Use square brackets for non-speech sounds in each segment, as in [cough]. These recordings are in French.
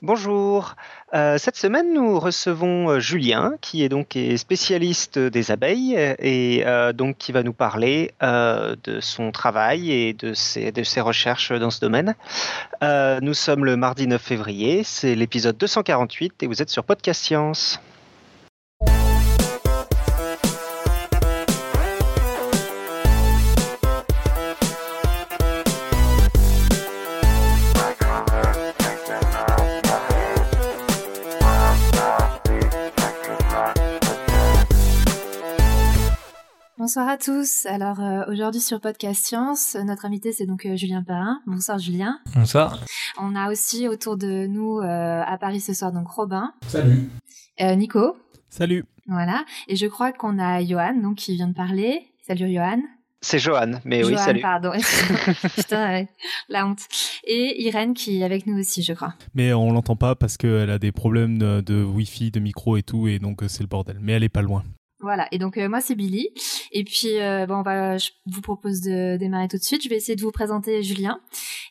Bonjour. Euh, cette semaine, nous recevons euh, Julien, qui est donc spécialiste des abeilles et euh, donc qui va nous parler de son travail et de ses, de ses recherches dans ce domaine. nous sommes le mardi 9 février, c'est l'épisode 248 et vous êtes sur Podcast Science. Bonsoir à tous. Alors euh, aujourd'hui sur Podcast Science, notre invité c'est donc euh, Julien Perrin. Bonsoir Julien. Bonsoir. On a aussi autour de nous euh, à Paris ce soir donc Robin. Salut. Nico. Salut. Voilà. Et je crois qu'on a Johan donc qui vient de parler. Salut Johan. C'est Johan, mais oui, salut. pardon. [laughs] [laughs] Putain, la honte. Et Irène qui est avec nous aussi, je crois. Mais on l'entend pas parce qu'elle a des problèmes de, de Wi-Fi, de micro et tout, et donc c'est le bordel. Mais elle est pas loin. Voilà. Et donc euh, moi c'est Billy. Et puis euh, bon, on je vous propose de démarrer tout de suite. Je vais essayer de vous présenter Julien.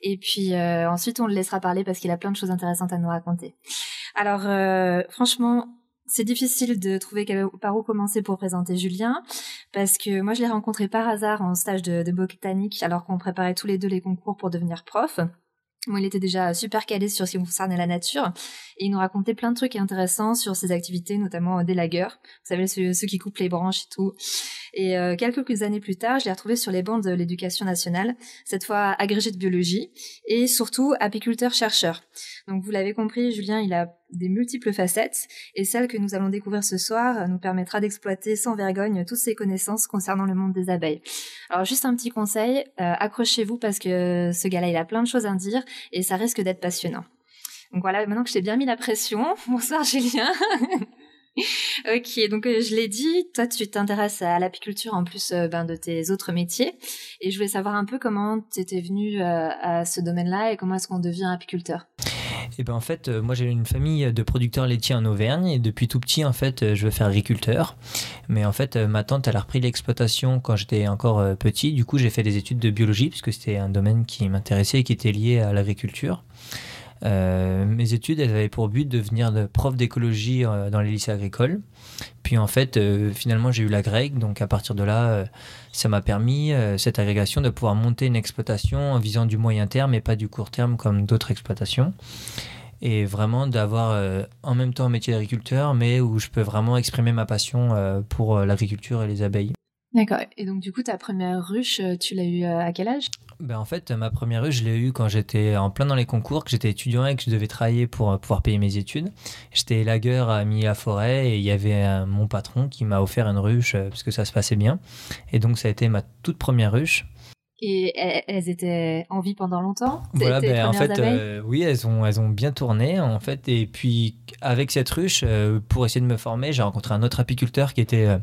Et puis euh, ensuite on le laissera parler parce qu'il a plein de choses intéressantes à nous raconter. Alors franchement. C'est difficile de trouver par où commencer pour présenter Julien, parce que moi je l'ai rencontré par hasard en stage de botanique alors qu'on préparait tous les deux les concours pour devenir prof. Moi, il était déjà super calé sur ce qui concernait la nature et il nous racontait plein de trucs intéressants sur ses activités, notamment des lagueurs. Vous savez, ceux, qui coupent les branches et tout. Et euh, quelques années plus tard, je l'ai retrouvé sur les bancs de l'éducation nationale, cette fois agrégé de biologie et surtout apiculteur-chercheur. Donc vous l'avez compris, Julien, il a des multiples facettes et celle que nous allons découvrir ce soir nous permettra d'exploiter sans vergogne toutes ses connaissances concernant le monde des abeilles. Alors juste un petit conseil, euh, accrochez-vous parce que ce gars-là, il a plein de choses à dire et ça risque d'être passionnant. Donc voilà, maintenant que je t'ai bien mis la pression, [laughs] bonsoir Julien. [laughs] [laughs] ok, donc euh, je l'ai dit, toi tu t'intéresses à l'apiculture en plus euh, ben, de tes autres métiers et je voulais savoir un peu comment tu étais venu à ce domaine-là et comment est-ce qu'on devient apiculteur. Et ben en fait, euh, moi j'ai une famille de producteurs laitiers en Auvergne et depuis tout petit en fait, euh, je veux faire agriculteur. Mais en fait, euh, ma tante elle a repris l'exploitation quand j'étais encore petit. Du coup, j'ai fait des études de biologie puisque c'était un domaine qui m'intéressait et qui était lié à l'agriculture. Mes études, avaient pour but de devenir de prof d'écologie dans les lycées agricoles. Puis en fait, finalement, j'ai eu la grecque. Donc à partir de là, ça m'a permis, cette agrégation, de pouvoir monter une exploitation en visant du moyen terme et pas du court terme comme d'autres exploitations et vraiment d'avoir euh, en même temps un métier d'agriculteur, mais où je peux vraiment exprimer ma passion euh, pour euh, l'agriculture et les abeilles. D'accord. Et donc du coup, ta première ruche, tu l'as eue à quel âge? Ben, En fait, ma première ruche, je l'ai eue quand j'étais en plein dans les concours, que j'étais étudiant et que je devais travailler pour pouvoir payer mes études. J'étais lagueur à Milly-la-Forêt et il y avait mon patron qui m'a offert une ruche parce que ça se passait bien. Et donc ça a été ma toute première ruche. Et elles étaient en vie pendant longtemps? Voilà, ben, en fait, euh, oui, elles ont, elles ont bien tourné, en fait. Et puis, avec cette ruche, euh, pour essayer de me former, j'ai rencontré un autre apiculteur qui était euh,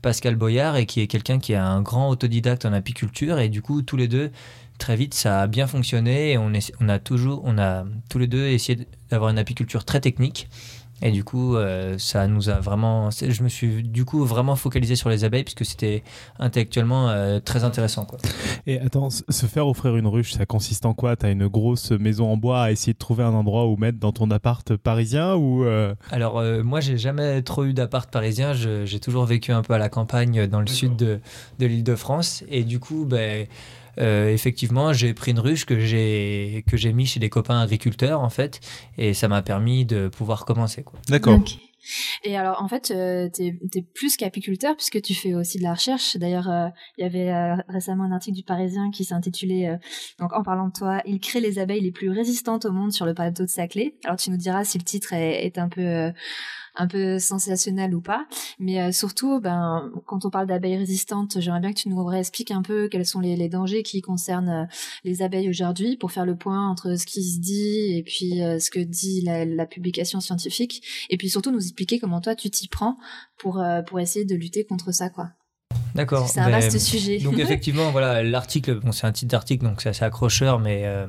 Pascal Boyard et qui est quelqu'un qui est un grand autodidacte en apiculture. Et du coup, tous les deux, très vite, ça a bien fonctionné. Et on, est, on a toujours, on a tous les deux essayé d'avoir une apiculture très technique. Et du coup, euh, ça nous a vraiment. Je me suis du coup vraiment focalisé sur les abeilles puisque c'était intellectuellement euh, très intéressant. Quoi. Et attends, se faire offrir une ruche, ça consiste en quoi? T'as une grosse maison en bois à essayer de trouver un endroit où mettre dans ton appart parisien ou euh? Alors, moi, j'ai jamais trop eu d'appart parisien. J'ai toujours vécu un peu à la campagne dans le sud de, de l'île de France. Et du coup, ben euh, effectivement, j'ai pris une ruche que j'ai que j'ai mis chez des copains agriculteurs en fait, et ça m'a permis de pouvoir commencer. D'accord. Et alors, en fait, euh, tu es, plus qu'apiculteur puisque tu fais aussi de la recherche. D'ailleurs, euh, il y avait récemment un article du Parisien qui s'intitulait, donc en parlant de toi, il crée les abeilles les plus résistantes au monde sur le plateau de Saclay. Alors, tu nous diras si le titre est, est un peu un peu sensationnel ou pas. Mais euh, surtout, ben, quand on parle d'abeilles résistantes, j'aimerais bien que tu nous réexpliques un peu quels sont les, dangers qui concernent euh, les abeilles aujourd'hui pour faire le point entre ce qui se dit et puis euh, ce que dit la, publication scientifique. Et puis surtout nous expliquer comment toi tu t'y prends pour, pour essayer de lutter contre ça, quoi. D'accord. C'est un ben, vaste sujet. Donc [laughs] effectivement, voilà, l'article, bon, c'est un titre d'article, donc c'est assez accrocheur, mais, euh,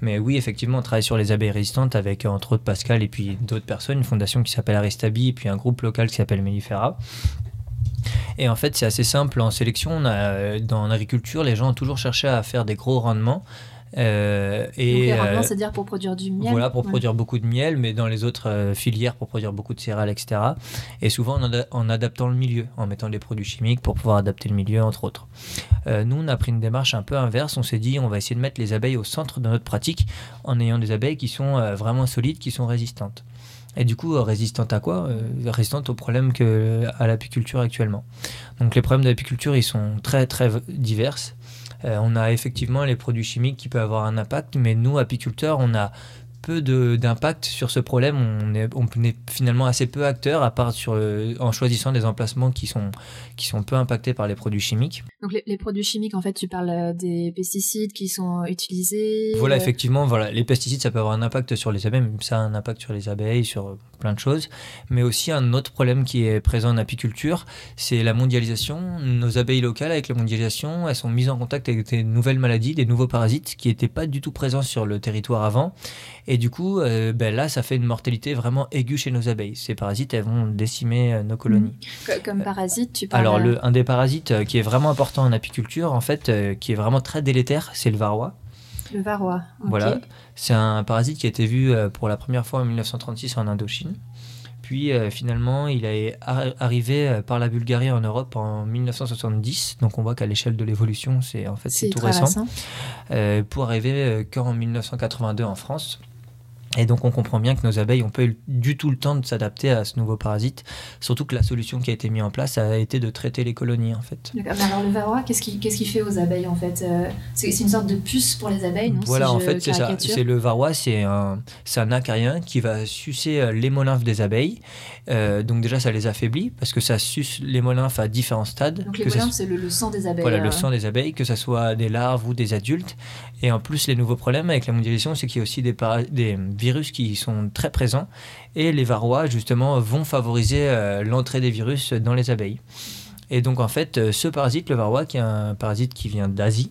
mais oui, effectivement, on travaille sur les abeilles résistantes avec entre autres Pascal et puis d'autres personnes, une fondation qui s'appelle Aristabi et puis un groupe local qui s'appelle Mellifera. Et en fait, c'est assez simple en sélection. On a, dans l'agriculture, les gens ont toujours cherché à faire des gros rendements Euh, et les c'est-à-dire pour produire du miel. Voilà, pour produire beaucoup de miel, mais dans les autres filières pour produire beaucoup de céréales, etc. Et souvent en, adaptant le milieu, en mettant des produits chimiques pour pouvoir adapter le milieu, entre autres. nous, on a pris une démarche un peu inverse. On s'est dit, on va essayer de mettre les abeilles au centre de notre pratique en ayant des abeilles qui sont vraiment solides, qui sont résistantes. Et du coup, résistantes à quoi? Résistantes aux problèmes que à l'apiculture actuellement. Donc les problèmes d'apiculture, ils sont très très divers. Euh, on a effectivement les produits chimiques qui peuvent avoir un impact, mais nous, apiculteurs, on a peu d'impact sur ce problème. On est, finalement assez peu acteurs, à part en choisissant des emplacements qui sont, qui sont peu impactés par les produits chimiques. Donc les, produits chimiques, en fait, tu parles euh, des pesticides qui sont utilisés Voilà, euh, effectivement, voilà. les pesticides, ça peut avoir un impact sur les abeilles, ça a un impact sur les abeilles, sur plein de choses. Mais aussi un autre problème qui est présent en apiculture, c'est la mondialisation. Nos abeilles locales, avec la mondialisation, elles sont mises en contact avec des nouvelles maladies, des nouveaux parasites qui n'étaient pas du tout présents sur le territoire avant. Et du coup, euh, ben là, ça fait une mortalité vraiment aiguë chez nos abeilles. Ces parasites, elles vont décimer euh, nos colonies. Mmh. Comme parasites, tu parles Alors, le, un des parasites euh, qui est vraiment important en apiculture, en fait, qui est vraiment très délétère, c'est le varroa. Le varroa. Voilà. C'est un parasite qui a été vu pour la première fois en 1936 en Indochine. Puis finalement, il est arrivé par la Bulgarie en Europe en 1970. Donc on voit qu'à l'échelle de l'évolution, c'est en fait c'est tout récent. pour arriver qu'en 1982 en France. Et donc on comprend bien que nos abeilles n'ont pas eu du tout le temps de s'adapter à ce nouveau parasite, surtout que la solution qui a été mise en place a été de traiter les colonies en fait. Alors le varroa, qu'est-ce qu'il fait aux abeilles en fait euh, C'est une sorte de puce pour les abeilles, non Voilà, en fait c'est ça. C'est le varroa, c'est un, un acarien qui va sucer euh, l'hémolymphe des abeilles. Euh, donc déjà ça les affaiblit parce que ça suce l'hémolymphe à différents stades. Donc l'hémolymphe c'est le, sang des abeilles. Voilà, le sang des abeilles, que ce soit des larves ou des adultes. Et en plus les nouveaux problèmes avec la mondialisation, c'est qu'il y a aussi des, des virus qui sont très présents et les varrois justement vont favoriser euh, l'entrée des virus dans les abeilles. Et donc en fait, euh, ce parasite, le varroa, qui est un parasite qui vient d'Asie,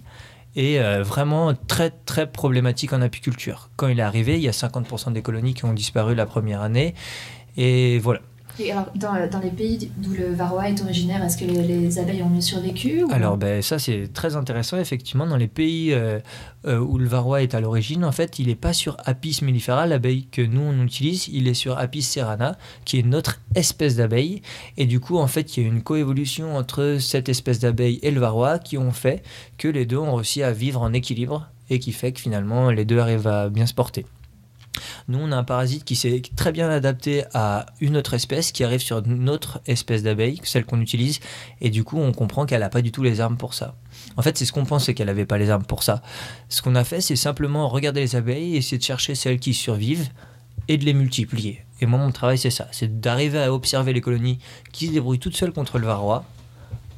est euh, vraiment très très problématique en apiculture. Quand il est arrivé, il y a 50% des colonies qui ont disparu la première année. Et voilà. Alors, dans, dans, les pays d'où le varroa est originaire, est-ce que les, abeilles ont mieux survécu Alors, ben, ça, c'est très intéressant. Effectivement, dans les pays euh, euh, où le varroa est à l'origine, en fait, il n'est pas sur Apis mellifera, l'abeille que nous, on utilise. Il est sur Apis serrana, qui est notre espèce d'abeille. Et du coup, en fait, il y a une coévolution entre cette espèce d'abeille et le varroa qui ont fait que les deux ont réussi à vivre en équilibre et qui fait que finalement, les deux arrivent à bien se porter. Nous, on a un parasite qui s'est très bien adapté à une autre espèce qui arrive sur une autre espèce d'abeille, celle qu'on utilise, et du coup, on comprend qu'elle n'a pas du tout les armes pour ça. En fait, c'est ce qu'on pensait qu'elle n'avait pas les armes pour ça. Ce qu'on a fait, c'est simplement regarder les abeilles et essayer de chercher celles qui survivent et de les multiplier. Et moi, mon travail, c'est ça c'est d'arriver à observer les colonies qui se débrouillent toutes seules contre le varroa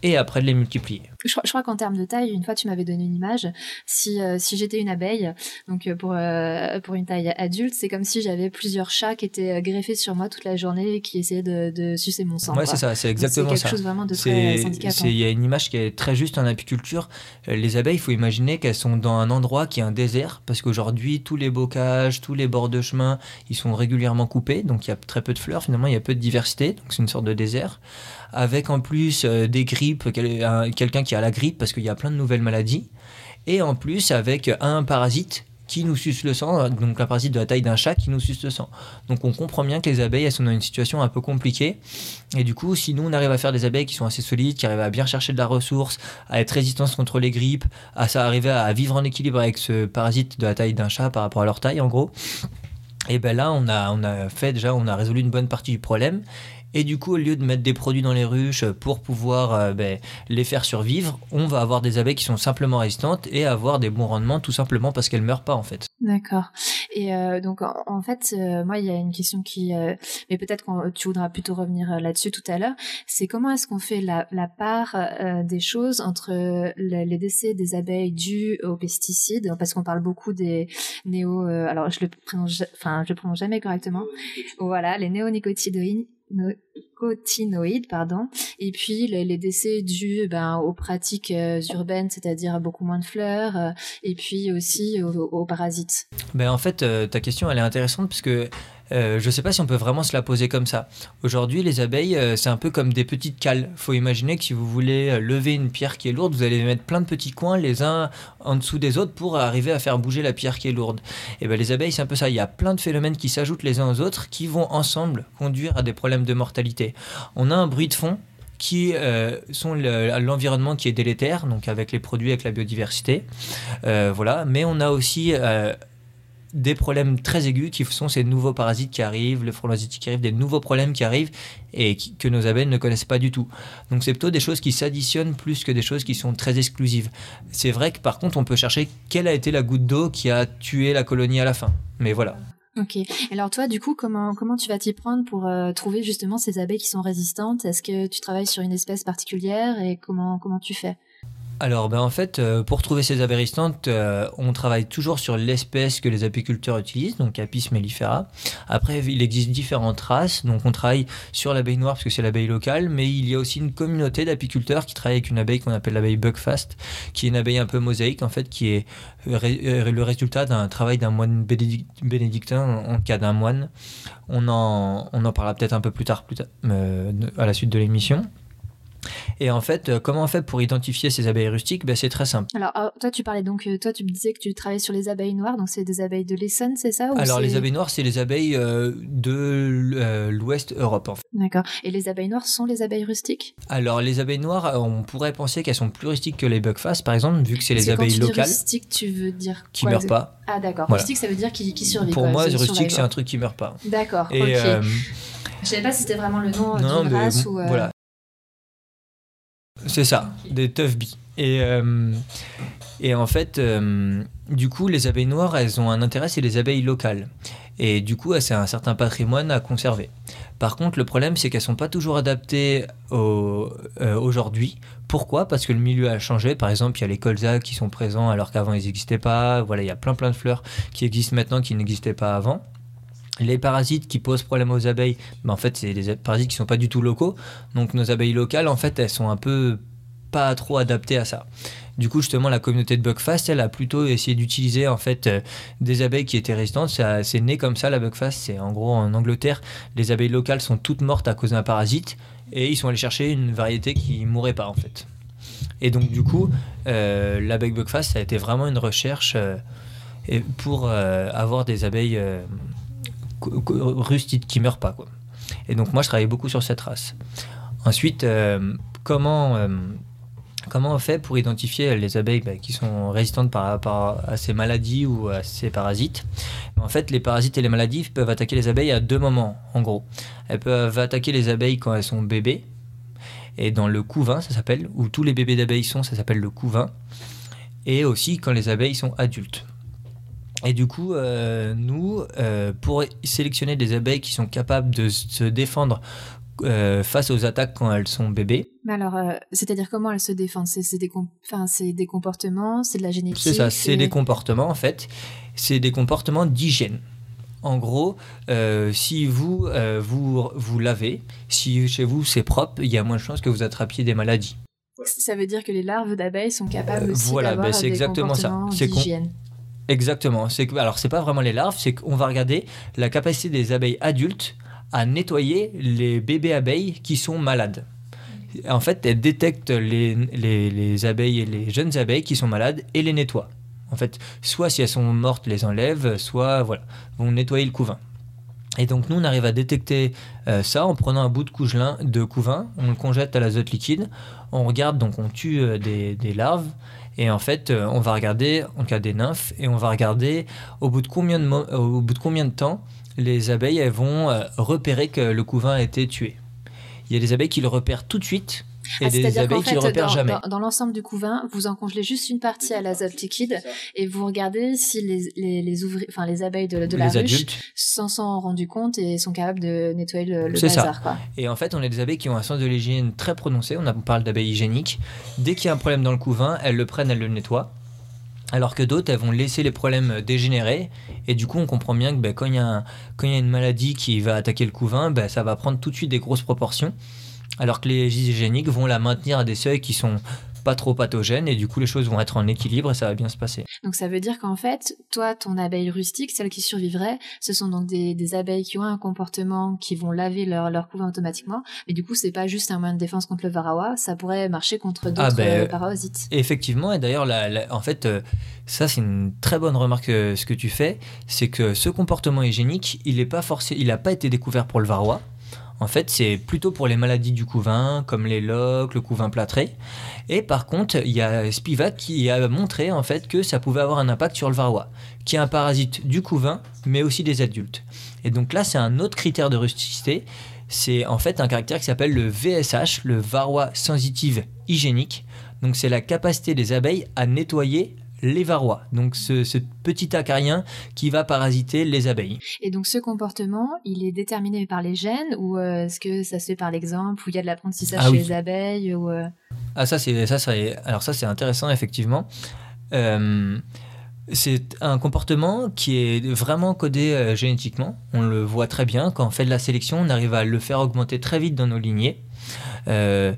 et après de les multiplier je, crois qu'en termes de taille, une fois tu m'avais donné une image. Si, euh, si j'étais une abeille, donc euh, pour, euh, pour une taille adulte, c'est comme si j'avais plusieurs chats qui étaient greffés sur moi toute la journée et qui essayaient de, de sucer mon sang. Ouais, c'est ça, c'est exactement ça. C'est quelque chose vraiment de très handicapant. Il y a une image qui est très juste en apiculture. Les abeilles, il faut imaginer qu'elles sont dans un endroit qui est un désert parce qu'aujourd'hui, tous les bocages, tous les bords de chemin, ils sont régulièrement coupés. Donc il y a très peu de fleurs, finalement, il y a peu de diversité. Donc c'est une sorte de désert. Avec en plus des grippes, quelqu'un qui à la grippe parce qu'il y a plein de nouvelles maladies. Et en plus, avec un parasite qui nous suce le sang, donc un parasite de la taille d'un chat qui nous suce le sang. Donc on comprend bien que les abeilles, elles sont dans une situation un peu compliquée. Et du coup, si nous, on arrive à faire des abeilles qui sont assez solides, qui arrivent à bien chercher de la ressource, à être résistantes contre les grippes, à ça arriver à vivre en équilibre avec ce parasite de la taille d'un chat par rapport à leur taille, en gros, et ben là, on a, on a fait déjà, on a résolu une bonne partie du problème. Et du coup, au lieu de mettre des produits dans les ruches pour pouvoir euh, ben, les faire survivre, on va avoir des abeilles qui sont simplement résistantes et avoir des bons rendements tout simplement parce qu'elles meurent pas en fait. D'accord. Et euh, donc en, fait, euh, moi il y a une question qui, mais peut-être que tu voudras plutôt revenir là-dessus tout à l'heure. C'est comment est-ce qu'on fait la, part des choses entre les décès des abeilles dus aux pesticides, parce qu'on parle beaucoup des néo, alors je le prononce, enfin je le prononce jamais correctement. Voilà, les néonicotinoïdes cotinoïdes, pardon, et puis les, décès dus ben, aux pratiques euh, urbaines, c'est-à-dire beaucoup moins de fleurs, euh, et puis aussi aux, parasites. Ben, en fait, euh, ta question, elle est intéressante parce que euh, je ne sais pas si on peut vraiment se la poser comme ça. Aujourd'hui, les abeilles, euh, c'est un peu comme des petites cales. Il faut imaginer que si vous voulez euh, lever une pierre qui est lourde, vous allez mettre plein de petits coins les uns en dessous des autres pour arriver à faire bouger la pierre qui est lourde. Et ben les abeilles, c'est un peu ça. Il y a plein de phénomènes qui s'ajoutent les uns aux autres qui vont ensemble conduire à des problèmes de mortalité. On a un bruit de fond qui sont l'environnement qui est délétère, donc avec les produits, avec la biodiversité. voilà. Mais on a aussi des problèmes très aigus qui sont ces nouveaux parasites qui arrivent, le frelon qui arrive, des nouveaux problèmes qui arrivent et que nos abeilles ne connaissent pas du tout. Donc c'est plutôt des choses qui s'additionnent plus que des choses qui sont très exclusives. C'est vrai que par contre on peut chercher quelle a été la goutte d'eau qui a tué la colonie à la fin. Mais voilà. Ok. Alors toi, du coup, comment comment tu vas t'y prendre pour euh, trouver justement ces abeilles qui sont résistantes? Est-ce que tu travailles sur une espèce particulière et comment comment tu fais? Alors, ben en fait, euh, pour trouver ces abeilles résistantes, euh, on travaille toujours sur l'espèce que les apiculteurs utilisent, donc Apis mellifera. Après, il existe différentes races, donc on travaille sur l'abeille noire parce que c'est l'abeille locale, mais il y a aussi une communauté d'apiculteurs qui travaillent avec une abeille qu'on appelle l'abeille Buckfast, qui est une abeille un peu mosaïque, en fait, qui est euh, le résultat d'un travail d'un moine bénédictin, en cas d'un moine. On en, on en parlera peut-être un peu plus tard, plus tard à la suite de l'émission. Et en fait, euh, comment on fait pour identifier ces abeilles rustiques? Ben, C'est très simple. Alors, oh, toi, tu parlais donc, euh, toi, tu me disais que tu travaillais sur les abeilles noires, donc c'est des abeilles de l'Essonne, c'est ça? Alors, les abeilles noires, c'est les abeilles euh, de l'Ouest Europe, en fait. D'accord. Et les abeilles noires sont les abeilles rustiques? Alors, les abeilles noires, on pourrait penser qu'elles sont plus rustiques que les buckfast, par exemple, vu que c'est les abeilles quand tu locales. Dis rustique, tu veux dire Qui meurent pas. Ah, d'accord. Rustique, ça veut dire qui, qui survit. Pour moi, rustique, c'est un truc qui meurt pas. D'accord. ok. Je savais pas si c'était vraiment le nom d'une race ou. Voilà. C'est ça, des tough bees. Et, euh, en fait, euh, du coup, les abeilles noires, elles ont un intérêt, c'est les abeilles locales. Et du coup, c'est un certain patrimoine à conserver. Par contre, le problème, c'est qu'elles sont pas toujours adaptées euh, aujourd'hui. Pourquoi? Parce que le milieu a changé. Par exemple, il y a les colzas qui sont présents alors qu'avant ils n'existaient pas. Voilà, il y a plein plein de fleurs qui existent maintenant qui n'existaient pas avant. Les parasites qui posent problème aux abeilles, ben en fait, c'est des parasites qui sont pas du tout locaux. Donc nos abeilles locales, en fait, elles sont un peu pas trop adaptées à ça. Du coup, justement, la communauté de Buckfast, elle a plutôt essayé d'utiliser en fait euh, des abeilles qui étaient résistantes. C'est né comme ça, la Buckfast. C'est en gros en Angleterre, les abeilles locales sont toutes mortes à cause d'un parasite et ils sont allés chercher une variété qui mourait pas en fait. Et donc, du coup, euh, l'abeille Buckfast, ça a été vraiment une recherche euh, pour avoir des abeilles rustiques qui meurent pas quoi. Et donc moi je travaille beaucoup sur cette race. Ensuite, euh, comment euh, comment on fait pour identifier les abeilles bah, qui sont résistantes par rapport à ces maladies ou à ces parasites? En fait, les parasites et les maladies peuvent attaquer les abeilles à deux moments, en gros. Elles peuvent attaquer les abeilles quand elles sont bébés, et dans le couvain, ça s'appelle, où tous les bébés d'abeilles sont, ça s'appelle le couvain, et aussi quand les abeilles sont adultes. Et du coup, euh, nous, euh, pour sélectionner des abeilles qui sont capables de se défendre euh, face aux attaques quand elles sont bébés. Mais alors, c'est-à-dire comment elles se défendent? C'est des, des comportements, c'est de la génétique C'est ça, c'est des comportements en fait. C'est des comportements d'hygiène. En gros, si vous, vous vous lavez, si chez vous c'est propre, il y a moins de chances que vous attrapiez des maladies. Ça veut dire que les larves d'abeilles sont capables aussi voilà, d'avoir ben c'est exactement ça. d'hygiène. Exactement. C'est que, alors, c'est pas vraiment les larves, c'est qu'on va regarder la capacité des abeilles adultes à nettoyer les bébés abeilles qui sont malades. En fait, elles détectent les, les, les abeilles et les jeunes abeilles qui sont malades et les nettoient. En fait, soit si elles sont mortes, les enlèvent, soit voilà, vont nettoyer le couvain. Et donc nous, on arrive à détecter euh, ça en prenant un bout de, cougelin, de couvain, on le congète à l'azote liquide, on regarde, donc on tue euh, des larves, et en fait, euh, on va regarder, en cas des nymphes, et on va regarder au bout de combien de, au bout de, combien de temps les abeilles vont euh, repérer que le couvain a été tué. Il y a des abeilles qui le repèrent tout de suite et ah, des abeilles qui ne repèrent dans, jamais. Dans, l'ensemble du couvain, vous en congelez juste une partie à l'azote liquide et vous regardez si les, les, les, enfin, les abeilles de, de la ruche s'en sont rendus compte et sont capables de nettoyer le, le bazar. Quoi. Et en fait, on a des abeilles qui ont un sens de l'hygiène très prononcé. On, parle d'abeilles hygiéniques. Dès qu'il y a un problème dans le couvain, elles le prennent, elles le nettoient. Alors que d'autres, elles vont laisser les problèmes dégénérer. Et du coup, on comprend bien que ben, quand il y, y, a une maladie qui va attaquer le couvain, ben, ça va prendre tout de suite des grosses proportions alors que les hygiéniques vont la maintenir à des seuils qui sont pas trop pathogène et du coup les choses vont être en équilibre et ça va bien se passer. Donc ça veut dire qu'en fait, toi, ton abeille rustique, celle qui survivrait, ce sont donc des, des abeilles qui ont un comportement qui vont laver leur, leur couvain automatiquement, mais du coup c'est pas juste un moyen de défense contre le varroa, ça pourrait marcher contre d'autres Ah, ben, euh, parasites. Effectivement, et d'ailleurs, en fait, euh, ça c'est une très bonne remarque euh, ce que tu fais, c'est que ce comportement hygiénique, il n'est pas forcé, il n'a pas été découvert pour le varroa. En fait, c'est plutôt pour les maladies du couvain, comme les loques, le couvain plâtré. Et par contre, il y a Spivak qui a montré en fait que ça pouvait avoir un impact sur le varroa, qui est un parasite du couvain, mais aussi des adultes. Et donc là, c'est un autre critère de rusticité. C'est en fait un caractère qui s'appelle le VSH, le varroa sensitive hygiénique. Donc c'est la capacité des abeilles à nettoyer les varrois. Donc ce, ce petit acarien qui va parasiter les abeilles. Et donc ce comportement, il est déterminé par les gènes ou euh, est-ce que ça se fait par l'exemple ou il y a de l'apprentissage Ah chez oui. les abeilles ou euh, Ah ça c'est ça alors ça c'est intéressant effectivement. Euh, c'est un comportement qui est vraiment codé génétiquement. On le voit très bien quand on fait de la sélection, on arrive à le faire augmenter très vite dans nos lignées. Euh,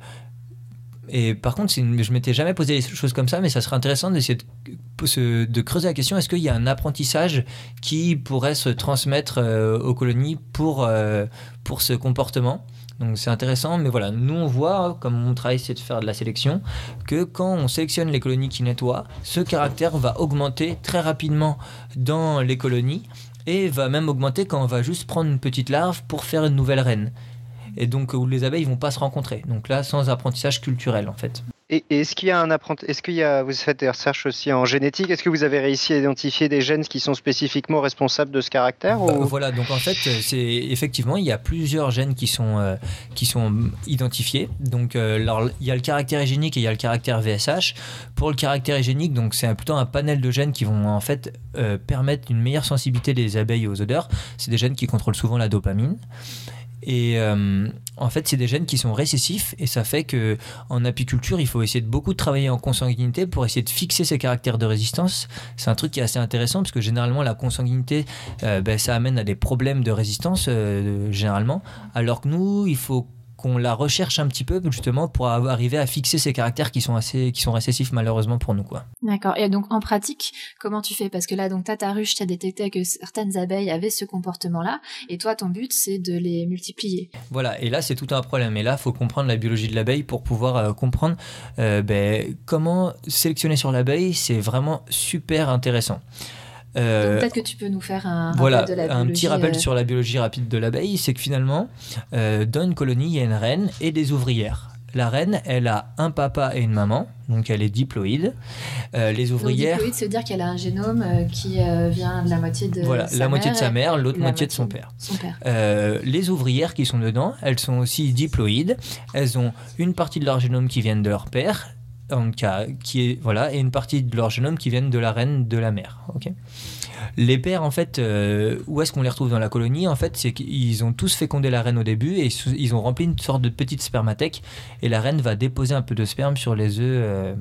et par contre, une- je m'étais jamais posé des choses comme ça, mais ça serait intéressant de, de creuser la question est-ce qu'il y a un apprentissage qui pourrait se transmettre euh, aux colonies pour, euh, pour ce comportement? Donc c'est intéressant, mais voilà, nous on voit, comme mon travail c'est de faire de la sélection, que quand on sélectionne les colonies qui nettoient, ce caractère va augmenter très rapidement dans les colonies et va même augmenter quand on va juste prendre une petite larve pour faire une nouvelle reine. Et donc où les abeilles vont pas se rencontrer. Donc là, sans apprentissage culturel en fait. Et, et est-ce qu'il y a un apprenti... Est-ce qu'il y a... Vous faites des recherches aussi en génétique? Est-ce que vous avez réussi à identifier des gènes qui sont spécifiquement responsables de ce caractère ou- Voilà, donc en fait, c'est effectivement, il y a plusieurs gènes qui sont, euh, qui sont identifiés. Donc, euh, alors, il y a le caractère hygiénique et il y a le caractère VSH. Pour le caractère hygiénique, donc c'est plutôt un panel de gènes qui vont en fait euh, permettre une meilleure sensibilité des abeilles aux odeurs. C'est des gènes qui contrôlent souvent la dopamine. Et euh, en fait, c'est des gènes qui sont récessifs et ça fait que en apiculture, il faut essayer de beaucoup travailler en consanguinité pour essayer de fixer ces caractères de résistance. C'est un truc qui est assez intéressant parce que généralement, la consanguinité, euh, ben, ça amène à des problèmes de résistance euh, généralement, alors que nous, il faut qu'on la recherche un petit peu justement pour arriver à fixer ces caractères qui sont assez qui sont récessifs malheureusement pour nous quoi. D'accord. Et donc en pratique, comment tu fais? Parce que là, donc t'as ta ruche, t'as détecté que certaines abeilles avaient ce comportement-là, et toi, ton but, c'est de les multiplier. Voilà, et là c'est tout un problème. Et là, faut comprendre la biologie de l'abeille pour pouvoir euh, comprendre euh, ben, comment sélectionner sur l'abeille. C'est vraiment super intéressant. Euh, Donc peut-être que tu peux nous faire un Voilà, rappel de la un petit rappel euh, sur la biologie rapide de l'abeille, c'est que finalement, euh, dans une colonie, il y a une reine et des ouvrières. La reine, elle a un papa et une maman, donc elle est diploïde. Euh, les donc, ouvrières, diploïde, ça veut dire qu'elle a un génome euh, qui euh, vient de la moitié de voilà, sa la moitié de sa mère, l'autre la moitié de son père. Son père. Les ouvrières qui sont dedans, elles sont aussi diploïdes. Elles ont une partie de leur génome qui viennent de leur père, qui est voilà, et une partie de leur génome qui viennent de la reine de la mère. Ok. Les pères, en fait, euh, où est-ce qu'on les retrouve dans la colonie? En fait, c'est qu'ils ont tous fécondé la reine au début et ils ont rempli une sorte de petite spermathèque et la reine va déposer un peu de sperme sur les œufs euh,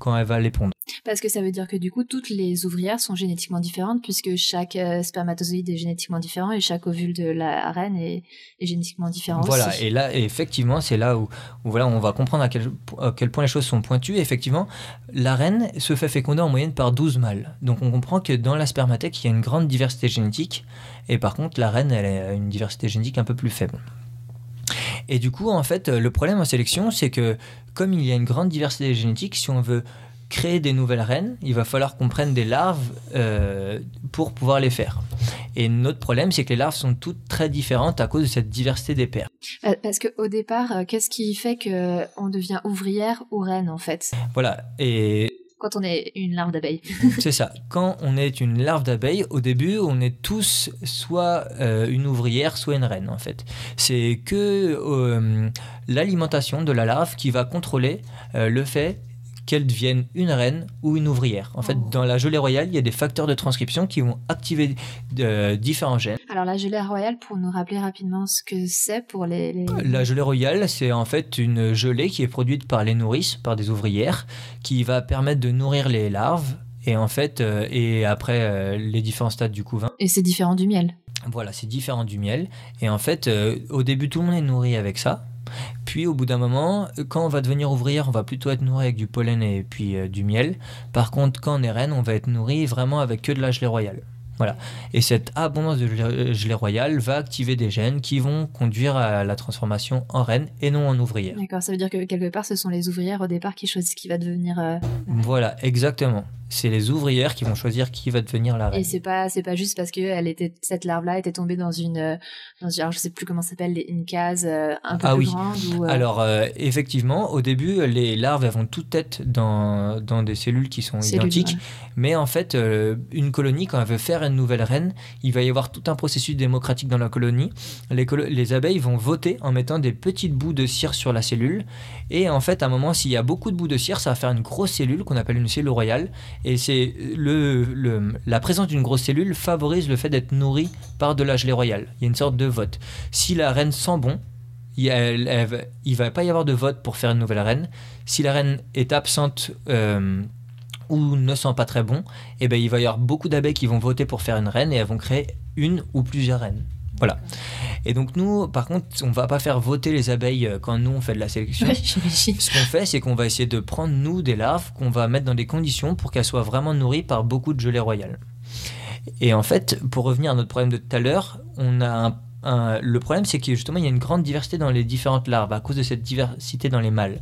quand elle va les pondre. Parce que ça veut dire que du coup, toutes les ouvrières sont génétiquement différentes, puisque chaque euh, spermatozoïde est génétiquement différent et chaque ovule de la reine est, est génétiquement différent Voilà, aussi. et là, effectivement, c'est là où, où voilà, on va comprendre à quel, à quel point les choses sont pointues. Effectivement, la reine se fait féconder en moyenne par 12 mâles. Donc on comprend que dans la spermathèque, il y a une grande diversité génétique. Et par contre, la reine, elle a une diversité génétique un peu plus faible. Et du coup, en fait, le problème en sélection, c'est que comme il y a une grande diversité génétique, si on veut créer des nouvelles reines, il va falloir qu'on prenne des larves euh, pour pouvoir les faire. Et notre problème, c'est que les larves sont toutes très différentes à cause de cette diversité des pairs. Euh, Parce que au départ, euh, qu'est-ce qui fait que on devient ouvrière ou reine en fait? Voilà, et quand on est une larve d'abeille c'est ça. Quand on est une larve d'abeille, au début, on est tous soit euh, une ouvrière, soit une reine, en fait. C'est que euh, l'alimentation de la larve qui va contrôler euh, le fait qu'elle devienne une reine ou une ouvrière. En fait, Oh. dans la gelée royale, il y a des facteurs de transcription qui vont activer différents gènes. Alors la gelée royale, pour nous rappeler rapidement ce que c'est pour les, les- La gelée royale, c'est en fait une gelée qui est produite par les nourrices, par des ouvrières, qui va permettre de nourrir les larves. Et en fait, euh, et après euh, les différents stades du couvain, Et c'est différent du miel. voilà, c'est différent du miel. Et en fait, euh, au début, tout le monde est nourri avec ça. Puis au bout d'un moment, quand on va devenir ouvrière, on va plutôt être nourri avec du pollen et puis euh, du miel. Par contre, quand on est reine, on va être nourri vraiment avec que de la gelée royale. Voilà. Et cette abondance de gelée- gelée royale va activer des gènes qui vont conduire à la transformation en reine et non en ouvrière. D'accord, ça veut dire que quelque part, ce sont les ouvrières au départ qui choisissent qui va devenir. euh, Voilà, exactement. C'est les ouvrières qui vont choisir qui va devenir la reine. Et c'est pas, c'est pas juste parce que elle était, cette larve-là était tombée dans une, euh, dans une- alors je sais plus comment ça s'appelle, une case euh, un peu Ah plus oui. grande ou. euh, Alors, euh, effectivement, au début, les larves elles vont toutes être dans, dans des cellules qui sont Cellules, identiques. ouais. Mais en fait, euh, une colonie, quand elle veut faire une nouvelle reine, il va y avoir tout un processus démocratique dans la colonie. Les, colo- les abeilles vont voter en mettant des petites bouts de cire sur la cellule. Et en fait, à un moment, s'il y a beaucoup de bouts de cire, ça va faire une grosse cellule qu'on appelle une cellule royale. Et c'est le, le- la présence d'une grosse cellule favorise le fait d'être nourri par de la gelée royale. Il y a une sorte de vote. Si la reine sent bon, il il va pas y avoir de vote pour faire une nouvelle reine. Si la reine est absente euh, ou ne sent pas très bon, eh ben, il va y avoir beaucoup d'abeilles qui vont voter pour faire une reine et elles vont créer une ou plusieurs reines. Voilà. Et donc nous, par contre, on va pas faire voter les abeilles euh, quand nous on fait de la sélection. [laughs] Ouais. Ce qu'on fait, c'est qu'on va essayer de prendre, nous, des larves qu'on va mettre dans des conditions pour qu'elles soient vraiment nourries par beaucoup de gelée royale. Et en fait, pour revenir à notre problème de tout à l'heure, on a un, un- le problème, c'est que justement, il y a une grande diversité dans les différentes larves à cause de cette diversité dans les mâles.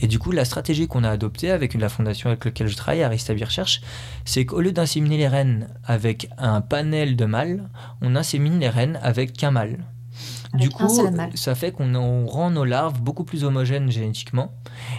Et du coup, la stratégie qu'on a adoptée avec la fondation avec laquelle je travaille, Aristabi Recherche, c'est qu'au lieu d'inséminer les reines avec un panel de mâles, on insémine les reines avec qu'un mâle. Avec du coup, ça fait qu'on on rend nos larves beaucoup plus homogènes génétiquement.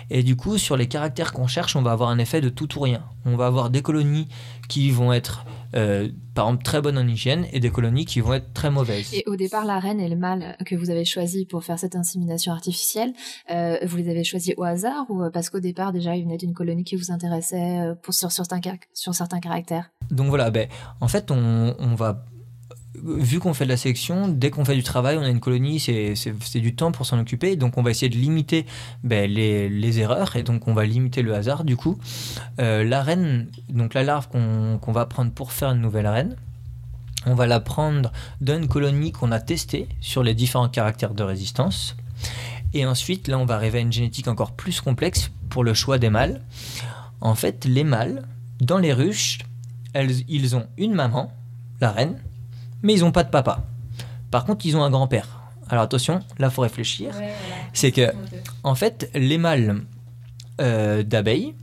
Et du coup, sur les caractères qu'on cherche, on va avoir un effet de tout ou rien. On va avoir des colonies qui vont être, euh, par exemple, très bonnes en hygiène et des colonies qui vont être très mauvaises. Et au départ, la reine et le mâle que vous avez choisi pour faire cette insémination artificielle, euh, vous les avez choisis au hasard ou euh, parce qu'au départ déjà il venait d'une colonie qui vous intéressait pour sur certains car- sur certains caractères? Donc voilà, ben, en fait, on, on va. Vu qu'on fait de la sélection, dès qu'on fait du travail, on a une colonie, c'est du temps pour s'en occuper. Donc on va essayer de limiter ben, les, les erreurs et donc on va limiter le hasard. Du coup, Euh, la reine, donc la larve qu'on qu'on va prendre pour faire une nouvelle reine, on va la prendre d'une colonie qu'on a testée sur les différents caractères de résistance. Et ensuite, là, on va arriver à une génétique encore plus complexe pour le choix des mâles. En fait, les mâles, dans les ruches, elles- ils ont une maman, la reine, mais ils n'ont pas de papa. Par contre, ils ont un grand-père. Alors attention, là, faut réfléchir. C'est que, en fait, les mâles euh, d'abeilles,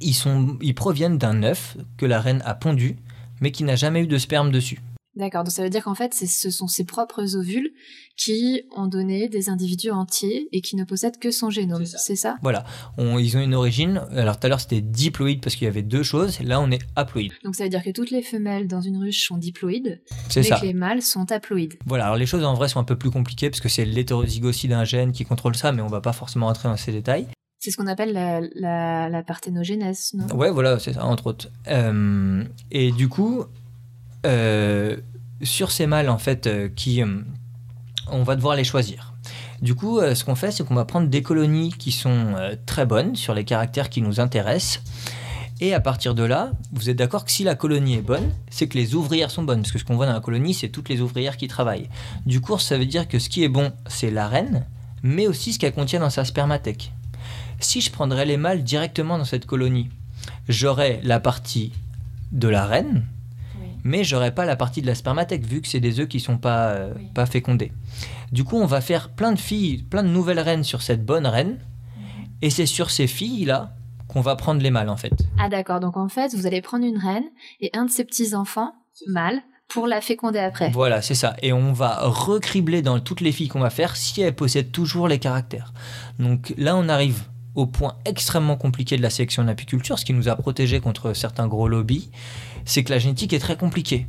ils, sont, ils proviennent d'un œuf que la reine a pondu, mais qui n'a jamais eu de sperme dessus. D'accord, donc ça veut dire qu'en fait c'est- ce sont ses propres ovules qui ont donné des individus entiers et qui ne possèdent que son génome, C'est ça. Voilà, On- ils ont une origine. Alors tout à l'heure, c'était diploïde parce qu'il y avait deux choses. Là, on est haploïde. Donc ça veut dire que toutes les femelles dans une ruche sont diploïdes, C'est mais ça. que les mâles sont haploïdes. Voilà, alors les choses en vrai sont un peu plus compliquées parce que c'est l'hétérozygosie d'un gène qui contrôle ça, mais on va pas forcément rentrer dans ces détails. C'est ce qu'on appelle la, la, la parthénogénèse, non? Ouais, voilà, c'est ça, entre autres. Euh, et du coup, sur ces mâles, en fait, euh, qui, euh, on va devoir les choisir. Du coup, euh, ce qu'on fait, c'est qu'on va prendre des colonies qui sont euh, très bonnes sur les caractères qui nous intéressent. Et à partir de là, vous êtes d'accord que si la colonie est bonne, c'est que les ouvrières sont bonnes. Parce que ce qu'on voit dans la colonie, c'est toutes les ouvrières qui travaillent. Du coup, ça veut dire que ce qui est bon, c'est la reine, mais aussi ce qu'elle contient dans sa spermathèque. Si je prendrais les mâles directement dans cette colonie, j'aurais la partie de la reine, mais j'aurais pas la partie de la spermathèque vu que c'est des œufs qui sont pas, euh, Oui. pas fécondés. Du coup, on va faire plein de filles, plein de nouvelles reines sur cette bonne reine, et c'est sur ces filles-là qu'on va prendre les mâles en fait. Ah d'accord, donc en fait vous allez prendre une reine et un de ses petits-enfants, mâles, pour la féconder après. Voilà, c'est ça. Et on va recribler dans toutes les filles qu'on va faire si elles possèdent toujours les caractères. Donc là, on arrive au point extrêmement compliqué de la sélection en apiculture, ce qui nous a protégés contre certains gros lobbies, c'est que la génétique est très compliquée.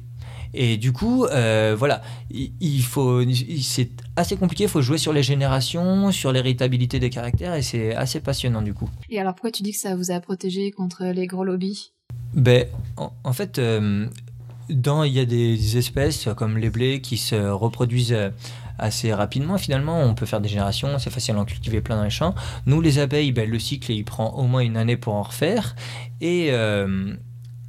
Et du coup, euh, voilà, il, il faut, c'est assez compliqué. Il faut jouer sur les générations, sur l'héritabilité des caractères, et c'est assez passionnant du coup. Et alors pourquoi tu dis que ça vous a protégé contre les gros lobbies? Ben, en, en fait, euh, dans, il y a des espèces comme les blés qui se reproduisent euh, assez rapidement. Finalement, on peut faire des générations, c'est facile d'en cultiver plein dans les champs. Nous, les abeilles, ben, le cycle, il prend au moins une année pour en refaire. Et, euh,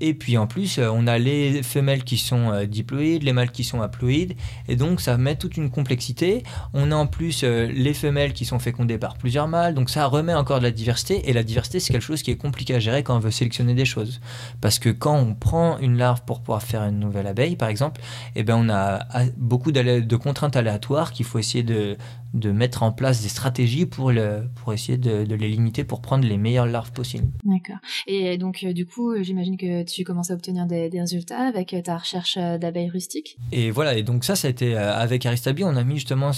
Et puis en plus, euh, on a les femelles qui sont euh, diploïdes, les mâles qui sont haploïdes, et donc ça met toute une complexité. On a en plus euh, les femelles qui sont fécondées par plusieurs mâles, donc ça remet encore de la diversité, et la diversité c'est quelque chose qui est compliqué à gérer quand on veut sélectionner des choses. Parce que quand on prend une larve pour pouvoir faire une nouvelle abeille, par exemple, eh ben on a beaucoup de contraintes aléatoires qu'il faut essayer de, de mettre en place des stratégies pour, le, pour essayer de, les limiter pour prendre les meilleures larves possibles. D'accord. Et donc, du coup, j'imagine que tu commences à obtenir des, résultats avec ta recherche d'abeilles rustiques? Et voilà, et donc ça, ça a été euh, avec Aristabi, on a mis justement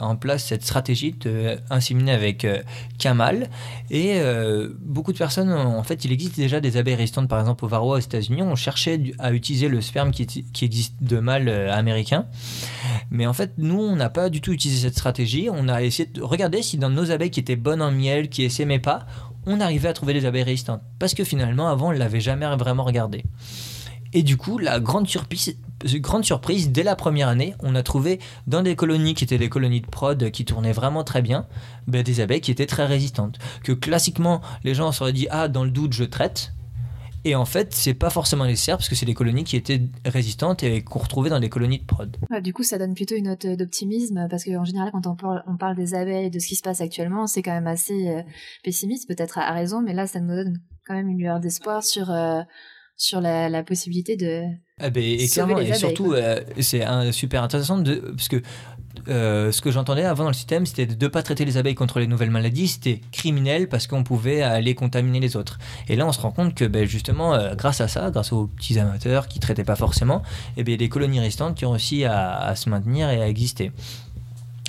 en place cette stratégie de inséminer avec Kamal. Euh, et euh, beaucoup de personnes, en fait, il existe déjà des abeilles résistantes, par exemple au varroa aux États-Unis. On cherchait à utiliser le sperme qui, qui existe de mâles américains. Mais en fait, nous, on n'a pas du tout utilisé cette stratégie. On a essayé de regarder si dans nos abeilles qui étaient bonnes en miel, qui essaimaient pas, on arrivait à trouver des abeilles résistantes. Parce que finalement, avant, on ne l'avait jamais vraiment regardé. Et du coup, la grande surprise, grande surprise, dès la première année, on a trouvé dans des colonies qui étaient des colonies de prod qui tournaient vraiment très bien, ben, des abeilles qui étaient très résistantes. Que classiquement, les gens se seraient dit Ah, dans le doute, je traite. Et en fait, c'est pas forcément nécessaire parce que c'est des colonies qui étaient résistantes et qu'on retrouvait dans des colonies de prod. du coup, ça donne plutôt une note d'optimisme parce qu'en général, quand on parle, on parle, des abeilles, de ce qui se passe actuellement, c'est quand même assez euh, pessimiste, peut-être à, raison, mais là, ça nous donne quand même une lueur d'espoir sur, euh, sur la, possibilité de. Ah ben, et clairement, et surtout, euh, c'est super intéressant de, parce que euh, ce que j'entendais avant dans le système, c'était de ne pas traiter les abeilles contre les nouvelles maladies, c'était criminel parce qu'on pouvait aller contaminer les autres. Et là, on se rend compte que ben, justement, euh, grâce à ça, grâce aux petits amateurs qui ne traitaient pas forcément, et eh bien, des colonies restantes qui ont réussi à, se maintenir et à exister.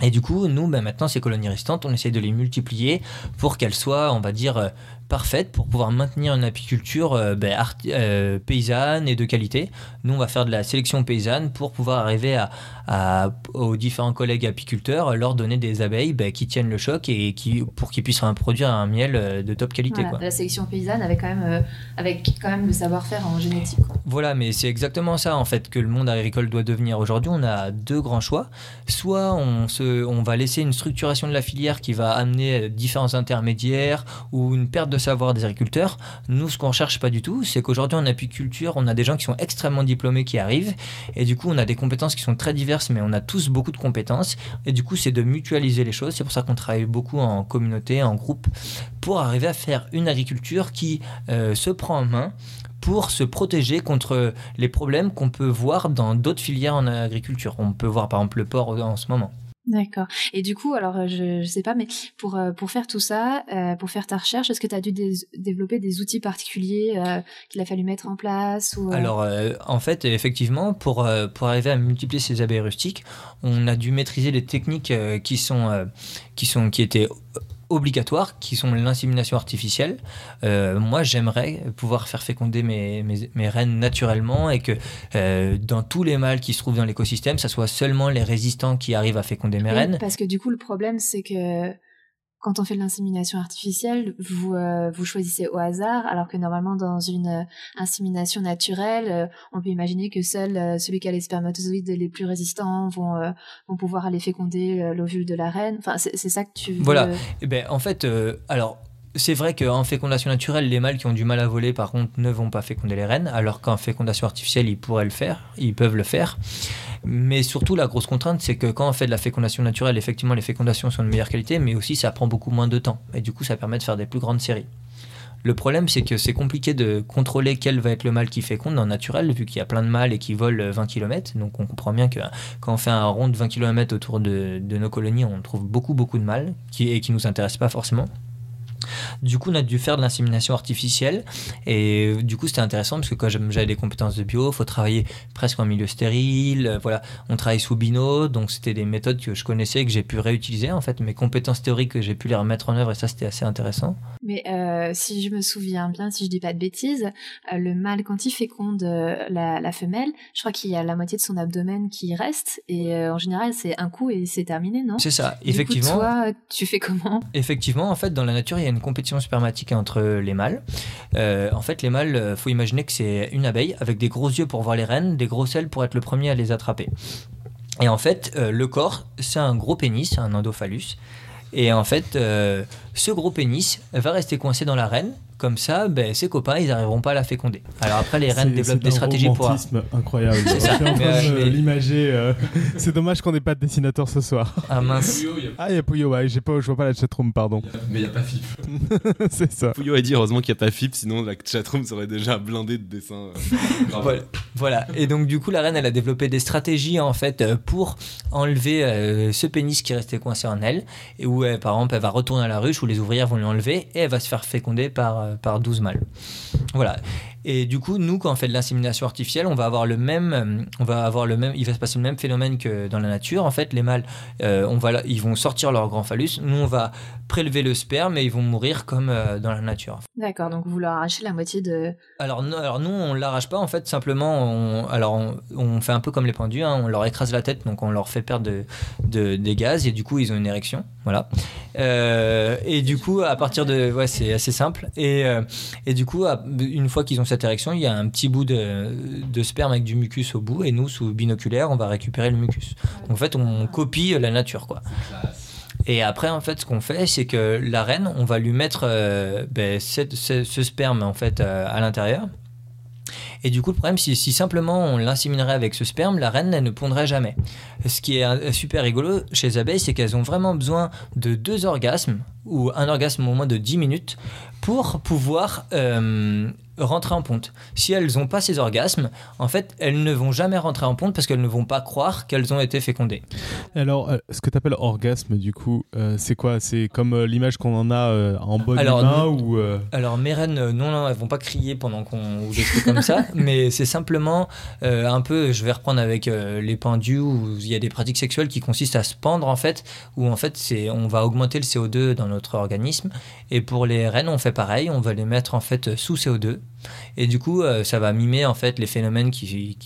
Et du coup, nous, ben, maintenant, ces colonies restantes, on essaie de les multiplier pour qu'elles soient, on va dire, euh, parfaite pour pouvoir maintenir une apiculture euh, ben, euh, paysanne et de qualité. Nous, on va faire de la sélection paysanne pour pouvoir arriver à, aux différents collègues apiculteurs, leur donner des abeilles ben, qui tiennent le choc et qui, pour qu'ils puissent produire un miel euh, de top qualité. Voilà, La sélection paysanne avec quand même, avec quand même le savoir-faire en génétique. Voilà, mais c'est exactement ça en fait que le monde agricole doit devenir. Aujourd'hui, on a deux grands choix. Soit on, se, on va laisser une structuration de la filière qui va amener différents intermédiaires ou une perte de savoir des agriculteurs. Nous, ce qu'on cherche pas du tout, c'est qu'aujourd'hui en apiculture, on a des gens qui sont extrêmement diplômés qui arrivent, et du coup, on a des compétences qui sont très diverses, mais on a tous beaucoup de compétences, et du coup, c'est de mutualiser les choses. C'est pour ça qu'on travaille beaucoup en communauté, en groupe, pour arriver à faire une agriculture qui euh, se prend en main pour se protéger contre les problèmes qu'on peut voir dans d'autres filières en agriculture. On peut voir par exemple le porc en ce moment. D'accord. Et du coup, alors je, je sais pas, mais pour euh, pour faire tout ça, euh, pour faire ta recherche, est-ce que tu as dû développer des outils particuliers euh, qu'il a fallu mettre en place Alors, en fait, effectivement, pour pour arriver à multiplier ces abeilles rustiques, on a dû maîtriser les techniques qui sont qui sont qui étaient obligatoires qui sont l'insémination artificielle. Euh, moi, j'aimerais pouvoir faire féconder mes, mes, reines naturellement et que euh, dans tous les mâles qui se trouvent dans l'écosystème, ça soit seulement les résistants qui arrivent à féconder mes reines. Parce que du coup, le problème, c'est que quand on fait de l'insémination artificielle, vous, euh, vous choisissez au hasard, alors que normalement dans une euh, insémination naturelle, euh, on peut imaginer que seul celui qui a les spermatozoïdes les plus résistants vont, vont pouvoir aller féconder l'ovule de la reine. Enfin, c'est ça que tu. Voilà. Eh ben, en fait, alors c'est vrai qu'en fécondation naturelle, les mâles qui ont du mal à voler, par contre, ne vont pas féconder les reines, alors qu'en fécondation artificielle, ils pourraient le faire, ils peuvent le faire. Mais surtout, la grosse contrainte, c'est que quand on fait de la fécondation naturelle, effectivement, les fécondations sont de meilleure qualité, mais aussi ça prend beaucoup moins de temps. Et du coup, ça permet de faire des plus grandes séries. Le problème, c'est que c'est compliqué de contrôler quel va être le mâle qui féconde en naturel, vu qu'il y a plein de mâles et qui volent 20 km. Donc on comprend bien que quand on fait un rond de 20 km autour de, nos colonies, on trouve beaucoup, beaucoup de mâles qui, et qui ne nous intéressent pas forcément. Du coup, on a dû faire de l'insémination artificielle. Et du coup, c'était intéressant parce que quand j'avais des compétences de bio, il faut travailler presque en milieu stérile. Euh, voilà, on travaille sous bino. Donc, c'était des méthodes que je connaissais et que j'ai pu réutiliser. En fait, mes compétences théoriques, j'ai pu les remettre en œuvre et ça, c'était assez intéressant. Mais euh, si je me souviens bien, si je dis pas de bêtises, euh, le mâle, quand il féconde la, femelle, je crois qu'il y a la moitié de son abdomen qui reste. Et en général, c'est un coup et c'est terminé, non? C'est ça, effectivement. Coup, toi, tu fais comment? Effectivement, en fait, dans la nature, il y a une compétition spermatique entre les mâles. Euh, en fait, les mâles, euh, faut imaginer que c'est une abeille avec des gros yeux pour voir les reines, des grosses ailes pour être le premier à les attraper. Et en fait, euh, le corps, c'est un gros pénis, un endophallus. Et en fait, ce gros pénis va rester coincé dans la reine comme ça, ben, ses copains, ils n'arriveront pas à la féconder. Alors après, les reines développent des stratégies pour. C'est incroyable. [laughs] C'est ça. l'imager. Euh, [laughs] c'est dommage qu'on n'ait pas de dessinateur ce soir. Ah mince. Ah, il y a Pouyo, ouais. Pas, je vois pas la chatroom, pardon. Mais il n'y a pas FIP. [laughs] c'est ça. Pouyo a dit heureusement qu'il n'y a pas FIP, sinon la chatroom serait déjà blindée de dessins. Euh, voilà. Et donc, du coup, la reine, elle a développé des stratégies en fait euh, pour enlever ce pénis qui restait coincé en elle. Et où, par exemple, elle va retourner à la ruche où les ouvrières vont l'enlever et elle va se faire féconder par par 12 mâles. Voilà. Et du coup, nous, quand on fait de l'insémination artificielle, on va avoir le même, euh, on va avoir le même, il va se passer le même phénomène que dans la nature. En fait, les mâles, euh, on va, ils vont sortir leur grand phallus. Nous, on va prélever le sperme et ils vont mourir comme euh, dans la nature. D'accord. Donc vous leur arrachez la moitié de. Alors, alors nous, on l'arrache pas. En fait, simplement, on, alors on, fait un peu comme les pendus. Hein. on leur écrase la tête, donc on leur fait perdre de, des gaz et du coup, ils ont une érection. Voilà. et du coup, à partir de, ouais, c'est assez simple. Et, et du coup, une fois qu'ils ont cette érection, il y a un petit bout de, sperme avec du mucus au bout, et nous, sous binoculaire, on va récupérer le mucus. Donc, en fait, on copie la nature, quoi. Et après, en fait, ce qu'on fait, c'est que la reine, on va lui mettre euh, ben, ce, sperme en fait euh, à l'intérieur. Et du coup, le problème, si, si simplement on l'inséminerait avec ce sperme, la reine, elle ne pondrait jamais. Ce qui est euh, super rigolo chez les abeilles, c'est qu'elles ont vraiment besoin de deux orgasmes, ou un orgasme au moins de 10 minutes, pour pouvoir rentrer en ponte. Si elles n'ont pas ces orgasmes, en fait, elles ne vont jamais rentrer en ponte parce qu'elles ne vont pas croire qu'elles ont été fécondées. Alors, euh, ce que tu appelles orgasme, du coup, euh, c'est quoi? C'est comme euh, l'image qu'on en a en bonne alors, ou Alors, mes reines, non, non, elles vont pas crier pendant qu'on ou des trucs comme ça, [laughs] mais c'est simplement un peu, je vais reprendre avec les pendus où il y a des pratiques sexuelles qui consistent à se pendre en fait, où en fait c'est, on va augmenter le CO2 dans notre organisme, et pour les reines, on fait pareil, on va les mettre en fait sous CO2 et du coup, euh, ça va mimer en fait les phénomènes qui,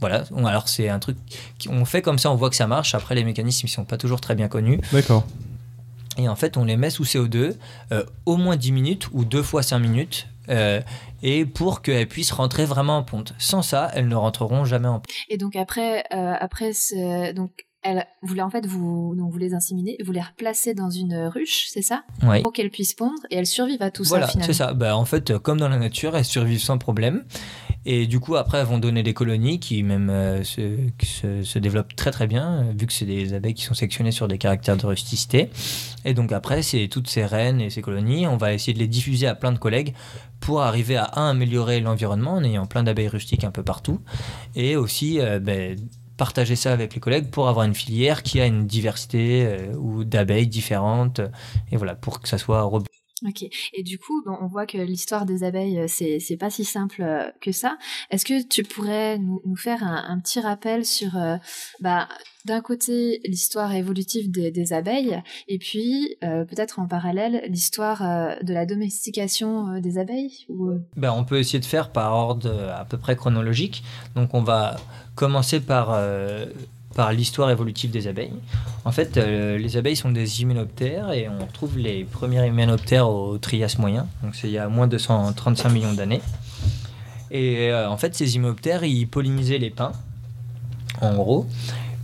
voilà. Alors c'est un truc qu'on fait comme ça, on voit que ça marche. Après, les mécanismes, ils sont pas toujours très bien connus. D'accord. Et en fait, on les met sous CO2 euh, au moins 10 minutes ou deux fois 5 minutes. Euh, et pour qu'elles puissent rentrer vraiment en ponte. Sans ça, elles ne rentreront jamais en ponte. Et donc après, après donc elle, vous en fait vous donc vous les inséminez, vous les replacez dans une ruche, c'est ça? Oui. Pour qu'elles puissent pondre et elles survivent à tout ça finalement. c'est ça. Bah, en fait, comme dans la nature, elles survivent sans problème. Et du coup, après, elles vont donner des colonies qui même euh, se, se, développent très très bien, vu que c'est des abeilles qui sont sectionnées sur des caractères de rusticité. Et donc après, c'est toutes ces reines et ces colonies, on va essayer de les diffuser à plein de collègues pour arriver à un, améliorer l'environnement en ayant plein d'abeilles rustiques un peu partout, et aussi euh, ben, partager ça avec les collègues pour avoir une filière qui a une diversité euh, ou d'abeilles différentes et voilà pour que ça soit robuste. Ok. Et du coup, on voit que l'histoire des abeilles, euh, c'est c'est pas si simple euh, que ça. Est-ce que tu pourrais nous, faire un, petit rappel sur, bah, d'un côté l'histoire évolutive des, abeilles et puis peut-être en parallèle l'histoire de la domestication des abeilles ben, on peut essayer de faire par ordre à peu près chronologique. Donc on va commencer par, euh, par l'histoire évolutive des abeilles. En fait, euh, les abeilles sont des hyménoptères et on retrouve les premiers hyménoptères au Trias moyen, donc c'est il y a moins de 135 millions d'années. Et euh, en fait, ces hyménoptères, ils pollinisaient les pins, en gros,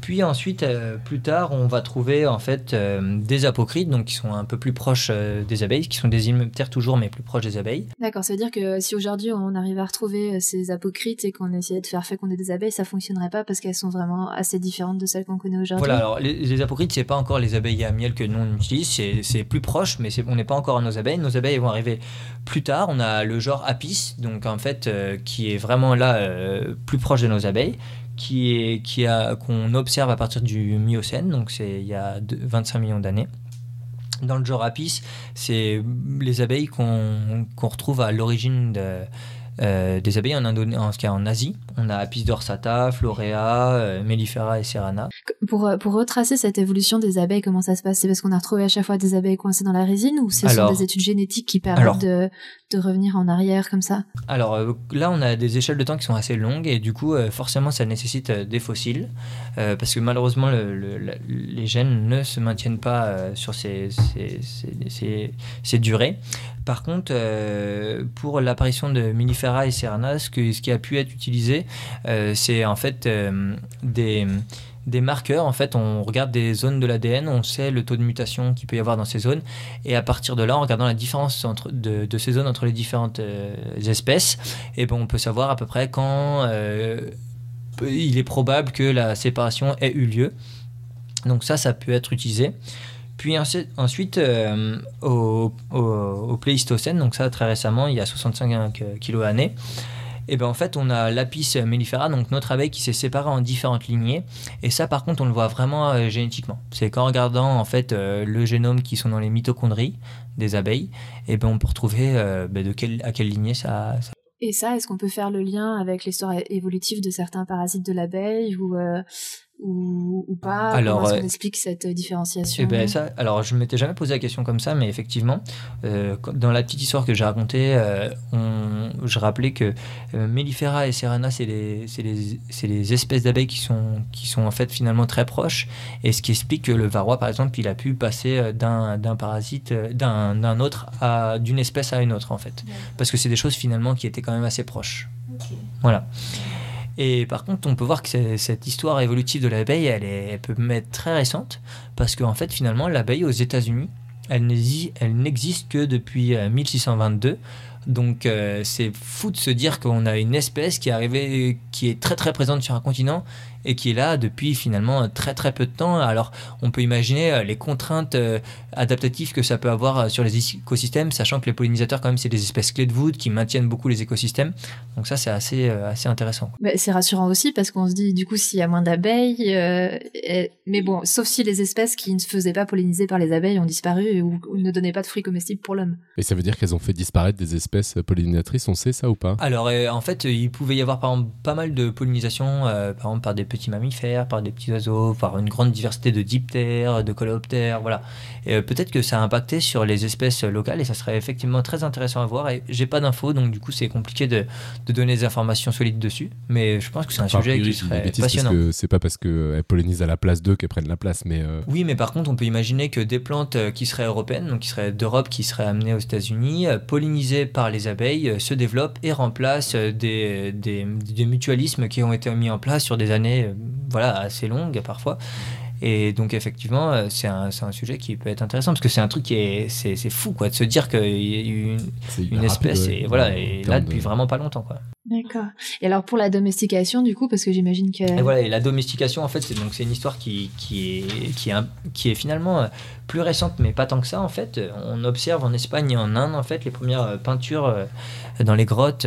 puis ensuite, euh, plus tard, on va trouver en fait euh, des apocrites, donc qui sont un peu plus proches euh, des abeilles, qui sont des hyménoptères toujours, mais plus proches des abeilles. D'accord, ça veut dire que si aujourd'hui on arrive à retrouver ces apocrites et qu'on essayait de faire féconder des abeilles, ça fonctionnerait pas parce qu'elles sont vraiment assez différentes de celles qu'on connaît aujourd'hui? Voilà, alors les, les apocrites, c'est pas encore les abeilles à miel que nous on utilise, c'est plus proche, mais on n'est pas encore à nos abeilles. Nos abeilles vont arriver plus tard. On a le genre Apis, donc en fait, qui est vraiment là plus proche de nos abeilles qui est qui a qu'on observe à partir du Miocène, donc c'est il y a 25 millions d'années. Dans le genre c'est les abeilles qu'on retrouve à l'origine de, euh, des abeilles en, en, en Asie. On a Apis dorsata, Florea, euh, Mellifera et Serrana. Pour, euh, pour retracer cette évolution des abeilles, comment ça se passe? C'est parce qu'on a retrouvé à chaque fois des abeilles coincées dans la résine ou ce sont des études génétiques qui permettent de, de, revenir en arrière comme ça? Alors là, on a des échelles de temps qui sont assez longues et du coup, forcément, ça nécessite des fossiles parce que malheureusement, le, les gènes ne se maintiennent pas sur ces, ces, ces, ces durées. Par contre, pour l'apparition de Mellifera et Serrana, ce, qui a pu être utilisé, euh, c'est en fait euh, des marqueurs. En fait, on regarde des zones de l'ADN, on sait le taux de mutation qu'il peut y avoir dans ces zones. Et à partir de là, en regardant la différence entre, de, ces zones entre les différentes euh, espèces, et ben, on peut savoir à peu près quand euh, il est probable que la séparation ait eu lieu. Donc ça, ça peut être utilisé. Puis ensuite, euh, au, Pléistocène, donc ça très récemment, il y a 65 kilos années, et ben en fait on a l'Apis mellifera, donc notre abeille qui s'est séparée en différentes lignées. Et ça par contre on le voit vraiment euh, génétiquement. C'est qu'en regardant en fait euh, le génome qui sont dans les mitochondries des abeilles, et ben on peut retrouver ben, de quelle, à quelle lignée ça, ça... Et ça, est-ce qu'on peut faire le lien avec l'histoire évolutive de certains parasites de l'abeille ou ou, ou pas alors, Comment qu'on explique cette différenciation eh ben, ça, Alors, je ne m'étais jamais posé la question comme ça, mais effectivement, euh, dans la petite histoire que j'ai racontée, euh, on, je rappelais que euh, Mellifera et Serrana, c'est les, les, les, espèces d'abeilles qui sont, qui sont en fait finalement très proches, et ce qui explique que le varroa, par exemple, il a pu passer d'un parasite, d'un autre, d'une espèce à une autre, en fait. Parce que c'est des choses finalement qui étaient quand même assez proches. Okay. Voilà. Et par contre, on peut voir que cette histoire évolutive de l'abeille, elle, elle peut être très récente, parce qu'en fait, finalement, l'abeille aux États-Unis, elle n'existe que depuis 1622. Donc euh, c'est fou de se dire qu'on a une espèce qui est qui est très présente sur un continent et qui est là depuis finalement très très peu de temps. Alors on peut imaginer euh, les contraintes euh, adaptatives que ça peut avoir euh, sur les écosystèmes, sachant que les pollinisateurs quand même c'est des espèces clés de voûte qui maintiennent beaucoup les écosystèmes. Donc ça c'est assez assez intéressant. c'est rassurant aussi parce qu'on se dit du coup s'il y a moins d'abeilles, euh, et... mais bon sauf si les espèces qui ne se faisaient pas polliniser par les abeilles ont disparu ou, ou ne donnaient pas de fruits comestibles pour l'homme. Et ça veut dire qu'elles ont fait disparaître des espèces pollinisatrices, on sait ça ou pas? Alors en fait il pouvait y avoir par exemple pas mal de pollinisation par exemple par des petits mammifères, par des petits oiseaux, par une grande diversité de diptères, de coléoptères, voilà. Et euh, peut-être que ça a impacté sur les espèces locales et ça serait effectivement très intéressant à voir. Et j'ai pas d'infos, donc du coup c'est compliqué de, de, donner des informations solides dessus. Mais je pense que c'est un enfin, sujet qui serait passionnant. C'est pas parce qu'elles pollinisent à la place d'eux qu'elles prennent la place, mais euh... oui, mais par contre on peut imaginer que des plantes euh, qui seraient européennes, donc qui seraient d'Europe, qui seraient amenées aux États-Unis, euh, pollinisées par les abeilles, se développent et remplacent des, des, des mutualismes qui ont été mis en place sur des années voilà, assez longue parfois. Et donc effectivement, euh, c'est un, un, sujet qui peut être intéressant parce que c'est un truc qui est c'est, fou quoi de se dire qu'il y a une, une espèce rapide, ouais, et voilà et là depuis de... vraiment pas longtemps quoi. D'accord. Et alors pour la domestication du coup parce que j'imagine que et voilà et la domestication en fait c'est donc c'est une histoire qui, qui est qui est qui est finalement euh, plus récente mais pas tant que ça en fait. On observe en Espagne et en Inde en fait les premières euh, peintures dans les grottes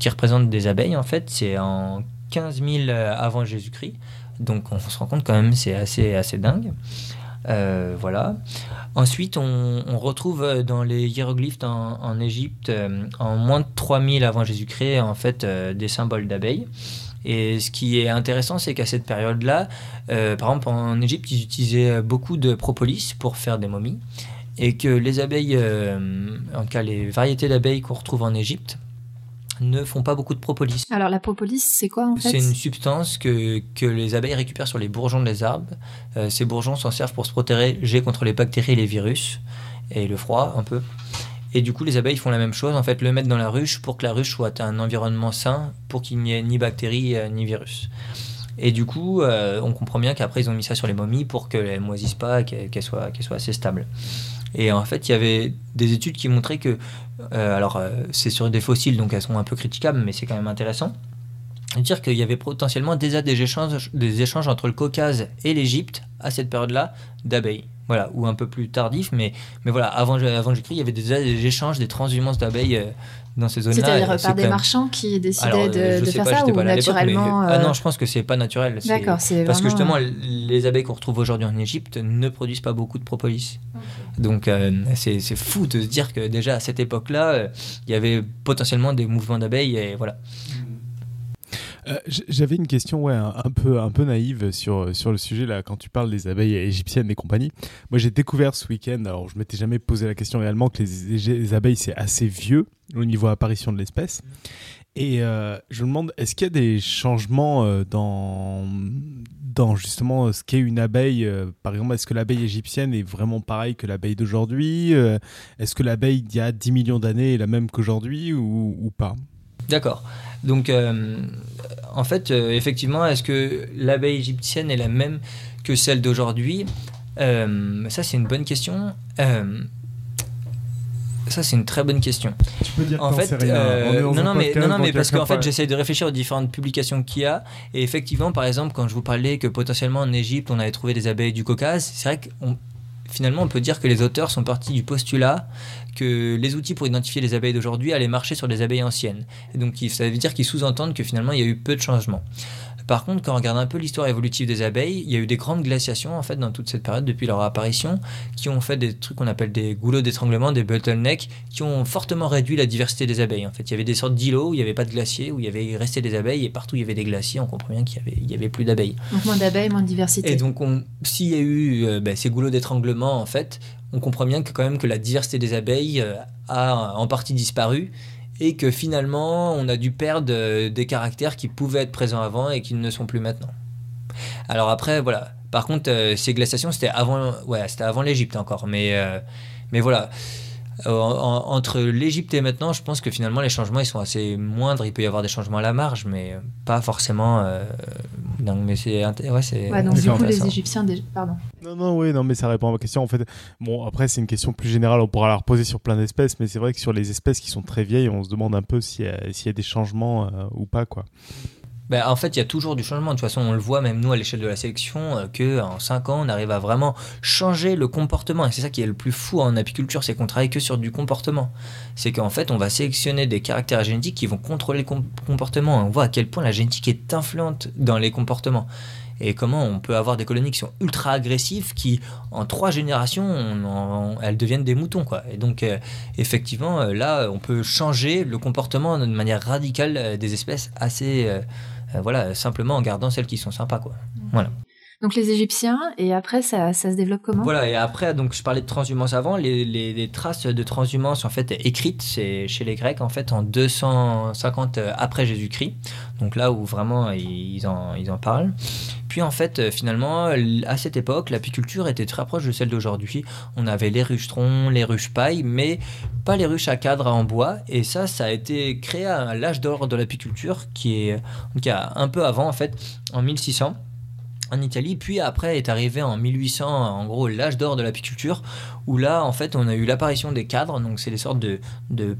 qui représentent des abeilles en fait c'est en 15 000 avant Jésus-Christ. Donc on se rend compte quand même, c'est assez, assez dingue. Euh, voilà. Ensuite, on, retrouve dans les hiéroglyphes en, Égypte, euh, en moins de 3000 avant Jésus-Christ, en fait, euh, des symboles d'abeilles. Et ce qui est intéressant, c'est qu'à cette période-là, euh, par exemple, en Égypte, ils utilisaient beaucoup de propolis pour faire des momies. Et que les abeilles, en tout cas les variétés d'abeilles qu'on retrouve en Égypte, ne font pas beaucoup de propolis. Alors la propolis, c'est quoi en fait? C'est une substance que, que les abeilles récupèrent sur les bourgeons des arbres. Euh, ces bourgeons s'en servent pour se protéger contre les bactéries et les virus, et le froid un peu. Et du coup, les abeilles font la même chose, en fait, le mettre dans la ruche pour que la ruche soit un environnement sain, pour qu'il n'y ait ni bactéries euh, ni virus. Et du coup, euh, on comprend bien qu'après, ils ont mis ça sur les momies pour qu'elles ne moisissent pas, qu'elles qu soient, qu soient assez stables. Et en fait, il y avait des études qui montraient que, alors euh, c'est sur des fossiles, donc elles sont un peu critiquables, mais c'est quand même intéressant, dire qu'il y avait potentiellement déjà des échanges, des échanges entre le Caucase et l'Égypte à cette période-là d'abeilles. Voilà, ou un peu plus tardif, mais, mais voilà, avant, avant j'écris, il y avait déjà des échanges, des transhumances d'abeilles euh, dans ces zones-là. C'est-à-dire par des même... marchands qui décidaient Alors, de, de faire pas, ça ou naturellement mais... euh... Ah non, je pense que c'est pas naturel. D'accord, c'est Parce que justement, les abeilles qu'on retrouve aujourd'hui en Égypte ne produisent pas beaucoup de propolis. Okay. Donc euh, c'est fou de se dire que déjà à cette époque-là, euh, il y avait potentiellement des mouvements d'abeilles et voilà. Euh, J'avais une question ouais, un, peu, un peu naïve sur, sur le sujet, là, quand tu parles des abeilles égyptiennes et compagnie. Moi, j'ai découvert ce week-end, alors je m'étais jamais posé la question réellement, que les, les abeilles, c'est assez vieux au niveau apparition de l'espèce. Et euh, je me demande, est-ce qu'il y a des changements euh, dans, dans justement ce qu'est une abeille Par exemple, est-ce que l'abeille égyptienne est vraiment pareille que l'abeille d'aujourd'hui Est-ce que l'abeille d'il y a 10 millions d'années est la même qu'aujourd'hui ou, pas? D'accord. Donc, en fait, euh, effectivement, est-ce que l'abeille égyptienne est la même que celle d'aujourd'hui? Euh, Ça, c'est une bonne question. Euh, ça, c'est une très bonne question. Tu peux dire En fait, rien. dans non, non, mais, non, non, mais parce qu'en fait, j'essaye de réfléchir aux différentes publications qu'il y a. Et effectivement, par exemple, quand je vous parlais que potentiellement en Égypte, on avait trouvé des abeilles du Caucase, c'est vrai que finalement, on peut dire que les auteurs sont partis du postulat que les outils pour identifier les abeilles d'aujourd'hui allaient marcher sur des abeilles anciennes. Donc, ça veut dire qu'ils sous-entendent que finalement, il y a eu peu de changements. Par contre, quand on regarde un peu l'histoire évolutive des abeilles, il y a eu des grandes glaciations en fait dans toute cette période depuis leur apparition, qui ont fait des trucs qu'on appelle des goulots d'étranglement, des bottlenecks, qui ont fortement réduit la diversité des abeilles. En fait, il y avait des sortes d'îlots où il n'y avait pas de glaciers, où il y avait resté des abeilles, et partout où il y avait des glaciers, on comprend bien qu'il y avait, il y avait plus d'abeilles. Donc moins d'abeilles, moins de diversité. Et donc, on- s'il y a eu euh, ben, ces goulots d'étranglement, en fait, on comprend bien que quand même que la diversité des abeilles euh, a en partie disparu et que finalement, on a dû perdre euh, des caractères qui pouvaient être présents avant et qui ne sont plus maintenant. Alors après, voilà. Par contre, euh, ces glaciations, c'était avant, ouais, c'était avant l'Égypte encore, mais, euh, mais voilà. Euh, en- entre l'Égypte et maintenant, je pense que finalement les changements ils sont assez moindres. Il peut y avoir des changements à la marge, mais euh, pas forcément. Euh, dingue. mais c'est ouais, c'est Ouais, donc du coup, les. Égyptiens, déjà... pardon. Non, non, oui, non, mais ça répond à ma question. En fait, bon, après, c'est une question plus générale. On pourra la reposer sur plein d'espèces, mais c'est vrai que sur les espèces qui sont très vieilles, on se demande un peu s'il y, a- s'il y a des changements euh, ou pas, quoi. Ben, en fait, il y a toujours du changement. De toute façon, on le voit même nous à l'échelle de la sélection, euh, que en 5 ans, on arrive à vraiment changer le comportement. Et c'est ça qui est le plus fou en apiculture, c'est qu'on travaille que sur du comportement. C'est qu'en fait, on va sélectionner des caractères génétiques qui vont contrôler le com- comportement. On voit à quel point la génétique est influente dans les comportements. Et comment on peut avoir des colonies qui sont ultra agressives, qui en trois générations, elles deviennent des moutons, quoi. Et donc, euh, effectivement, euh, là, on peut changer le comportement de manière radicale euh, des espèces assez, euh, voilà, simplement en gardant celles qui sont sympas, quoi. Donc les Égyptiens, et après, ça, ça se développe comment? Voilà, et après, donc je parlais de transhumance avant, les, les- les traces de transhumance en fait écrites, chez les Grecs en fait en 250 après Jésus-Christ, donc là où vraiment ils en, parlent. Puis en fait, euh, finalement, à cette époque, l'apiculture était très proche de celle d'aujourd'hui. On avait les ruches-troncs, les ruches paille, mais pas les ruches à cadre en bois. Et ça, ça a été créé à l'âge d'or de l'apiculture, qui est un peu avant, en fait, en 1600 en Italie, puis après est arrivé en 1800, en gros, l'âge d'or de l'apiculture, où là, en fait, on a eu l'apparition des cadres, donc c'est des sortes de, de,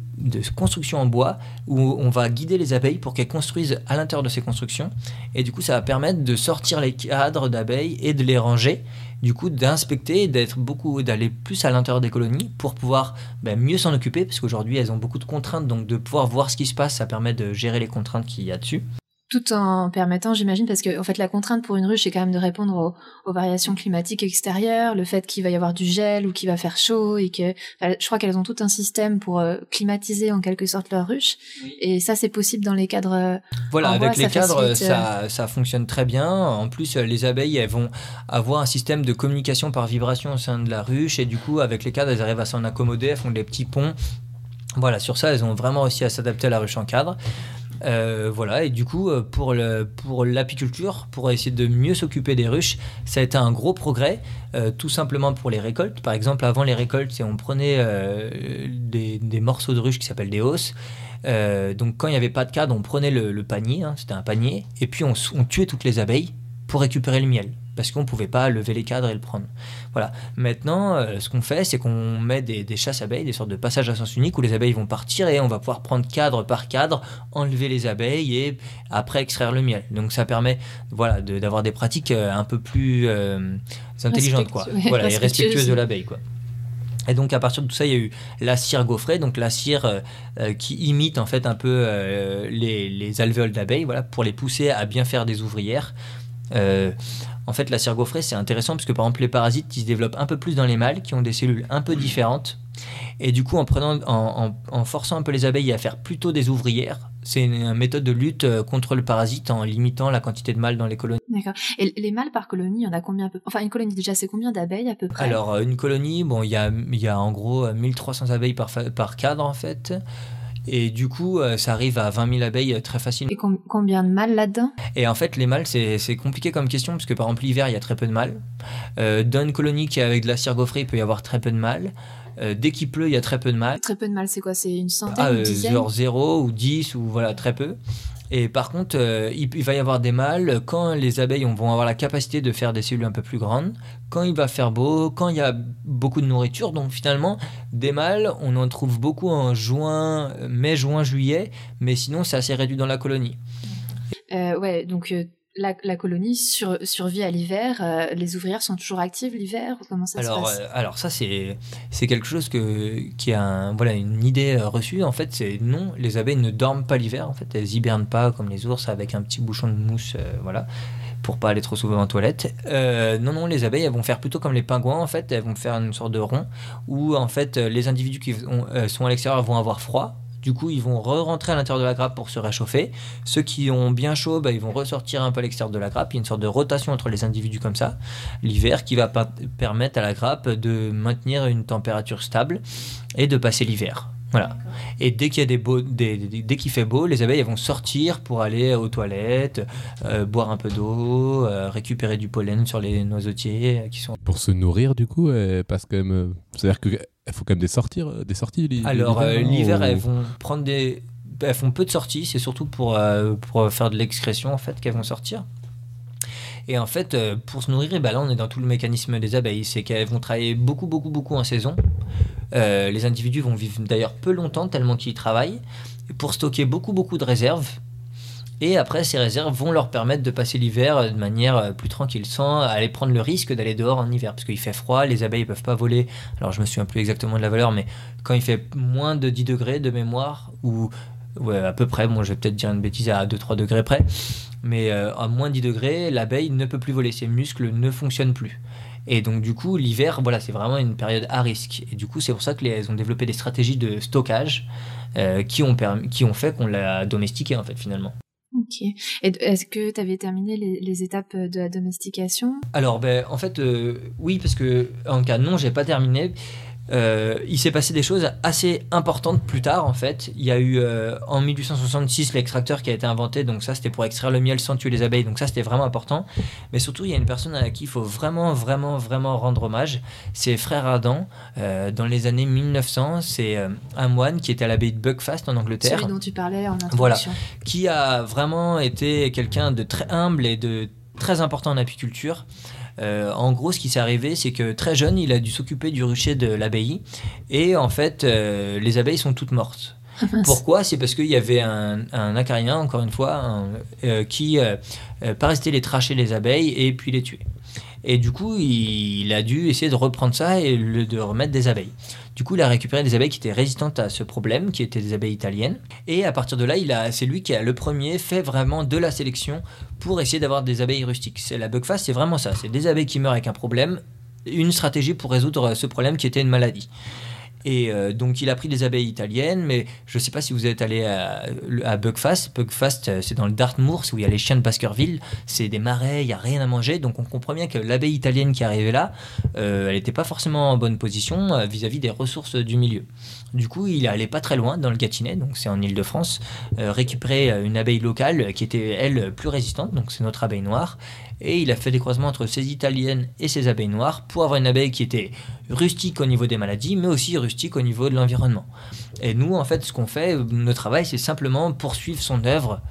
constructions en bois, où on va guider les abeilles pour qu'elles construisent à l'intérieur de ces constructions, et du coup, ça va permettre de sortir les cadres d'abeilles et de les ranger, du coup, d'inspecter, d'être beaucoup, d'aller plus à l'intérieur des colonies pour pouvoir ben, mieux s'en occuper, parce qu'aujourd'hui, elles ont beaucoup de contraintes, donc de pouvoir voir ce qui se passe, ça permet de gérer les contraintes qu'il y a dessus. Tout en permettant, j'imagine, parce que en fait, la contrainte pour une ruche, c'est quand même de répondre aux, aux variations climatiques extérieures, le fait qu'il va y avoir du gel ou qu'il va faire chaud, et que enfin, je crois qu'elles ont tout un système pour euh, climatiser en quelque sorte leur ruche. Et ça, c'est possible dans les cadres. euh, Voilà, avec bois, les ça cadres, facilite, ça, ça fonctionne très bien. En plus, euh, les abeilles, elles vont avoir un système de communication par vibration au sein de la ruche. Et du coup, avec les cadres, elles arrivent à s'en accommoder, elles font des petits ponts. Voilà, sur ça, elles ont vraiment réussi à s'adapter à la ruche en cadre. Euh, voilà, et du coup, euh, pour, pour l'apiculture, pour essayer de mieux s'occuper des ruches, ça a été un gros progrès, euh, tout simplement pour les récoltes. Par exemple, avant les récoltes, on prenait des, des morceaux de ruches qui s'appellent des hausses. Donc, quand il n'y avait pas de cadre, on prenait le, panier, hein, c'était un panier, et puis on tuait toutes les abeilles pour récupérer le miel, parce qu'on ne pouvait pas lever les cadres et le prendre. Voilà. Maintenant, euh, ce qu'on fait, c'est qu'on met des, des chasses abeilles, des sortes de passages à sens unique où les abeilles vont partir et on va pouvoir prendre cadre par cadre, enlever les abeilles et après extraire le miel. Donc ça permet voilà, de- d'avoir des pratiques euh, un peu plus euh, intelligentes quoi. Voilà, et respectueuses. de l'abeille quoi. Et donc à partir de tout ça, il y a eu la cire gaufrée, donc la cire euh, qui imite en fait un peu euh, les, les alvéoles d'abeilles, voilà, pour les pousser à bien faire des ouvrières. Euh, en fait, la gaufrée, c'est intéressant parce que par exemple, les parasites, ils se développent un peu plus dans les mâles, qui ont des cellules un peu différentes. Et du coup, en, prenant, en, en- en forçant un peu les abeilles à faire plutôt des ouvrières, c'est une, une méthode de lutte euh, contre le parasite en limitant la quantité de mâles dans les colonies. D'accord. Et les mâles par colonie, il y en a combien à peu Enfin, une colonie déjà, c'est combien d'abeilles à peu près? Alors, euh, une colonie, bon, il y a, y a en gros euh, 1300 abeilles par, fa- par cadre en fait. Et du coup, euh, ça arrive à 20 000 abeilles euh, très facilement. Et com- combien de mâles là-dedans? Et en fait, les mâles, c'est compliqué comme question, parce que par exemple, l'hiver, il y a très peu de mâles. Euh, dans une colonie qui est avec de la cire gaufrée, il peut y avoir très peu de mâles. Euh, dès qu'il pleut, il y a très peu de mâles. Très peu de mâles, c'est quoi? C'est une centaine, Ah, une dizaine? genre 0 ou 10 ou voilà, très peu. Et par contre, euh, il, va y avoir des mâles quand les abeilles vont avoir la capacité de faire des cellules un peu plus grandes, quand il va faire beau, quand il y a beaucoup de nourriture. Donc finalement, des mâles, on en trouve beaucoup en juin, mai, juin, juillet, mais sinon c'est assez réduit dans la colonie. Euh, ouais, donc euh, la, la colonie sur- survit à l'hiver. euh, les ouvrières sont toujours actives l'hiver Comment ça Alors, se passe? euh, alors ça c'est c'est quelque chose que qui a un, voilà une idée euh, reçue. En fait c'est non les abeilles ne dorment pas l'hiver. En fait elles hibernent pas comme les ours avec un petit bouchon de mousse euh, voilà pour pas aller trop souvent en toilette non non les abeilles elles vont faire plutôt comme les pingouins en fait. Elles vont faire une sorte de rond où en fait les individus qui ont- sont à l'extérieur vont avoir froid du coup, ils vont re-rentrer à l'intérieur de la grappe pour se réchauffer. Ceux qui ont bien chaud, bah, ils vont ressortir un peu à l'extérieur de la grappe. Il y a une sorte de rotation entre les individus comme ça l'hiver qui va permettre à la grappe de maintenir une température stable et de passer l'hiver. Voilà. Et dès qu'il y a des beaux, des- des- dès qu'il fait beau, les abeilles elles vont sortir pour aller aux toilettes, euh, boire un peu d'eau, euh, récupérer du pollen sur les noisetiers euh, qui sont. Pour se nourrir, du coup, elles passent quand même. euh, C'est-à-dire qu'il faut quand même des sorties, euh, des sorties Alors euh, l'hiver, ou- elles vont prendre des, elles font peu de sorties. C'est surtout pour euh, pour faire de l'excrétion en fait qu'elles vont sortir. Et en fait, euh, pour se nourrir, ben là, on est dans tout le mécanisme des abeilles. C'est qu'elles vont travailler beaucoup, beaucoup, beaucoup en saison. Euh, les individus vont vivre d'ailleurs peu longtemps tellement qu'ils travaillent pour stocker beaucoup, beaucoup de réserves. Et après, ces réserves vont leur permettre de passer l'hiver de manière euh, plus tranquille, sans aller prendre le risque d'aller dehors en hiver, parce qu'il fait froid, les abeilles ne peuvent pas voler. Alors, je me souviens plus exactement de la valeur, mais quand il fait moins de 10 degrés de mémoire, ou ouais, à peu près, bon, je vais peut-être dire une bêtise à 2-3 degrés près, mais euh, à moins de 10 degrés, l'abeille ne peut plus voler, ses muscles ne fonctionnent plus. Et donc du coup, l'hiver, voilà, c'est vraiment une période à risque. Et du coup, c'est pour ça qu'elles ont développé des stratégies de stockage euh, qui, ont permis, qui ont fait qu'on l'a domestiquée en fait finalement. Ok. Est-ce que tu avais terminé les, les étapes de la domestication? Alors, ben, en fait, euh, oui, parce que en cas non, j'ai pas terminé. Euh, il s'est passé des choses assez importantes plus tard, en fait. Il y a eu euh, en 1866 l'extracteur qui a été inventé, donc ça c'était pour extraire le miel sans tuer les abeilles, donc ça c'était vraiment important. Mais surtout, il y a une personne à qui il faut vraiment, vraiment, vraiment rendre hommage. C'est Frère Adam, euh, dans les années 1900. C'est un moine qui était à l'abbaye de Buckfast en Angleterre Celui dont tu parlais en introduction. Voilà. qui a vraiment été quelqu'un de très humble et de très important en apiculture. Euh, en gros, ce qui s'est arrivé, c'est que très jeune, il a dû s'occuper du rucher de l'abbaye. Et en fait, euh, les abeilles sont toutes mortes. Pourquoi? C'est parce qu'il y avait un, un acarien, encore une fois, un- euh, qui euh, paraissait les tracher les abeilles et puis les tuer. Et du coup, il, il a dû essayer de reprendre ça et le- de remettre des abeilles. Du coup, il a récupéré des abeilles qui étaient résistantes à ce problème, qui étaient des abeilles italiennes. Et à partir de là, il a, c'est lui qui a le premier fait vraiment de la sélection pour essayer d'avoir des abeilles rustiques. C'est la bugfast, c'est vraiment ça. C'est des abeilles qui meurent avec un problème, une stratégie pour résoudre ce problème qui était une maladie. Et euh, donc il a pris des abeilles italiennes, mais je ne sais pas si vous êtes allé à, à Bugfast. Bugfast, euh, c'est dans le Dartmoor, où il y a les chiens de Baskerville. C'est des marais, il n'y a rien à manger. Donc on comprend bien que l'abeille italienne qui arrivait là, euh, elle n'était pas forcément en bonne position euh, vis-à-vis des ressources du milieu. Du coup, il est allé pas très loin dans le Gâtinais, donc c'est en Ile-de-France, euh, récupérer euh, une abeille locale qui était, elle, plus résistante, donc c'est notre abeille noire. Et il a fait des croisements entre ces italiennes et ces abeilles noires pour avoir une abeille qui était rustique au niveau des maladies, mais aussi rustique au niveau de l'environnement. Et nous, en fait, ce qu'on fait, notre travail, c'est simplement poursuivre son œuvre.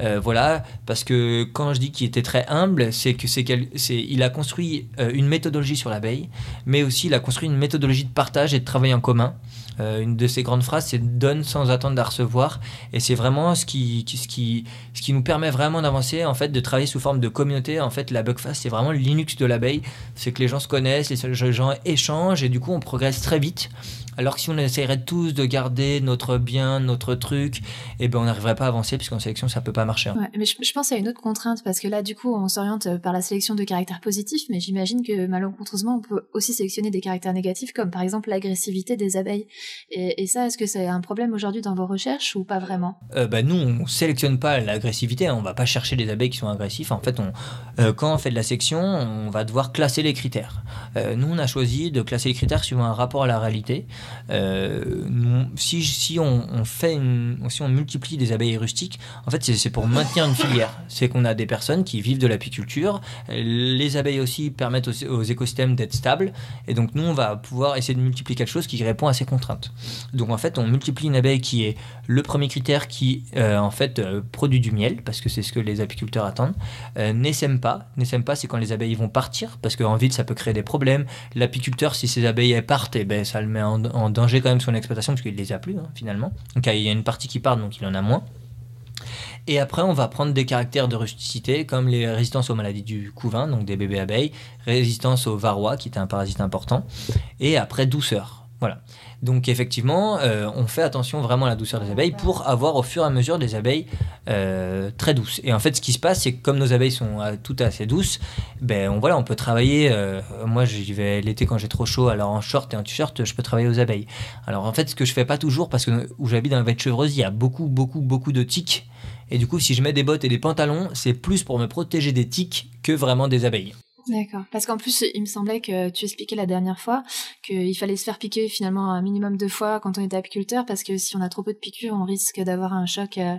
Euh, voilà, parce que quand je dis qu'il était très humble, c'est que c'est il a construit une méthodologie sur l'abeille, mais aussi il a construit une méthodologie de partage et de travail en commun. Euh, une de ses grandes phrases, c'est donne sans attendre à recevoir, et c'est vraiment ce qui, ce qui, ce qui nous permet vraiment d'avancer, en fait, de travailler sous forme de communauté. En fait, la Bugfast, c'est vraiment le Linux de l'abeille, c'est que les gens se connaissent, les gens échangent, et du coup, on progresse très vite. Alors que si on essayerait tous de garder notre bien, notre truc, eh ben on n'arriverait pas à avancer puisqu'en sélection ça peut pas marcher. hein. Ouais, mais je, je pense à une autre contrainte parce que là, du coup, on s'oriente par la sélection de caractères positifs, mais j'imagine que malencontreusement, on peut aussi sélectionner des caractères négatifs, comme par exemple l'agressivité des abeilles. Et, et ça, est-ce que c'est un problème aujourd'hui dans vos recherches ou pas vraiment? Euh, bah, nous, on sélectionne pas l'agressivité, hein, on va pas chercher des abeilles qui sont agressifs. En fait, on, euh, quand on fait de la section, on va devoir classer les critères. Euh, nous, on a choisi de classer les critères suivant un rapport à la réalité. Euh, si, on, multiplie des abeilles rustiques, en fait, c'est pour maintenir une filière. C'est qu'on a des personnes qui vivent de l'apiculture. Les abeilles aussi permettent aux, écosystèmes d'être stables. Et donc, nous, on va pouvoir essayer de multiplier quelque chose qui répond à ces contraintes. Donc, en fait, on multiplie une abeille qui est le premier critère qui, euh, en fait, euh, produit du miel, parce que c'est ce que les apiculteurs attendent. N'essaime pas. N'essaime pas, c'est quand les abeilles vont partir, parce qu'en ville, ça peut créer des problèmes. L'apiculteur, si ces abeilles partent, eh ben, ça le met en, en danger quand même son exploitation, parce qu'il les a plus, hein, finalement. Donc, il y a une partie qui part, donc il en a moins. Et après, on va prendre des caractères de rusticité, comme les résistances aux maladies du couvain, donc des bébés abeilles, résistance au varroa, qui était un parasite important, et après douceur. Voilà. Donc effectivement, euh, on fait attention vraiment à la douceur des abeilles pour avoir au fur et à mesure des abeilles euh, très douces. Et en fait, ce qui se passe, c'est que comme nos abeilles sont euh, toutes assez douces, ben on, voilà, on peut travailler. moi, j'y vais l'été quand j'ai trop chaud, alors en short et en t-shirt, je peux travailler aux abeilles. Alors en fait, ce que je fais pas toujours, parce que où j'habite dans la vallée de Chevreuse, il y a beaucoup, beaucoup, beaucoup de tiques. Et du coup, si je mets des bottes et des pantalons, c'est plus pour me protéger des tiques que vraiment des abeilles. D'accord. Parce qu'en plus, il me semblait que tu expliquais la dernière fois qu'il fallait se faire piquer finalement un minimum de fois quand on était apiculteur, parce que si on a trop peu de piqûres, on risque d'avoir un choc. euh,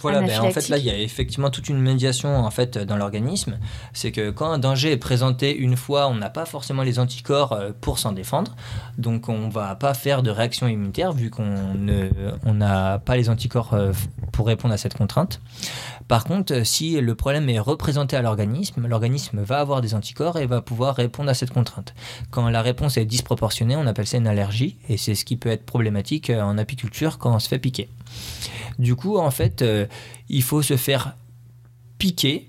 Voilà, ben, en fait là il y a effectivement toute une médiation en fait dans l'organisme. C'est que quand un danger est présenté une fois, on n'a pas forcément les anticorps euh, pour s'en défendre, donc on va pas faire de réaction immunitaire vu qu'on ne on n'a pas les anticorps euh, pour répondre à cette contrainte. Par contre, euh, si le problème est représenté à l'organisme, l'organisme va avoir des anticorps et va pouvoir répondre à cette contrainte. Quand la réponse est disproportionnée, on appelle ça une allergie et c'est ce qui peut être problématique euh, en apiculture quand on se fait piquer. Du coup, en fait, euh, il faut se faire piquer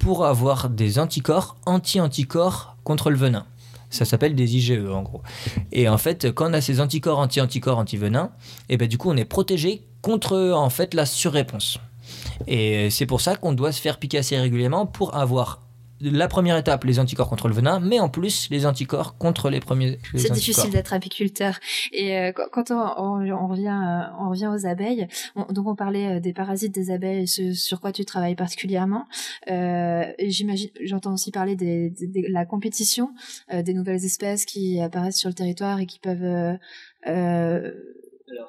pour avoir des anticorps anti-anticorps contre le venin. Ça s'appelle des IgE en gros. Et en fait, quand on a ces anticorps anti-anticorps anti-venin, et ben du coup, on est protégé contre en fait la surréponse. Et c'est pour ça qu'on doit se faire piquer assez régulièrement pour avoir la première étape, les anticorps contre le venin, mais en plus les anticorps contre les premiers. C'est difficile d'être apiculteur. Et euh, quand- on, on- on revient, euh, on revient aux abeilles, on- donc on parlait euh, des parasites des abeilles, ce sur quoi tu travailles particulièrement. Euh, J'imagine, j'entends aussi parler de la compétition, euh, des nouvelles espèces qui apparaissent sur le territoire et qui peuvent euh, euh,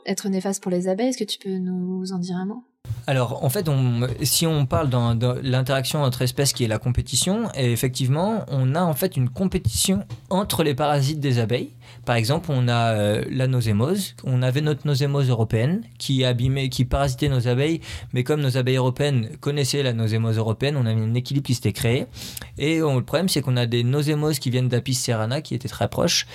être néfastes pour les abeilles. Est-ce que tu peux nous en dire un mot? Alors, en fait, si on parle dans, l'interaction entre espèces qui est la compétition, et effectivement, on a en fait une compétition entre les parasites des abeilles. Par exemple, on a euh, la nosémose. On avait notre nosémose européenne qui abîmait, qui parasitait nos abeilles, mais comme nos abeilles européennes connaissaient la nosémose européenne, on avait un équilibre qui s'était créé. Et on- le problème, c'est qu'on a des nosémoses qui viennent d'Apis cerana, qui étaient très proches,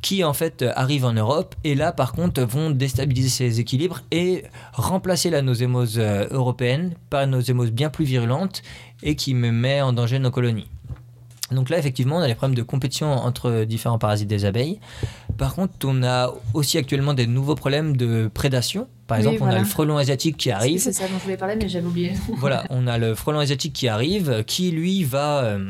qui en fait euh, arrivent en Europe, et là, par contre, vont déstabiliser ces équilibres et remplacer la nosémose euh, européenne par une nosémose bien plus virulente et qui me met en danger nos colonies. Donc là, effectivement, on a des problèmes de compétition entre différents parasites des abeilles. Par contre, on a aussi actuellement des nouveaux problèmes de prédation. Par Oui, exemple, on a le frelon asiatique qui arrive. C'est ça dont je voulais parler, mais j'avais oublié. voilà, on a le frelon asiatique qui arrive, qui lui va, euh,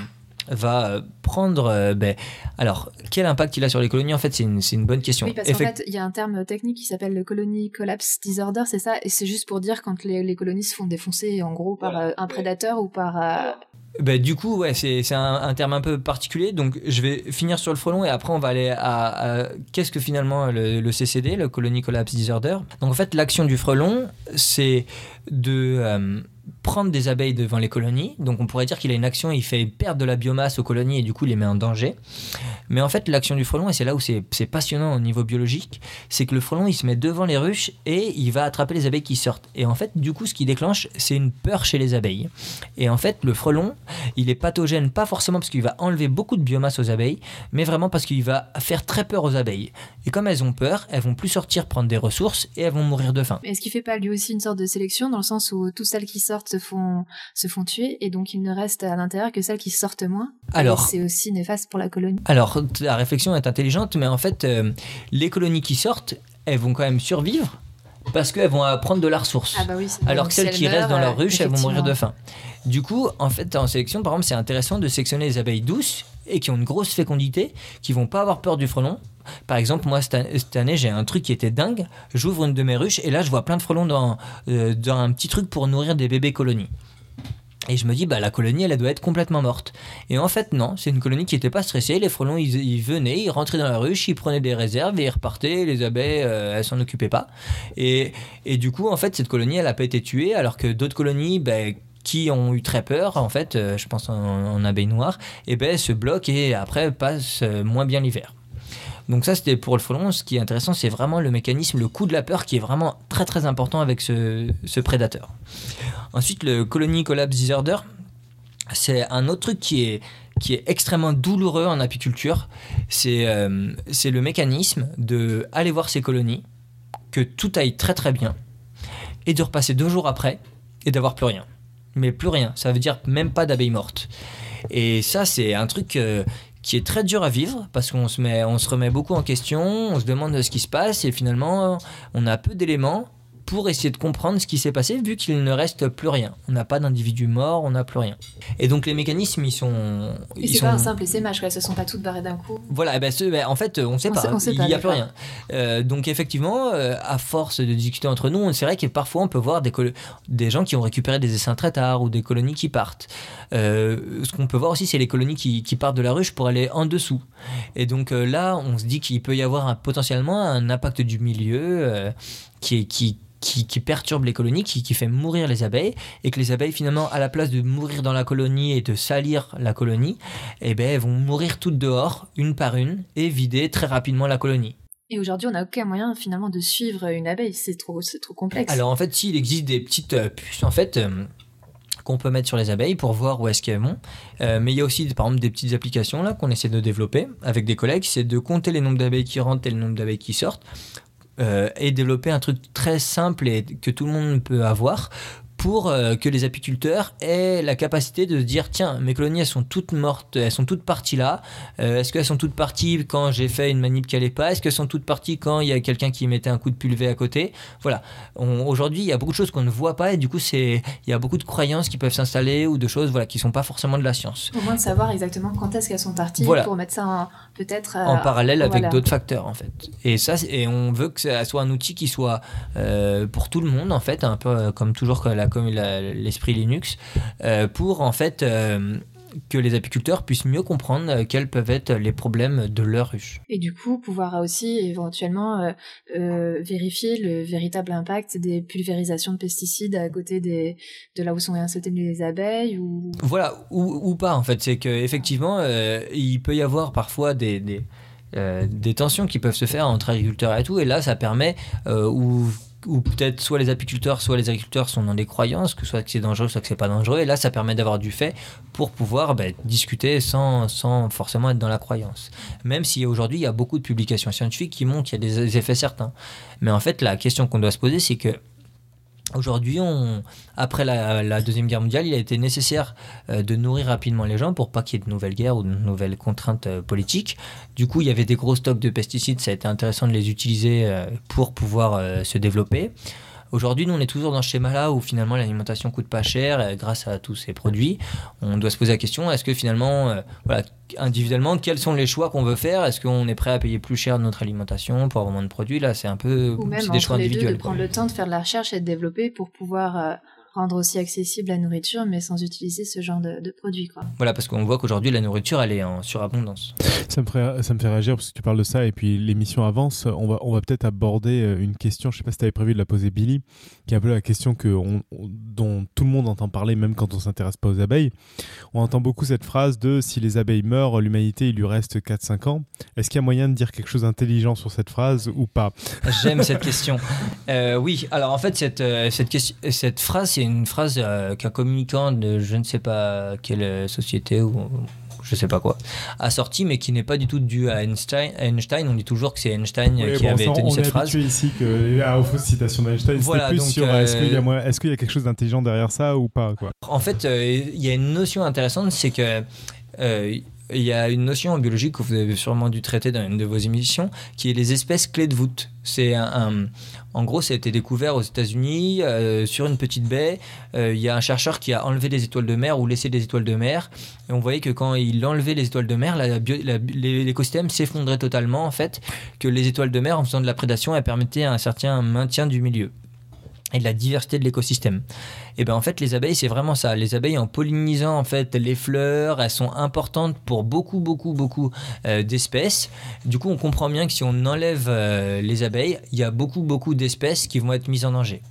va euh, prendre. euh, ben, alors, quel impact il a sur les colonies? En fait, c'est une, bonne question. Oui, parce qu'en fait, il y a un terme technique qui s'appelle le colony collapse disorder, c'est ça? Et c'est juste pour dire quand les, les colonies se font défoncer, en gros, par euh, un prédateur ou par... euh, Bah, du coup, ouais, c'est c'est un, un terme un peu particulier. Donc, je vais finir sur le frelon et après, on va aller à, à- qu'est-ce que finalement le, le CCD, le Colony Collapse Disorder? Donc, en fait, l'action du frelon, c'est de euh, prendre des abeilles devant les colonies. Donc, on pourrait dire qu'il a une action, il fait perdre de la biomasse aux colonies et du coup, il les met en danger. Mais en fait, l'action du frelon, et c'est là où c'est passionnant au niveau biologique, c'est que le frelon, il se met devant les ruches et il va attraper les abeilles qui sortent. Et en fait, du coup, ce qui déclenche, c'est une peur chez les abeilles. Et en fait, le frelon, il est pathogène, pas forcément parce qu'il va enlever beaucoup de biomasse aux abeilles, mais vraiment parce qu'il va faire très peur aux abeilles. Et comme elles ont peur, elles vont plus sortir prendre des ressources et elles vont mourir de faim. Est-ce qu'il fait pas lui aussi une sorte de sélection dans le sens où toutes celles qui sortent se font, se font tuer et donc il ne reste à l'intérieur que celles qui sortent moins Alors, c'est aussi néfaste pour la colonie. alors la réflexion est intelligente, mais en fait, euh, les colonies qui sortent, elles vont quand même survivre parce qu'elles vont prendre de la ressource. Ah bah oui, Alors que celles elles qui restent dans leur ruche, elles vont mourir de faim. Du coup, en fait, en sélection, par exemple, c'est intéressant de sélectionner les abeilles douces et qui ont une grosse fécondité, qui vont pas avoir peur du frelon. Par exemple, moi, cette année, j'ai un truc qui était dingue. J'ouvre une de mes ruches et là, je vois plein de frelons dans, euh, un petit truc pour nourrir des bébés colonies. Et je me dis, bah, la colonie, elle, doit être complètement morte. Et en fait, non, c'est une colonie qui n'était pas stressée. Les frelons, ils, venaient, ils rentraient dans la ruche, ils prenaient des réserves et ils repartaient. Les abeilles, euh, elles s'en occupaient pas. Et, du coup, en fait, cette colonie, elle n'a pas été tuée, alors que d'autres colonies, ben, qui ont eu très peur, en fait, euh, je pense en, en abeilles noires, et ben, se bloquent et après passent moins bien l'hiver. Donc ça, c'était pour le frelon. Ce qui est intéressant, c'est vraiment le mécanisme, le coup de la peur, qui est vraiment très très important avec ce, prédateur. Ensuite, le colony collapse disorder, c'est un autre truc qui est, qui extrêmement douloureux en apiculture. C'est euh, c'est le mécanisme de aller voir ces colonies, que tout aille très très bien, et de repasser deux jours après et d'avoir plus rien. Mais plus rien, ça veut dire même pas d'abeilles mortes. Et ça, c'est un truc euh, qui est très dur à vivre parce qu'on se, met, on se remet beaucoup en question, on se demande ce qui se passe et finalement, on a peu d'éléments pour essayer de comprendre ce qui s'est passé vu qu'il ne reste plus rien. On n'a pas d'individu mort, on n'a plus rien. Et donc les mécanismes, ils sont... Et c'est sont... pas un simple essaimage. Elles se sont pas toutes barrées d'un coup. Voilà, eh ben, ce- ben, en fait, on ne sait pas. il n'y a plus rien. Euh, donc, effectivement, euh, à force de discuter entre nous, c'est vrai que parfois on peut voir des, des gens qui ont récupéré des essaims très tard ou des colonies qui partent. Euh, ce qu'on peut voir aussi, c'est les colonies qui, qui partent de la ruche pour aller en dessous. Et donc là, on se dit qu'il peut y avoir un- potentiellement un impact du milieu qui, est- qui, qui, qui perturbe les colonies, qui, qui fait mourir les abeilles, et que les abeilles, finalement, à la place de mourir dans la colonie et de salir la colonie, eh ben, elles vont mourir toutes dehors, une par une, et vider très rapidement la colonie. Et aujourd'hui, on n'a aucun moyen finalement de suivre une abeille. C'est trop, c'est trop complexe. Alors en fait, s'il existe des petites euh, puces en fait euh, qu'on peut mettre sur les abeilles pour voir où est-ce qu'elles vont. Euh, mais il y a aussi par exemple des petites applications là qu'on essaie de développer avec des collègues, c'est de compter les nombres d'abeilles qui rentrent et le nombre d'abeilles qui sortent. Euh, et développer un truc très simple et que tout le monde peut avoir pour euh, que les apiculteurs aient la capacité de se dire tiens mes colonies elles sont toutes mortes elles sont toutes parties là. Euh, est-ce qu'elles sont toutes parties quand j'ai fait une manip qui allait pas? Est-ce qu'elles sont toutes parties quand il y a quelqu'un qui mettait un coup de pulvé à côté? Voilà. Aujourd'hui il y a beaucoup de choses qu'on ne voit pas et du coup c'est il y a beaucoup de croyances qui peuvent s'installer ou de choses voilà qui sont pas forcément de la science. Au moins de savoir exactement quand est-ce qu'elles sont parties Voilà. pour mettre ça en- peut-être euh, en parallèle avec voilà. d'autres facteurs en fait. Et ça, et on veut que ça soit un outil qui soit euh, pour tout le monde en fait, un peu euh, comme toujours comme l'esprit Linux, euh, pour en fait que les apiculteurs puissent mieux comprendre euh, quels peuvent être les problèmes de leur ruche. Et du coup, pouvoir aussi éventuellement euh, euh, vérifier le véritable impact des pulvérisations de pesticides à côté des, de là où sont installées les abeilles ou Voilà, ou, ou pas en fait, c'est que effectivement, euh, il peut y avoir parfois des, des, euh, des tensions qui peuvent se faire entre agriculteurs et tout, et là ça permet, euh, ou ou peut-être soit les apiculteurs, soit les agriculteurs sont dans des croyances, que soit que c'est dangereux, soit que c'est pas dangereux, et là ça permet d'avoir du fait pour pouvoir bah, discuter sans, sans forcément être dans la croyance. Même si aujourd'hui il y a beaucoup de publications scientifiques qui montrent qu'il y a des effets certains. Mais en fait la question qu'on doit se poser c'est que Aujourd'hui, après la, Deuxième Guerre mondiale, il a été nécessaire euh, de nourrir rapidement les gens pour pas qu'il y ait de nouvelles guerres ou de nouvelles contraintes euh, politiques. Du coup, il y avait des gros stocks de pesticides, ça a été intéressant de les utiliser euh, pour pouvoir se développer. Aujourd'hui, nous, on est toujours dans ce schéma-là où finalement l'alimentation coûte pas cher euh, grâce à tous ces produits. On doit se poser la question est-ce que finalement, euh, voilà, individuellement, quels sont les choix qu'on veut faire? Est-ce qu'on est prêt à payer plus cher notre alimentation pour avoir moins de produits? Là, c'est un peu ou même des choix entre les deux, de individuels. prendre le temps de faire de la recherche et de développer pour pouvoir euh, rendre aussi accessible la nourriture, mais sans utiliser ce genre de, de produits. Quoi. Voilà, parce qu'on voit qu'aujourd'hui, la nourriture, elle est en surabondance. Ça me, ferait, ça me fait réagir parce que tu parles de ça et puis l'émission avance. On va, on va peut-être aborder euh, une question, je sais pas si tu avais prévu de la poser Billy, qui est un peu la question que on- on- dont tout le monde entend parler même quand on s'intéresse pas aux abeilles. On entend beaucoup cette phrase de si les abeilles meurent, l'humanité il lui reste 4-5 ans. Est-ce qu'il y a moyen de dire quelque chose d'intelligent sur cette phrase ou pas? J'aime cette question. Euh, oui, alors en fait, cette, euh, cette, question, cette phrase, c'est une phrase euh, qu'un communicant de je ne sais pas quelle euh, société ou je sais pas quoi a sorti, mais qui n'est pas du tout dû à Einstein. Einstein on dit toujours que c'est Einstein Oui, qui bon, avait tenu on cette est phrase. ici que, à, aux fausses citations d'Einstein. Voilà, plus donc, sur euh, est-ce qu'il y, a y quelque chose d'intelligent derrière ça ou pas quoi. En fait, il y a une notion intéressante, c'est que euh, il y a une notion en biologie que vous avez sûrement dû traiter dans une de vos émissions, qui est les espèces clés de voûte. C'est un, en gros, ça a été découvert aux États-Unis euh, sur une petite baie. Euh, Il y a un chercheur qui a enlevé des étoiles de mer ou laissé des étoiles de mer, et on voyait que quand il enlevait les étoiles de mer, l'écosystème s'effondrait totalement. En fait, que les étoiles de mer, en faisant de la prédation, elles permettaient un certain maintien du milieu. Et de la diversité de l'écosystème. Et ben en fait les abeilles c'est vraiment ça. Les abeilles en pollinisant en fait les fleurs, elles sont importantes pour beaucoup beaucoup beaucoup euh, d'espèces. Du coup on comprend bien que si on enlève euh, les abeilles, il y a beaucoup beaucoup d'espèces qui vont être mises en danger.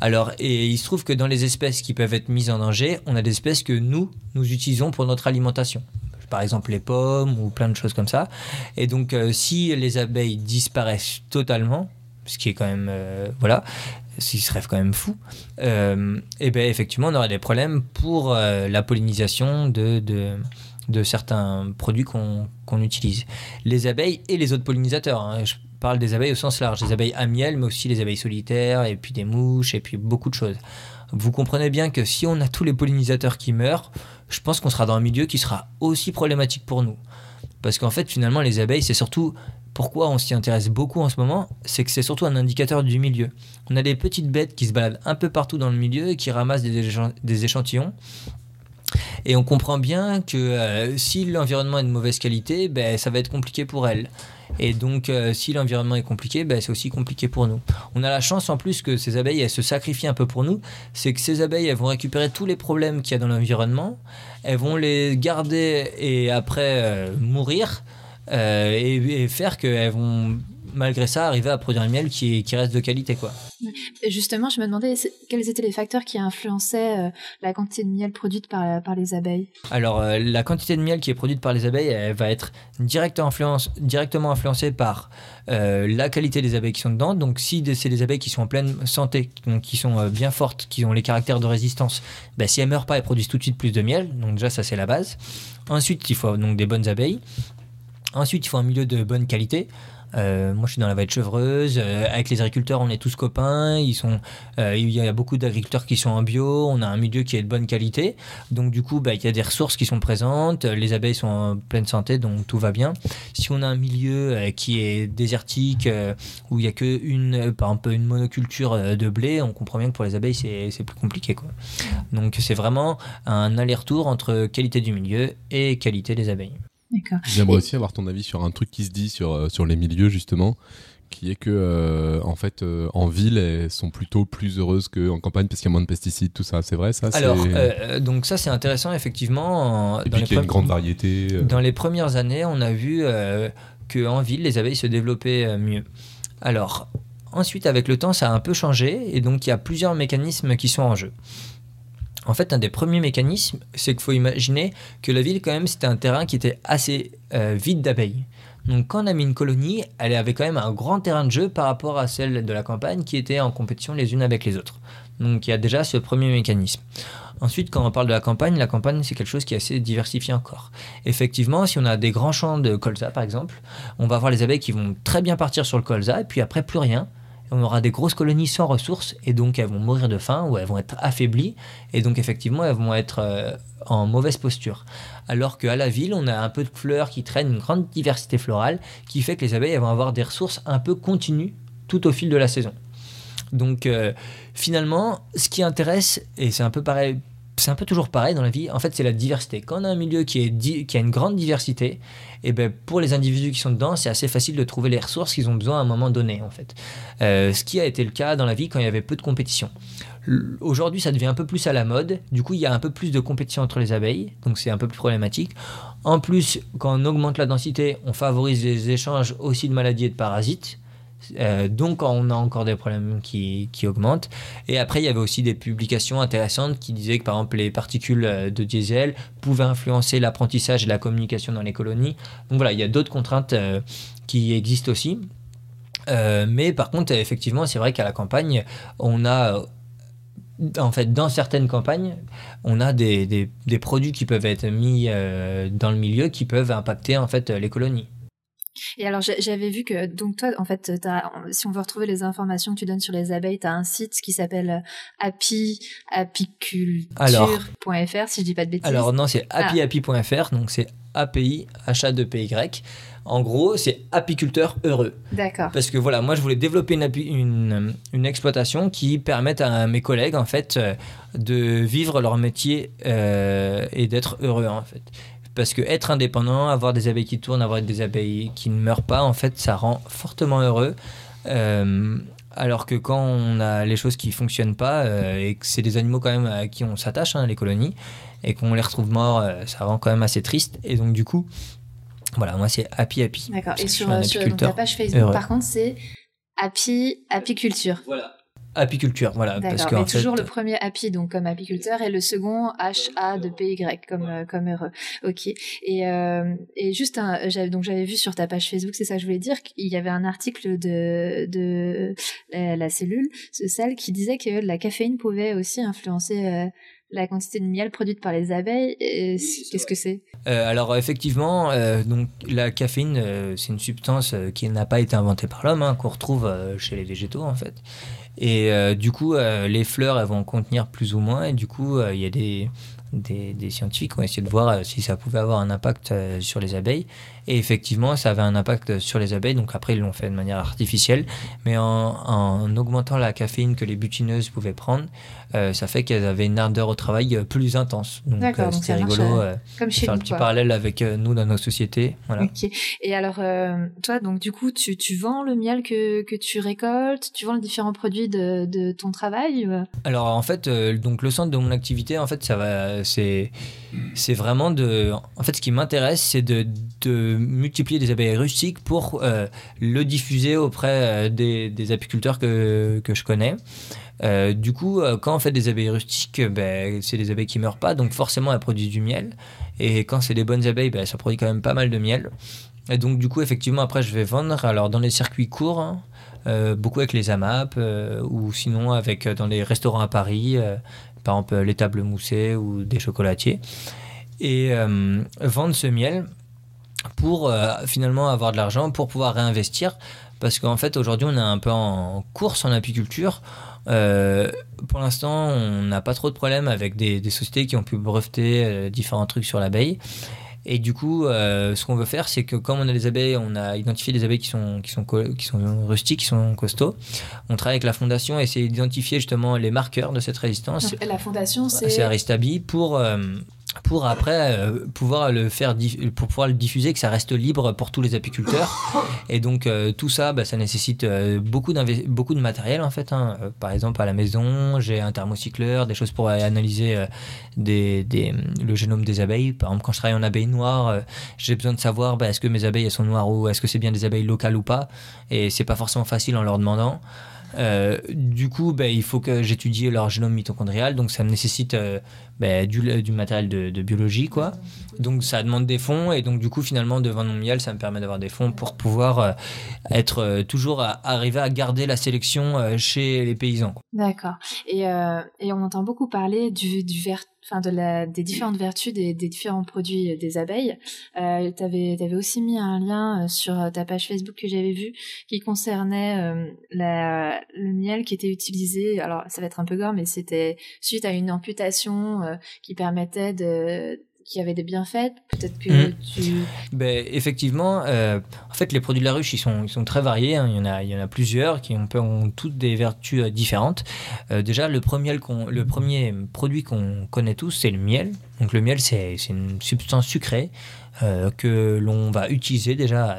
Alors et il se trouve que dans les espèces qui peuvent être mises en danger, on a des espèces que nous nous utilisons pour notre alimentation. Par exemple les pommes ou plein de choses comme ça. Et donc euh, si les abeilles disparaissent totalement, ce qui est quand même voilà s'il se rêve quand même fou, euh, et ben effectivement on aurait des problèmes pour euh, la pollinisation de, de, certains produits qu'on qu'on utilise. Les abeilles et les autres pollinisateurs. hein. Je parle des abeilles au sens large, les abeilles à miel, mais aussi les abeilles solitaires, et puis des mouches, et puis beaucoup de choses. Vous comprenez bien que si on a tous les pollinisateurs qui meurent, je pense qu'on sera dans un milieu qui sera aussi problématique pour nous. Parce qu'en fait, finalement, les abeilles, c'est surtout pourquoi on s'y intéresse beaucoup en ce moment, c'est que c'est surtout un indicateur du milieu. On a des petites bêtes qui se baladent un peu partout dans le milieu et qui ramassent des, échan- des échantillons. Et on comprend bien que euh, si l'environnement est de mauvaise qualité, ben, ça va être compliqué pour elles. Et donc, euh, si l'environnement est compliqué, ben, c'est aussi compliqué pour nous. On a la chance en plus que ces abeilles, elles se sacrifient un peu pour nous. C'est que ces abeilles, elles vont récupérer tous les problèmes qu'il y a dans l'environnement. Elles vont les garder et après euh, mourir. Euh, et, et faire qu'elles vont, malgré ça, arriver à produire un miel qui, qui reste de qualité. quoi. Justement, je me demandais quels étaient les facteurs qui influençaient euh, la quantité de miel produite par, par les abeilles? Alors, euh, la quantité de miel qui est produite par les abeilles, elle va être direct influence- directement influencée par la qualité des abeilles qui sont dedans. Donc, si c'est des abeilles qui sont en pleine santé, donc qui sont bien fortes, qui ont les caractères de résistance, bah, si elles meurent pas, elles produisent tout de suite plus de miel. Donc, déjà, ça, c'est la base. Ensuite, il faut donc des bonnes abeilles. Ensuite, il faut un milieu de bonne qualité. Euh, moi, je suis dans la vallée de Chevreuse. Euh, avec les agriculteurs, on est tous copains. Ils sont, euh, il y a beaucoup d'agriculteurs qui sont en bio. On a un milieu qui est de bonne qualité. Donc, du coup, bah, il y a des ressources qui sont présentes. Les abeilles sont en pleine santé, donc tout va bien. Si on a un milieu qui est désertique, où il y a que une, par exemple, une monoculture de blé, on comprend bien que pour les abeilles, c'est plus compliqué. Donc, c'est vraiment un aller-retour entre qualité du milieu et qualité des abeilles. J'aimerais aussi avoir ton avis sur un truc qui se dit sur, euh, sur les milieux, justement, qui est que, euh, en fait, euh, en ville, elles sont plutôt plus heureuses qu'en campagne parce qu'il y a moins de pesticides, tout ça. C'est vrai, ça? C'est- Alors, euh, donc ça, c'est intéressant, effectivement. en- Et dans puis les qu'il y a une grande variété. euh. Dans les premières années, on a vu euh, qu'en ville, les abeilles se développaient euh, mieux. Alors, ensuite, avec le temps, ça a un peu changé, et donc il y a plusieurs mécanismes qui sont en jeu. En fait, un des premiers mécanismes, c'est qu'il faut imaginer que la ville, quand même, c'était un terrain qui était assez euh, vide d'abeilles. Donc, quand on a mis une colonie, elle avait quand même un grand terrain de jeu par rapport à celle de la campagne qui était en compétition les unes avec les autres. Donc, il y a déjà ce premier mécanisme. Ensuite, quand on parle de la campagne, la campagne, c'est quelque chose qui est assez diversifié encore. Effectivement, si on a des grands champs de colza, par exemple, on va avoir les abeilles qui vont très bien partir sur le colza, et puis après, plus rien. On aura des grosses colonies sans ressources, et donc elles vont mourir de faim, ou elles vont être affaiblies, et donc effectivement, elles vont être euh, en mauvaise posture. Alors qu'à la ville, on a un peu de fleurs qui traînent, une grande diversité florale, qui fait que les abeilles vont avoir des ressources un peu continues tout au fil de la saison. Donc euh, finalement, ce qui intéresse, et c'est un peu pareil, c'est un peu toujours pareil dans la vie, en fait c'est la diversité. Quand on a un milieu qui, est qui a une grande diversité, et ben pour les individus qui sont dedans, c'est assez facile de trouver les ressources qu'ils ont besoin à un moment donné en fait. Euh, ce qui a été le cas dans la vie quand il y avait peu de compétition. Aujourd'hui, ça devient un peu plus à la mode. Du coup, il y a un peu plus de compétition entre les abeilles, donc c'est un peu plus problématique. En plus, quand on augmente la densité, on favorise les échanges aussi de maladies et de parasites. Euh, donc on a encore des problèmes qui, qui augmentent. Et après, il y avait aussi des publications intéressantes qui disaient que par exemple les particules euh, de diesel pouvaient influencer l'apprentissage et la communication dans les colonies. Donc voilà, il y a d'autres contraintes euh, qui existent aussi. Mais par contre, effectivement, c'est vrai qu'à la campagne, on a... En fait, dans certaines campagnes, on a des, des- des produits qui peuvent être mis dans le milieu qui peuvent impacter en fait les colonies. Et alors j'avais vu que donc toi en fait si on veut retrouver les informations que tu donnes sur les abeilles, tu as un site qui s'appelle api apiculture.fr si je dis pas de bêtises. Alors non, c'est Ah. happyhappy.fr, donc c'est API, achat de PY. En gros, c'est apiculteur heureux. D'accord. Parce que voilà, moi je voulais développer une, api- une, une exploitation qui permette à mes collègues en fait euh, de vivre leur métier euh, et d'être heureux en fait. Parce que être indépendant, avoir des abeilles qui tournent, avoir des abeilles qui ne meurent pas, en fait, ça rend fortement heureux. Euh, Alors que quand on a les choses qui fonctionnent pas euh, et que c'est des animaux quand même à qui on s'attache, hein, les colonies, et qu'on les retrouve morts, euh, ça rend quand même assez triste. Et donc du coup, voilà, moi c'est Happy Happy. D'accord. Et sur, sur donc, ta page Facebook, heureux. par contre, c'est Happy, Apiculture. Voilà. Apiculture, voilà. Parce que en toujours fait, le premier happy, donc comme apiculteur, et le second H-A de P-Y, comme, euh, comme heureux. Ok. Et, euh, et juste, un, j'avais, donc j'avais vu sur ta page Facebook, c'est ça que je voulais dire, qu'il y avait un article de, de la, la cellule, ce sel, qui disait que la caféine pouvait aussi influencer euh, la quantité de miel produite par les abeilles. C- Qu'est-ce que c'est? Euh, alors effectivement, euh, donc la caféine, euh, c'est une substance euh, qui n'a pas été inventée par l'homme, hein, qu'on retrouve euh, chez les végétaux en fait. Et euh, du coup, euh, les fleurs, elles vont contenir plus ou moins, et du coup, euh, il y a des, des, des scientifiques qui ont essayé de voir euh, si ça pouvait avoir un impact euh, sur les abeilles. Et effectivement, ça avait un impact sur les abeilles, donc après, ils l'ont fait de manière artificielle, mais en, en augmentant la caféine que les butineuses pouvaient prendre, euh, ça fait qu'elles avaient une ardeur au travail euh, plus intense. Donc, euh, c'était rigolo. euh, Comme chez faire un nous, petit quoi. parallèle avec nous dans nos sociétés. Voilà. Et alors, toi, donc du coup, tu, tu vends le miel que, que tu récoltes, tu vends les différents produits de, de ton travail Alors en fait, donc le centre de mon activité, en fait, ça va, c'est, c'est vraiment de, en fait, ce qui m'intéresse, c'est de, de multiplier des abeilles rustiques pour le diffuser auprès des, des apiculteurs que, que je connais. Euh, du coup, euh, quand on fait des abeilles rustiques, euh, ben, c'est des abeilles qui meurent pas, donc forcément elles produisent du miel. Et quand c'est des bonnes abeilles, ben, ça produit quand même pas mal de miel. Et donc du coup, effectivement, après je vais vendre. Alors dans les circuits courts, hein, beaucoup avec les AMAP ou sinon avec dans les restaurants à Paris, par exemple les tables moussées ou des chocolatiers. Et vendre ce miel pour finalement avoir de l'argent pour pouvoir réinvestir. Parce qu'en fait, aujourd'hui, on est un peu en course en apiculture. Euh, pour l'instant, on n'a pas trop de problèmes avec des, des sociétés qui ont pu breveter euh, différents trucs sur l'abeille. Et du coup, euh, ce qu'on veut faire, c'est que comme on a des abeilles, on a identifié des abeilles qui sont, qui sont, co- qui sont rustiques, qui sont costauds. On travaille avec la fondation et essayer d'identifier justement les marqueurs de cette résistance. Donc, La fondation, c'est. Aristabi pour, pour après euh, pouvoir le faire pour pouvoir le diffuser, que ça reste libre pour tous les apiculteurs. Et donc euh, tout ça, bah, ça nécessite euh, beaucoup, beaucoup de matériel en fait. hein. Par exemple, à la maison, j'ai un thermocycleur, des choses pour analyser le génome des abeilles. Par exemple, quand je travaille en abeilles noires, euh, j'ai besoin de savoir bah, est-ce que mes abeilles sont noires ou est-ce que c'est bien des abeilles locales ou pas. Et c'est pas forcément facile en leur demandant. Euh, du coup, ben, il faut que j'étudie leur génome mitochondrial, donc ça me nécessite euh, ben, du, du matériel de, biologie, quoi. Donc ça demande des fonds, et donc du coup, finalement, de vendre mon miel, ça me permet d'avoir des fonds pour pouvoir euh, être euh, toujours à, arriver à garder la sélection euh, chez les paysans. D'accord. Et, euh, et on entend beaucoup parler du, du ver- enfin de la, des différentes vertus des, des différents produits des abeilles. Euh, tu avais, aussi mis un lien euh, sur ta page Facebook que j'avais vu qui concernait euh, la, le miel qui était utilisé. Alors ça va être un peu gore, mais c'était suite à une amputation euh, qui permettait de qui avait des bienfaits. Peut-être que Mhm. tu. Ben, effectivement, euh, en fait, les produits de la ruche, ils sont, ils sont très variés. hein. Il, y en a, il y en a plusieurs qui ont, ont toutes des vertus euh, différentes. Euh, déjà, le premier, le premier produit qu'on connaît tous, c'est le miel. Donc, le miel, c'est une substance sucrée que l'on va utiliser déjà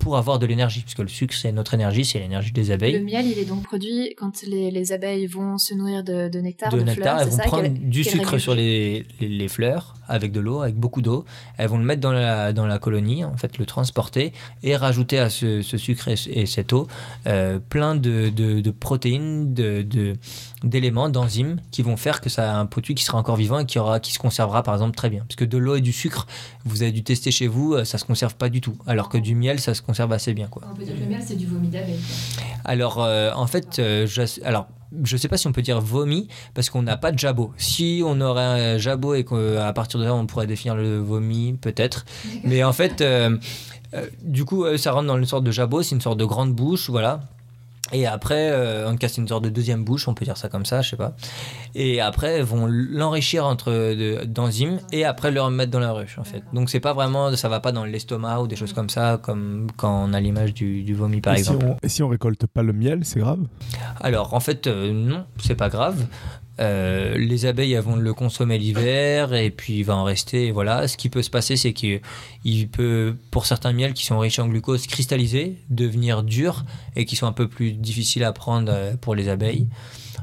pour avoir de l'énergie. Puisque le sucre, c'est notre énergie, c'est l'énergie des Le abeilles. miel, il est donc produit quand les, les abeilles vont se nourrir de, de nectar, de, de nectar, fleurs. elles vont ça, prendre du sucre sur les, les, les fleurs avec de l'eau, avec beaucoup d'eau. Elles vont le mettre dans la, dans la colonie, en fait, le transporter et rajouter à ce, ce sucre et, et cette eau euh, plein de, de, de protéines, de, de- d'éléments, d'enzymes qui vont faire que ça a un produit qui sera encore vivant et qui, aura, qui se conservera par exemple très bien. Parce que de l'eau et du sucre, vous avez dû tester chez vous, euh, ça se conserve pas du tout. Alors que du miel, ça se conserve assez bien. Quoi. On peut dire que le miel, c'est du vomi d'abeille. Alors, euh, en fait, euh, je, alors, je sais pas si on peut dire vomi parce qu'on n'a pas de jabot. Si on aurait un jabot et qu'à partir de là, on pourrait définir le vomi, peut-être. [laughs] Mais en fait, euh, euh, du coup, euh, ça rentre dans une sorte de jabot, c'est une sorte de grande bouche, voilà. Et après, euh, en tout cas, c'est une sorte de deuxième bouche, on peut dire ça comme ça, je sais pas. Et après, vont l'enrichir entre de- d'enzymes et après le remettre dans la ruche, en fait. Donc, c'est pas vraiment, ça va pas dans l'estomac ou des choses comme ça, comme quand on a l'image du, du vomi, par et exemple. Si on, et si on récolte pas le miel, c'est grave? Alors en fait euh, non, c'est pas grave. Euh, les abeilles vont le consommer l'hiver et puis il va en rester. Voilà. Ce qui peut se passer, c'est qu'il peut, pour certains miels qui sont riches en glucose, cristalliser, devenir dur et qui sont un peu plus difficiles à prendre euh, pour les abeilles.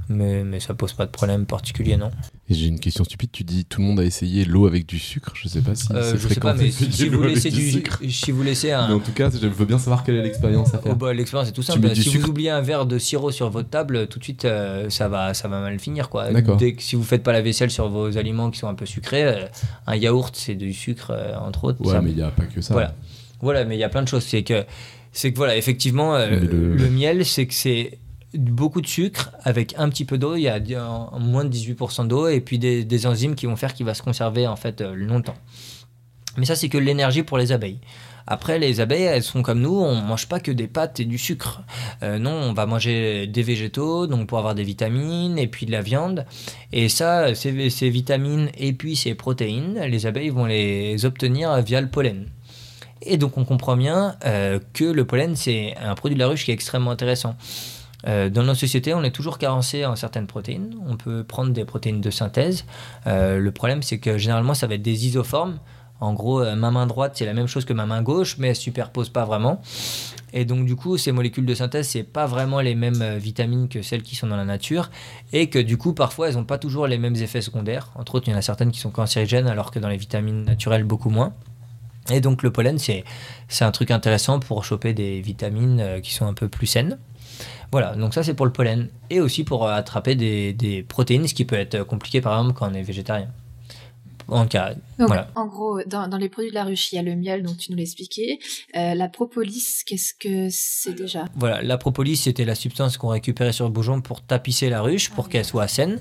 Mais, mais ça pose pas de problème particulier, non. Et j'ai une question stupide. Tu dis tout le monde a essayé l'eau avec du sucre. Je sais pas si Euh, c'est pas, fréquent mais si, si vous laissez du sucre. si vous laissez un, Mais en tout cas, je veux bien savoir quelle est l'expérience à faire. Oh bah, L'expérience est tout simple. Si sucre. vous oubliez un verre de sirop sur votre table, tout de suite euh, ça, va, ça va mal finir. Quoi. Dès que, si vous faites pas la vaisselle sur vos aliments qui sont un peu sucrés, euh, un yaourt c'est du sucre entre autres. Ouais, ça- mais il n'y a pas que ça. Voilà. Voilà, mais il y a plein de choses. C'est que, c'est que voilà, effectivement, le... miel, c'est que c'est beaucoup de sucre avec un petit peu d'eau. Il y a moins de 18% d'eau et puis des, enzymes qui vont faire qu'il va se conserver en fait euh, longtemps. Mais ça, c'est que l'énergie pour les abeilles. Après, les abeilles, elles sont comme nous, on mange pas que des pâtes et du sucre. Euh, non, on va manger des végétaux, donc pour avoir des vitamines et puis de la viande. Et ça, ces, ces vitamines et puis ces protéines, les abeilles vont les obtenir via le pollen. Et donc on comprend bien euh, que le pollen, c'est un produit de la ruche qui est extrêmement intéressant. Euh, dans nos sociétés, on est toujours carencé en certaines protéines. On peut prendre des protéines de synthèse. Euh, le problème, c'est que généralement, ça va être des isoformes. En gros, euh, ma main droite, c'est la même chose que ma main gauche, mais elle superpose pas vraiment. Et donc, du coup, ces molécules de synthèse, c'est pas vraiment les mêmes vitamines que celles qui sont dans la nature. Et que du coup, parfois, elles n'ont pas toujours les mêmes effets secondaires. Entre autres, il y en a certaines qui sont cancérigènes, alors que dans les vitamines naturelles, beaucoup moins. Et donc, le pollen, c'est un truc intéressant pour choper des vitamines qui sont un peu plus saines. Voilà, donc ça c'est pour le pollen. Et aussi pour euh, attraper des, des protéines, ce qui peut être compliqué par exemple quand on est végétarien. En cas, Donc, voilà. en gros, dans, dans les produits de la ruche, il y a le miel, donc tu nous l'as expliqué. Euh, la propolis, qu'est-ce que c'est déjà? Voilà, la propolis, c'était la substance qu'on récupérait sur le bourgeon pour tapisser la ruche, pour Ah, qu'elle soit saine.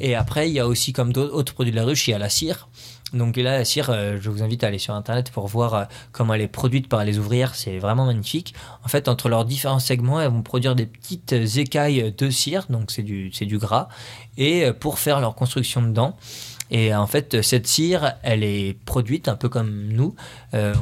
Et après, il y a aussi, comme d'autres autres produits de la ruche, il y a la cire. Donc là, la cire, euh, je vous invite à aller sur Internet pour voir euh, comment elle est produite par les ouvrières. C'est vraiment magnifique. En fait, entre leurs différents segments, elles vont produire des petites écailles de cire, donc c'est du, c'est du gras, et euh, pour faire leur construction dedans. Et en fait, cette cire, elle est produite un peu comme nous. Euh,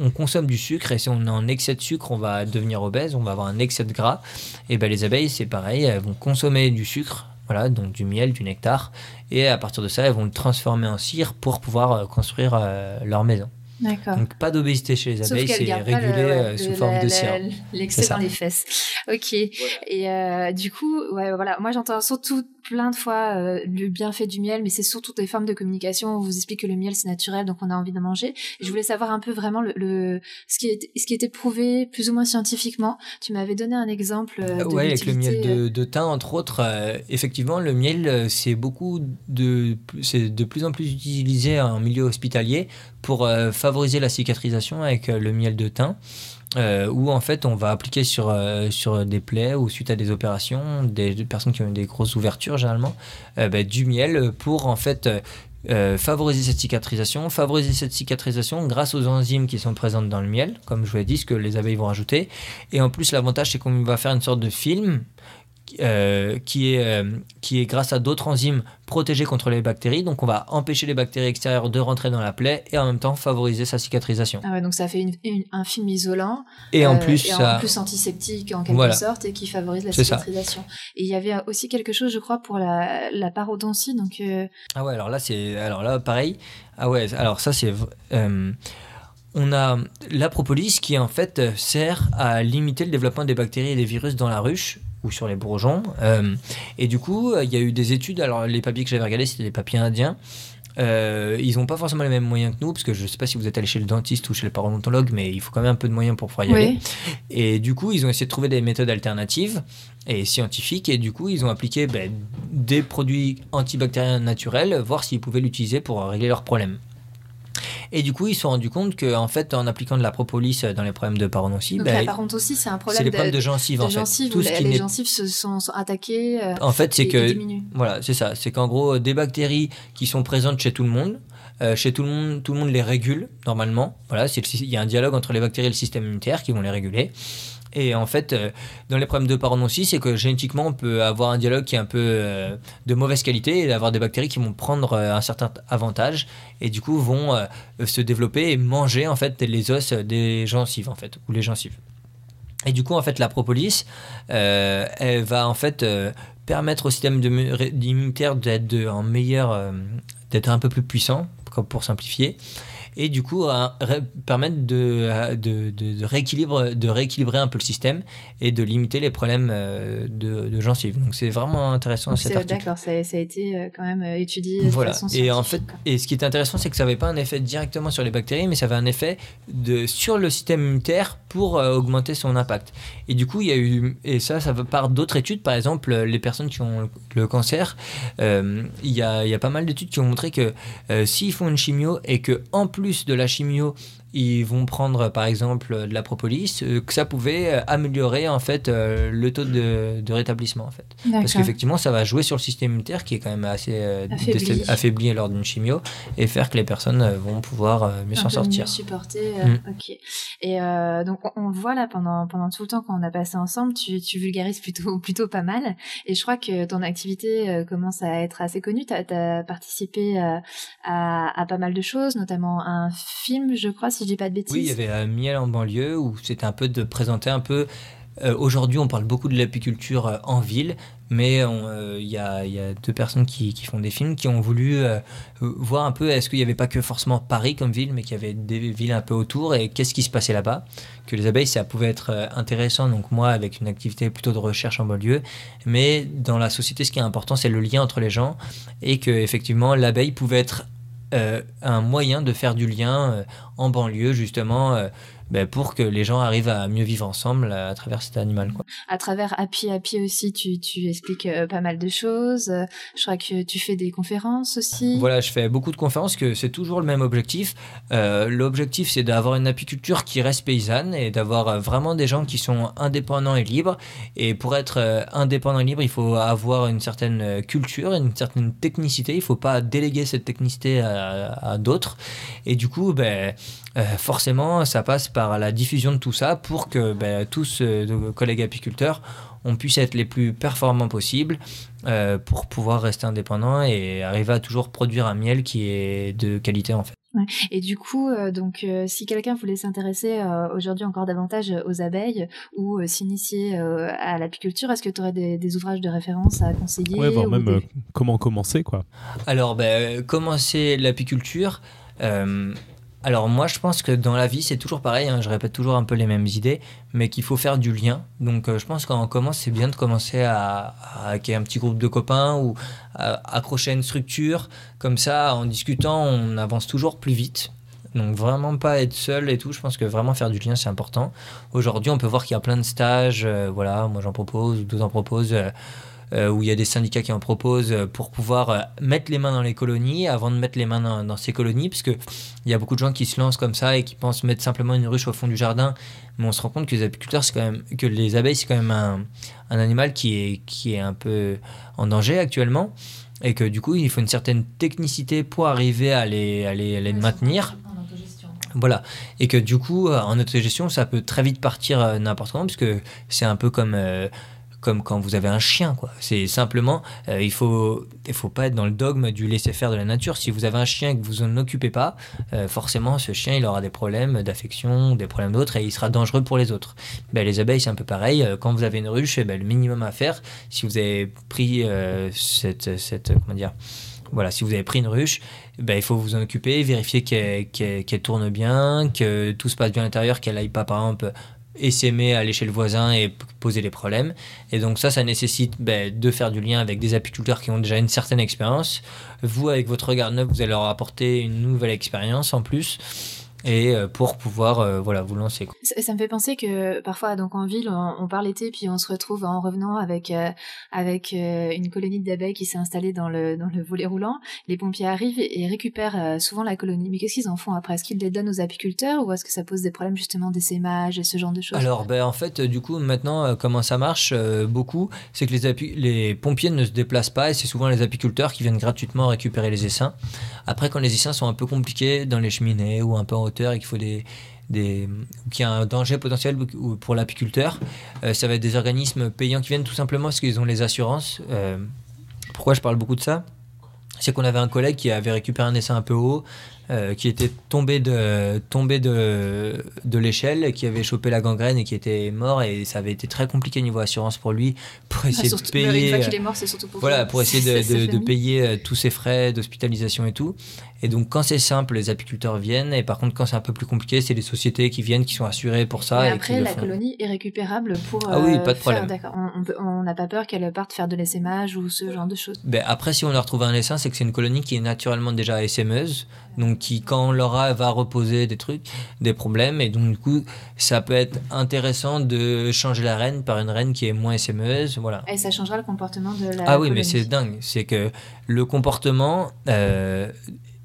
on consomme du sucre et si on est en excès de sucre, on va devenir obèse, on va avoir un excès de gras. Et ben les abeilles, c'est pareil, elles vont consommer du sucre, voilà, donc du miel, du nectar, et à partir de ça, elles vont le transformer en cire pour pouvoir euh, construire euh, leur maison. D'accord. Donc pas d'obésité chez les Sauf abeilles, c'est régulé le- ouais, euh, sous la- forme de cire. L'excès dans les fesses. Ok. Et euh, du coup, ouais, voilà. Moi, j'entends surtout plein de fois euh, le bienfait du miel, mais c'est surtout des formes de communication. On vous explique que le miel c'est naturel, donc on a envie de manger. Et je voulais savoir un peu vraiment le, le- ce qui est ce qui était prouvé plus ou moins scientifiquement. Tu m'avais donné un exemple. euh, de Ouais, avec le miel euh, de, de thym, entre autres, euh, effectivement, le miel, c'est beaucoup de, c'est de plus en plus utilisé en milieu hospitalier pour favoriser la cicatrisation avec le miel de thym. Euh, où en fait on va appliquer sur, euh, sur des plaies ou suite à des opérations, des, personnes qui ont eu des grosses ouvertures généralement, euh, bah, du miel pour en fait euh, favoriser cette cicatrisation, favoriser cette cicatrisation grâce aux enzymes qui sont présentes dans le miel, comme je vous l'ai dit, ce que les abeilles vont rajouter. Et en plus, l'avantage, c'est qu'on va faire une sorte de film euh, qui, est, euh, qui est grâce à d'autres enzymes protégées contre les bactéries. Donc, on va empêcher les bactéries extérieures de rentrer dans la plaie et en même temps favoriser sa cicatrisation. Ah ouais, donc ça fait une- une- un film isolant Et en euh, plus, et ça. en plus antiseptique en quelque Voilà. sorte et qui favorise la ça. cicatrisation. Et il y avait aussi quelque chose, je crois, pour la, la parodontie. Donc euh, Ah ouais, alors là, c'est. Alors là, pareil. Ah ouais, alors ça, c'est. on a la propolis qui, en fait, sert à limiter le développement des bactéries et des virus dans la ruche ou sur les bourgeons. Euh, et du coup, euh, il y a eu des études. Alors, les papiers que j'avais regardés, c'était des papiers indiens. Euh, ils n'ont pas forcément les mêmes moyens que nous, parce que je ne sais pas si vous êtes allé chez le dentiste ou chez le parodontologue, mais il faut quand même un peu de moyens pour pouvoir y aller. Et du coup, ils ont essayé de trouver des méthodes alternatives et scientifiques. Et du coup, ils ont appliqué ben, des produits antibactériens naturels, voir s'ils pouvaient l'utiliser pour régler leurs problèmes. Et du coup, ils se sont rendus compte qu'en fait, en appliquant de la propolis dans les problèmes de parodontie, Donc ben, la parodontie, c'est un problème c'est les problèmes de gencives de en fait. gencives Tout ce qui les gencives se sont, sont attaquées euh, En fait, c'est que voilà, c'est ça. C'est qu'en gros, des bactéries qui sont présentes chez tout le monde, euh, chez tout le monde, tout le monde les régule normalement. Voilà, il y a un dialogue entre les bactéries et le système immunitaire qui vont les réguler. Et en fait, euh, dans les problèmes de parodontie, c'est que génétiquement, on peut avoir un dialogue qui est un peu euh, de mauvaise qualité et avoir des bactéries qui vont prendre euh, un certain avantage et du coup vont se développer et manger en fait les os des gencives en fait ou les gencives. Et du coup, en fait, la propolis, elle va en fait permettre au système immunitaire d'être en meilleur, d'être un peu plus puissant, pour simplifier et du coup permettre de, de, de, rééquilibrer, de rééquilibrer un peu le système et de limiter les problèmes euh, de, gencives. Donc c'est vraiment intéressant cet article. D'accord, ça, ça, a été euh, quand même euh, étudié voilà. Et en fait, et ce qui est intéressant, c'est que ça n'avait pas un effet directement sur les bactéries, mais ça avait un effet de, sur le système immunitaire pour augmenter son impact. Et du coup, il y a eu, et ça, ça part d'autres études, par exemple, les personnes qui ont le cancer, il, y a, il y a pas mal d'études qui ont montré que s'ils font une chimio et que en plus de la chimio ils vont prendre par exemple de la propolis, euh, que ça pouvait euh, améliorer en fait euh, le taux de, rétablissement en fait. Parce qu'effectivement ça va jouer sur le système immunitaire qui est quand même assez affaibli. lors d'une chimio et faire que les personnes vont pouvoir mieux s'en sortir. Mieux supporter. Mm. Ok. Et donc on, voit là pendant pendant tout le temps qu'on a passé ensemble, tu, tu, vulgarises plutôt [laughs] plutôt pas mal et je crois que ton activité commence à être assez connue. Tu as, participé à, à, pas mal de choses, notamment un film, je crois, si pas de bêtises. Oui, il y avait un Miel en banlieue où c'était un peu de présenter un peu. Euh, aujourd'hui, on parle beaucoup de l'apiculture euh, en ville, mais euh, il y, a, deux personnes qui, font des films qui ont voulu voir un peu est-ce qu'il n'y avait pas que forcément Paris comme ville, mais qu'il y avait des villes un peu autour et qu'est-ce qui se passait là-bas? Que les abeilles, ça pouvait être intéressant, donc moi avec une activité plutôt de recherche en banlieue, mais dans la société, ce qui est important, c'est le lien entre les gens et que effectivement l'abeille pouvait être euh, un moyen de faire du lien euh, en banlieue, justement, euh, ben, pour que les gens arrivent à mieux vivre ensemble à travers cet animal. Quoi. À travers Happy Happy aussi, tu, tu expliques euh, pas mal de choses. Je crois que tu fais des conférences aussi. Voilà, je fais beaucoup de conférences, que c'est toujours le même objectif. Euh, L'objectif, c'est d'avoir une apiculture qui reste paysanne et d'avoir euh, vraiment des gens qui sont indépendants et libres. Et pour être indépendant et libre, il faut avoir une certaine culture, une certaine technicité. Il ne faut pas déléguer cette technicité à, à d'autres. Et du coup, ben, forcément, ça passe par la diffusion de tout ça pour que ben, tous euh, nos collègues apiculteurs on puisse être les plus performants possibles euh, pour pouvoir rester indépendants et arriver à toujours produire un miel qui est de qualité en fait. Et du coup, euh, donc, si quelqu'un voulait s'intéresser aujourd'hui encore davantage aux abeilles ou s'initier à l'apiculture, est-ce que tu aurais des, ouvrages de référence à conseiller Ouais, voire même comment commencer, quoi. Alors, ben, commencer l'apiculture. Alors moi je pense que dans la vie c'est toujours pareil, hein, je répète toujours un peu les mêmes idées, mais qu'il faut faire du lien. Donc euh, je pense quand on commence c'est bien de commencer à, à un petit groupe de copains ou accrocher à une structure. Comme ça en discutant on avance toujours plus vite. Donc vraiment pas être seul et tout, je pense que vraiment faire du lien c'est important. Aujourd'hui on peut voir qu'il y a plein de stages, euh, voilà, moi j'en propose, d'autres en proposent. Euh, où il y a des syndicats qui en proposent euh, pour pouvoir euh, mettre les mains dans les colonies avant de mettre les mains dans, ces colonies, parce qu'il y a beaucoup de gens qui se lancent comme ça et qui pensent mettre simplement une ruche au fond du jardin, mais on se rend compte que les apiculteurs, c'est quand même, que les abeilles, c'est quand même un, un, animal qui est, qui est un peu en danger actuellement et que du coup il faut une certaine technicité pour arriver à les, à les, les maintenir. Voilà. Et que du coup, en autogestion, ça peut très vite partir n'importe comment, puisque c'est un peu comme comme quand vous avez un chien. Quoi. C'est simplement, euh, il faut, il faut pas être dans le dogme du laisser faire de la nature. Si vous avez un chien et que vous en occupez pas, euh, forcément, ce chien, il aura des problèmes d'affection, des problèmes d'autres, et il sera dangereux pour les autres. Ben, les abeilles, c'est un peu pareil. Euh, quand vous avez une ruche, eh ben, le minimum à faire, si vous avez pris cette, cette, comment dire, voilà, si vous avez pris une ruche, ben, il faut vous en occuper, vérifier qu'elle tourne bien, que tout se passe bien à l'intérieur, qu'elle n'aille pas, par exemple, s'aimer aller chez le voisin et poser des problèmes. Et donc ça, ça nécessite ben, de faire du lien avec des apiculteurs qui ont déjà une certaine expérience. Vous, avec votre regard neuf, vous allez leur apporter une nouvelle expérience en plus et euh, pour pouvoir euh, voilà vous lancer. Ça, me fait penser que parfois donc en ville on, part l'été puis on se retrouve en revenant avec euh, avec une colonie d'abeilles qui s'est installée dans le dans le volet roulant. Les pompiers arrivent et, récupèrent souvent la colonie. Mais qu'est-ce qu'ils en font après? Est-ce qu'ils les donnent aux apiculteurs ou est-ce que ça pose des problèmes justement d'essaimage et ce genre de choses? Alors ben en fait du coup maintenant comment ça marche beaucoup c'est que les les pompiers ne se déplacent pas et c'est souvent les apiculteurs qui viennent gratuitement récupérer les essaims. Après quand les essaims sont un peu compliqués dans les cheminées ou un peu en et qu'il faut des, des, qu'il y a un danger potentiel pour l'apiculteur, euh, ça va être des organismes payants qui viennent tout simplement parce qu'ils ont les assurances. Euh, pourquoi je parle beaucoup de ça? C'est qu'on avait un collègue qui avait récupéré un essaim un peu haut, euh, qui était tombé de, tombé de, de l'échelle, qui avait chopé la gangrène et qui était mort. Et ça avait été très compliqué niveau assurance pour lui, pour Ah, essayer de payer. Une fois qu'il est mort, c'est surtout pour Voilà, pour essayer [laughs] de, de- payer tous ses frais d'hospitalisation et tout. Et donc, quand c'est simple, les apiculteurs viennent. Et par contre, quand c'est un peu plus compliqué, c'est les sociétés qui viennent, qui sont assurées pour ça. Et après, la colonie est récupérable pour. Ah oui, euh, pas de problème. D'accord. On- n'a pas peur qu'elle parte faire de l'essaimage ou ce genre de choses. Ben, après, si on leur trouve un essaim, c'est que c'est une colonie qui est naturellement déjà essaimeuse. Donc, qui, quand on l'aura, va reposer des trucs, des problèmes. Et donc, du coup, ça peut être intéressant de changer la reine par une reine qui est moins essaimeuse. Voilà. Et ça changera le comportement de la. Ah oui, mais c'est dingue. C'est que le comportement euh,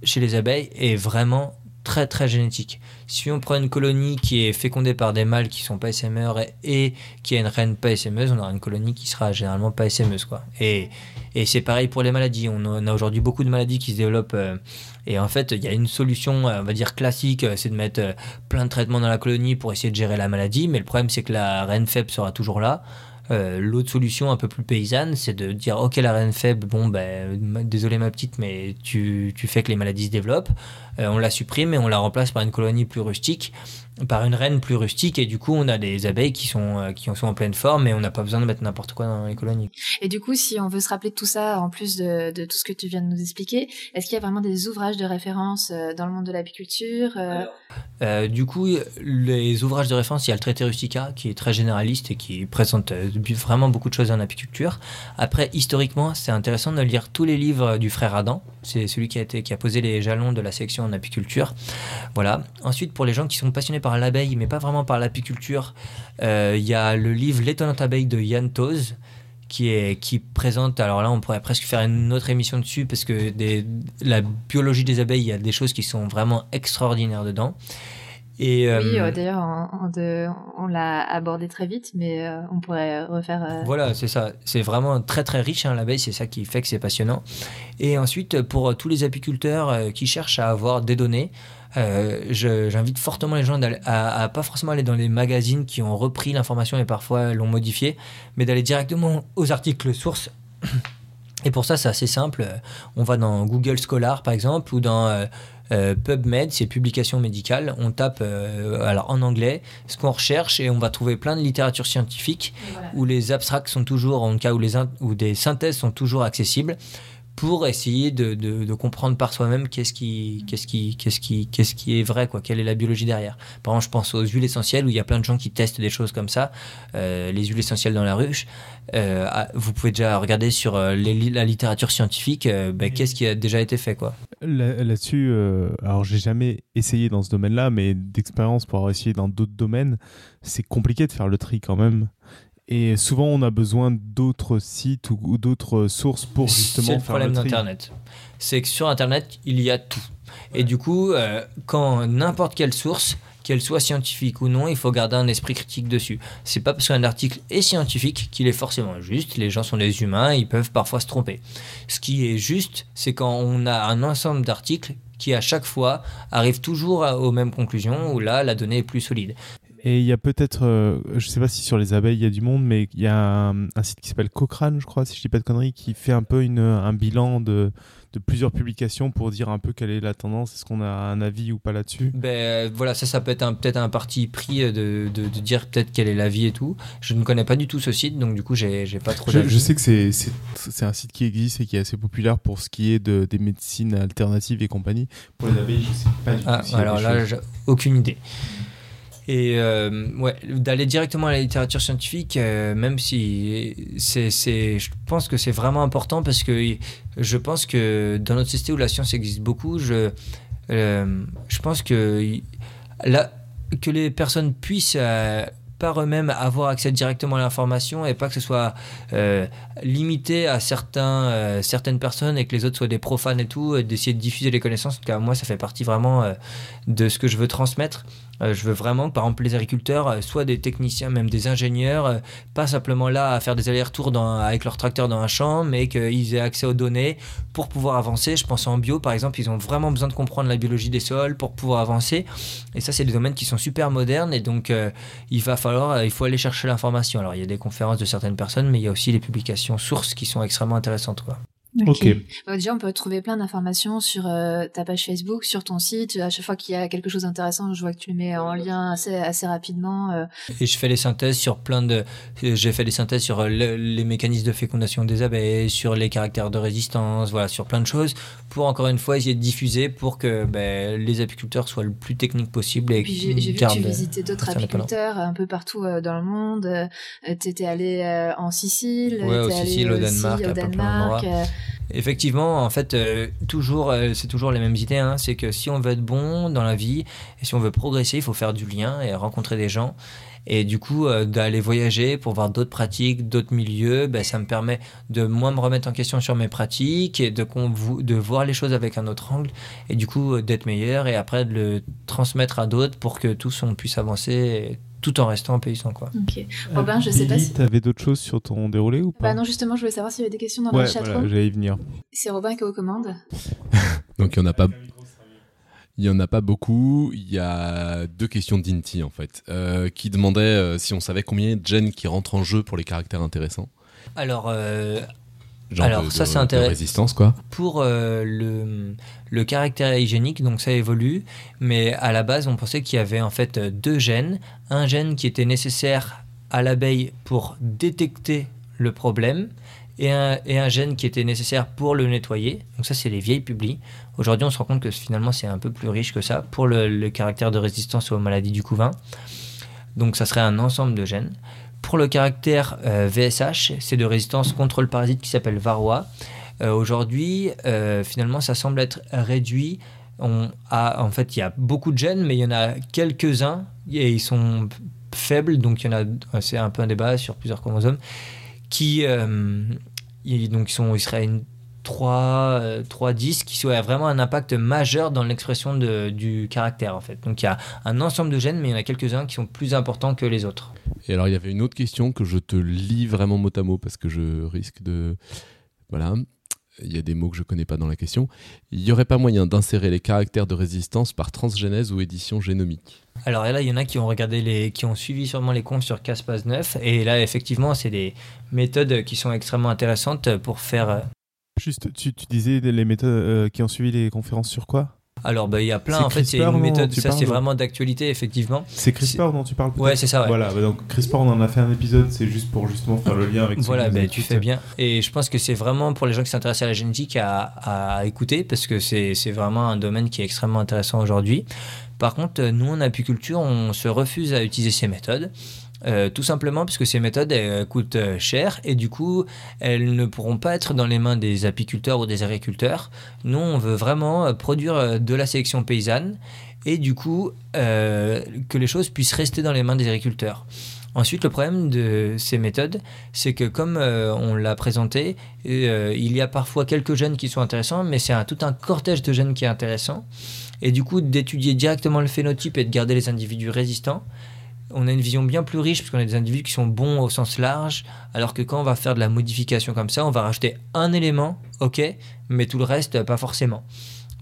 chez les abeilles est vraiment très très génétique. Si on prend une colonie qui est fécondée par des mâles qui sont pas essaimeurs et, qui a une reine pas essaimeuse, on aura une colonie qui sera généralement pas essaimeuse. Quoi. Et, et c'est pareil pour les maladies. On a- aujourd'hui beaucoup de maladies qui se développent. euh, et en fait, il y a une solution, euh, on va dire classique, euh, c'est de mettre plein de traitements dans la colonie pour essayer de gérer la maladie. Mais le problème, c'est que la reine faible sera toujours là. Euh, L'autre solution un peu plus paysanne, c'est de dire ok la reine faible, bon ben désolé ma petite, mais tu, tu fais que les maladies se développent. Euh, on la supprime et on la remplace par une colonie plus rustique, par une reine plus rustique et du coup on a des abeilles qui sont euh, qui sont en pleine forme et on n'a pas besoin de mettre n'importe quoi dans les colonies. Et du coup, si on veut se rappeler de tout ça, en plus de, de tout ce que tu viens de nous expliquer, est-ce qu'il y a vraiment des ouvrages de référence euh, dans le monde de l'apiculture euh, Euh, du coup, les ouvrages de référence, il y a le traité Rustica qui est très généraliste et qui présente vraiment beaucoup de choses en apiculture. Après, historiquement, c'est intéressant de lire tous les livres du frère Adam. C'est celui qui a, été, qui a posé les jalons de la section en apiculture. Voilà. Ensuite, pour les gens qui sont passionnés par l'abeille, mais pas vraiment par l'apiculture, euh, il y a le livre L'étonnante abeille de Yann Toz. Qui, est, présente, alors là on pourrait presque faire une autre émission dessus parce que la biologie des abeilles, il y a des choses qui sont vraiment extraordinaires dedans. Et, Oui, euh, euh, d'ailleurs, on, on de- on l'a abordé très vite, mais euh, on pourrait refaire. euh, Voilà, c'est ça. C'est vraiment très très riche hein, l'abeille, c'est ça qui fait que c'est passionnant. Et ensuite, pour tous les apiculteurs qui cherchent à avoir des données, j'invite fortement les gens à, à pas forcément aller dans les magazines qui ont repris l'information et parfois l'ont modifiée, mais d'aller directement aux articles sources. Et pour ça, c'est assez simple. On va dans Google Scholar, par exemple, ou dans euh, PubMed, c'est publication médicale. On tape euh, alors en anglais ce qu'on recherche et on va trouver plein de littérature scientifique où les abstracts sont toujours, en cas où, les in- où des synthèses sont toujours accessibles pour essayer de, de- de comprendre par soi-même qu'est-ce qui, qu'est-ce qui, qu'est-ce qui, qu'est-ce qui est vrai, quoi, quelle est la biologie derrière. Par exemple, je pense aux huiles essentielles où il y a plein de gens qui testent des choses comme ça, euh, les huiles essentielles dans la ruche. Euh, ah, vous pouvez déjà regarder sur euh, les la littérature scientifique, euh, ben, qu'est-ce qui a déjà été fait, quoi. Là- Là-dessus, alors j'ai jamais essayé dans ce domaine-là, mais d'expérience pour avoir essayé dans d'autres domaines, c'est compliqué de faire le tri quand même. Et souvent, on a besoin d'autres sites ou, ou d'autres sources pour C'est justement le faire problème le tri. d'Internet. C'est que sur Internet, il y a tout. Et du coup, euh, quand n'importe quelle source, qu'elle soit scientifique ou non, il faut garder un esprit critique dessus. C'est pas parce qu'un article est scientifique qu'il est forcément juste. Les gens sont des humains, ils peuvent parfois se tromper. Ce qui est juste, c'est quand on a un ensemble d'articles qui à chaque fois arrivent toujours aux mêmes conclusions, où là, la donnée est plus solide. Et il y a peut-être, euh, je sais pas si sur les abeilles il y a du monde, mais il y a un, un site qui s'appelle Cochrane, je crois, si je dis pas de conneries, qui fait un peu une, un bilan de, de plusieurs publications pour dire un peu quelle est la tendance, est-ce qu'on a un avis ou pas là-dessus? Ben voilà, ça, ça peut être un- peut-être un parti pris de, de, de dire peut-être quelle est la vie et tout. Je ne connais pas du tout ce site, donc du coup, j'ai pas trop Je, je sais que c'est- c'est c'est un site qui existe et qui est assez populaire pour ce qui est de, des médecines alternatives et compagnie. Pour les abeilles, je sais pas du tout. Ah, s'il y a alors là, j'ai aucune idée. Et euh, ouais, d'aller directement à la littérature scientifique, euh, même si c'est, c'est, je pense que c'est vraiment important parce que je pense que dans notre société où la science existe beaucoup, je, euh, je pense que là, que les personnes puissent par eux-mêmes avoir accès directement à l'information et pas que ce soit limité à certains, certaines personnes et que les autres soient des profanes et tout, euh, d'essayer de diffuser les connaissances. En tout cas, moi, ça fait partie vraiment de ce que je veux transmettre. Euh, je veux vraiment par exemple, les agriculteurs euh, soient des techniciens, même des ingénieurs, euh, pas simplement là à faire des allers-retours avec leur tracteur dans un champ, mais qu'ils aient accès aux données pour pouvoir avancer. Je pense en bio, par exemple, ils ont vraiment besoin de comprendre la biologie des sols pour pouvoir avancer. Et ça, c'est des domaines qui sont super modernes et donc il va falloir, il faut aller chercher l'information. Alors, il y a des conférences de certaines personnes, mais il y a aussi les publications sources qui sont extrêmement intéressantes. Ok. Bah, déjà, on peut trouver plein d'informations sur euh, ta page Facebook, sur ton site. À chaque fois qu'il y a quelque chose d'intéressant, je vois que tu le mets en lien assez, assez rapidement. euh. Et je fais les synthèses sur plein de. J'ai fait des synthèses sur euh, le- les mécanismes de fécondation des abeilles, sur les caractères de résistance, voilà, sur plein de choses, pour encore une fois essayer de diffuser pour que ben, les apiculteurs soient le plus techniques possible et Et puis j'ai vu que tu visitais d'autres apiculteurs un peu partout euh, dans le monde. Euh, T'étais allé euh, en Sicile, Ouais, au t'es allé Sicile, au aussi Danemark, au à plein Danemark. euh, Effectivement, en fait, euh, toujours, euh, c'est toujours les mêmes idées. hein. c'est que si on veut être bon dans la vie et si on veut progresser, il faut faire du lien et rencontrer des gens. Et du coup, euh, d'aller voyager pour voir d'autres pratiques, d'autres milieux, ben, ça me permet de moins me remettre en question sur mes pratiques et de, de voir les choses avec un autre angle et du coup d'être meilleur et après de le transmettre à d'autres pour que tous on puisse avancer tout en restant paysan. Quoi. Ok. Robin, je sais pas si. T'avais d'autres choses sur ton déroulé ou pas Bah non, justement, je voulais savoir s'il y avait des questions dans Ouais, le chat voilà, j'allais y venir. C'est Robin qui est aux commandes. [laughs] Donc il y en a pas. Il y en a pas beaucoup. Il y a deux questions d'Inti en fait, euh, qui demandaient euh, si on savait combien de gènes qui rentrent en jeu pour les caractères intéressants. Alors, euh, Genre Alors, de, ça, de- c'est de intéressant. résistance quoi. pour euh, le, le caractère hygiénique, donc ça évolue, mais à la base, on pensait qu'il y avait en fait deux gènes. Un gène qui était nécessaire à l'abeille pour détecter le problème et un, et un gène qui était nécessaire pour le nettoyer. Donc ça, c'est les vieilles publis. Aujourd'hui, on se rend compte que finalement, c'est un peu plus riche que ça pour le, le caractère de résistance aux maladies du couvain. Donc ça serait un ensemble de gènes. Pour le caractère euh, VSH, c'est de résistance contre le parasite qui s'appelle varroa. Euh, Aujourd'hui, euh, finalement, ça semble être réduit. En fait, il y a beaucoup de gènes, mais il y en a quelques-uns et ils sont faibles, donc il y en a, c'est un peu un débat sur plusieurs chromosomes, qui euh, donc sont, ils seraient 3, euh, 3 10 qui ont vraiment un impact majeur dans l'expression du caractère en fait. Donc il y a un ensemble de gènes, mais il y en a quelques-uns qui sont plus importants que les autres. Et alors il y avait une autre question que je te lis vraiment mot à mot parce que je risque de voilà. Il y a des mots que je connais pas dans la question. Il y aurait pas moyen d'insérer les caractères de résistance par transgénèse ou édition génomique? Alors là, il y en a qui ont regardé les, qui ont suivi sûrement les confs sur Caspase 9, et là, effectivement, c'est des méthodes qui sont extrêmement intéressantes pour faire. Juste, tu, tu disais les méthodes euh, qui ont suivi les conférences sur quoi? Alors, bah, il y a plein. En fait, une méthode. Ça, c'est vraiment d'actualité, effectivement. C'est CRISPR dont tu parles Ouais, c'est ça. Ouais. Voilà, bah donc CRISPR, on en a fait un épisode, c'est juste pour justement faire le lien avec ce Voilà, bah, tu fais bien. Et je pense que c'est vraiment pour les gens qui s'intéressent à la génétique à, à écouter parce que c'est c'est vraiment un domaine qui est extrêmement intéressant aujourd'hui. Par contre, nous en apiculture, on se refuse à utiliser ces méthodes. Euh, tout simplement parce que ces méthodes elles, coûtent euh, cher et du coup elles ne pourront pas être dans les mains des apiculteurs ou des agriculteurs. Nous on veut vraiment euh, produire euh, de la sélection paysanne et du coup euh, que les choses puissent rester dans les mains des agriculteurs. Ensuite, le problème de ces méthodes, c'est que comme euh, on l'a présenté, euh, il y a parfois quelques gènes qui sont intéressants, mais c'est un, tout un cortège de gènes qui est intéressant. Et du coup, d'étudier directement le phénotype et de garder les individus résistants, on a une vision bien plus riche parce qu'on a des individus qui sont bons au sens large, alors que quand on va faire de la modification comme ça, on va rajouter un élément, ok, mais tout le reste, pas forcément.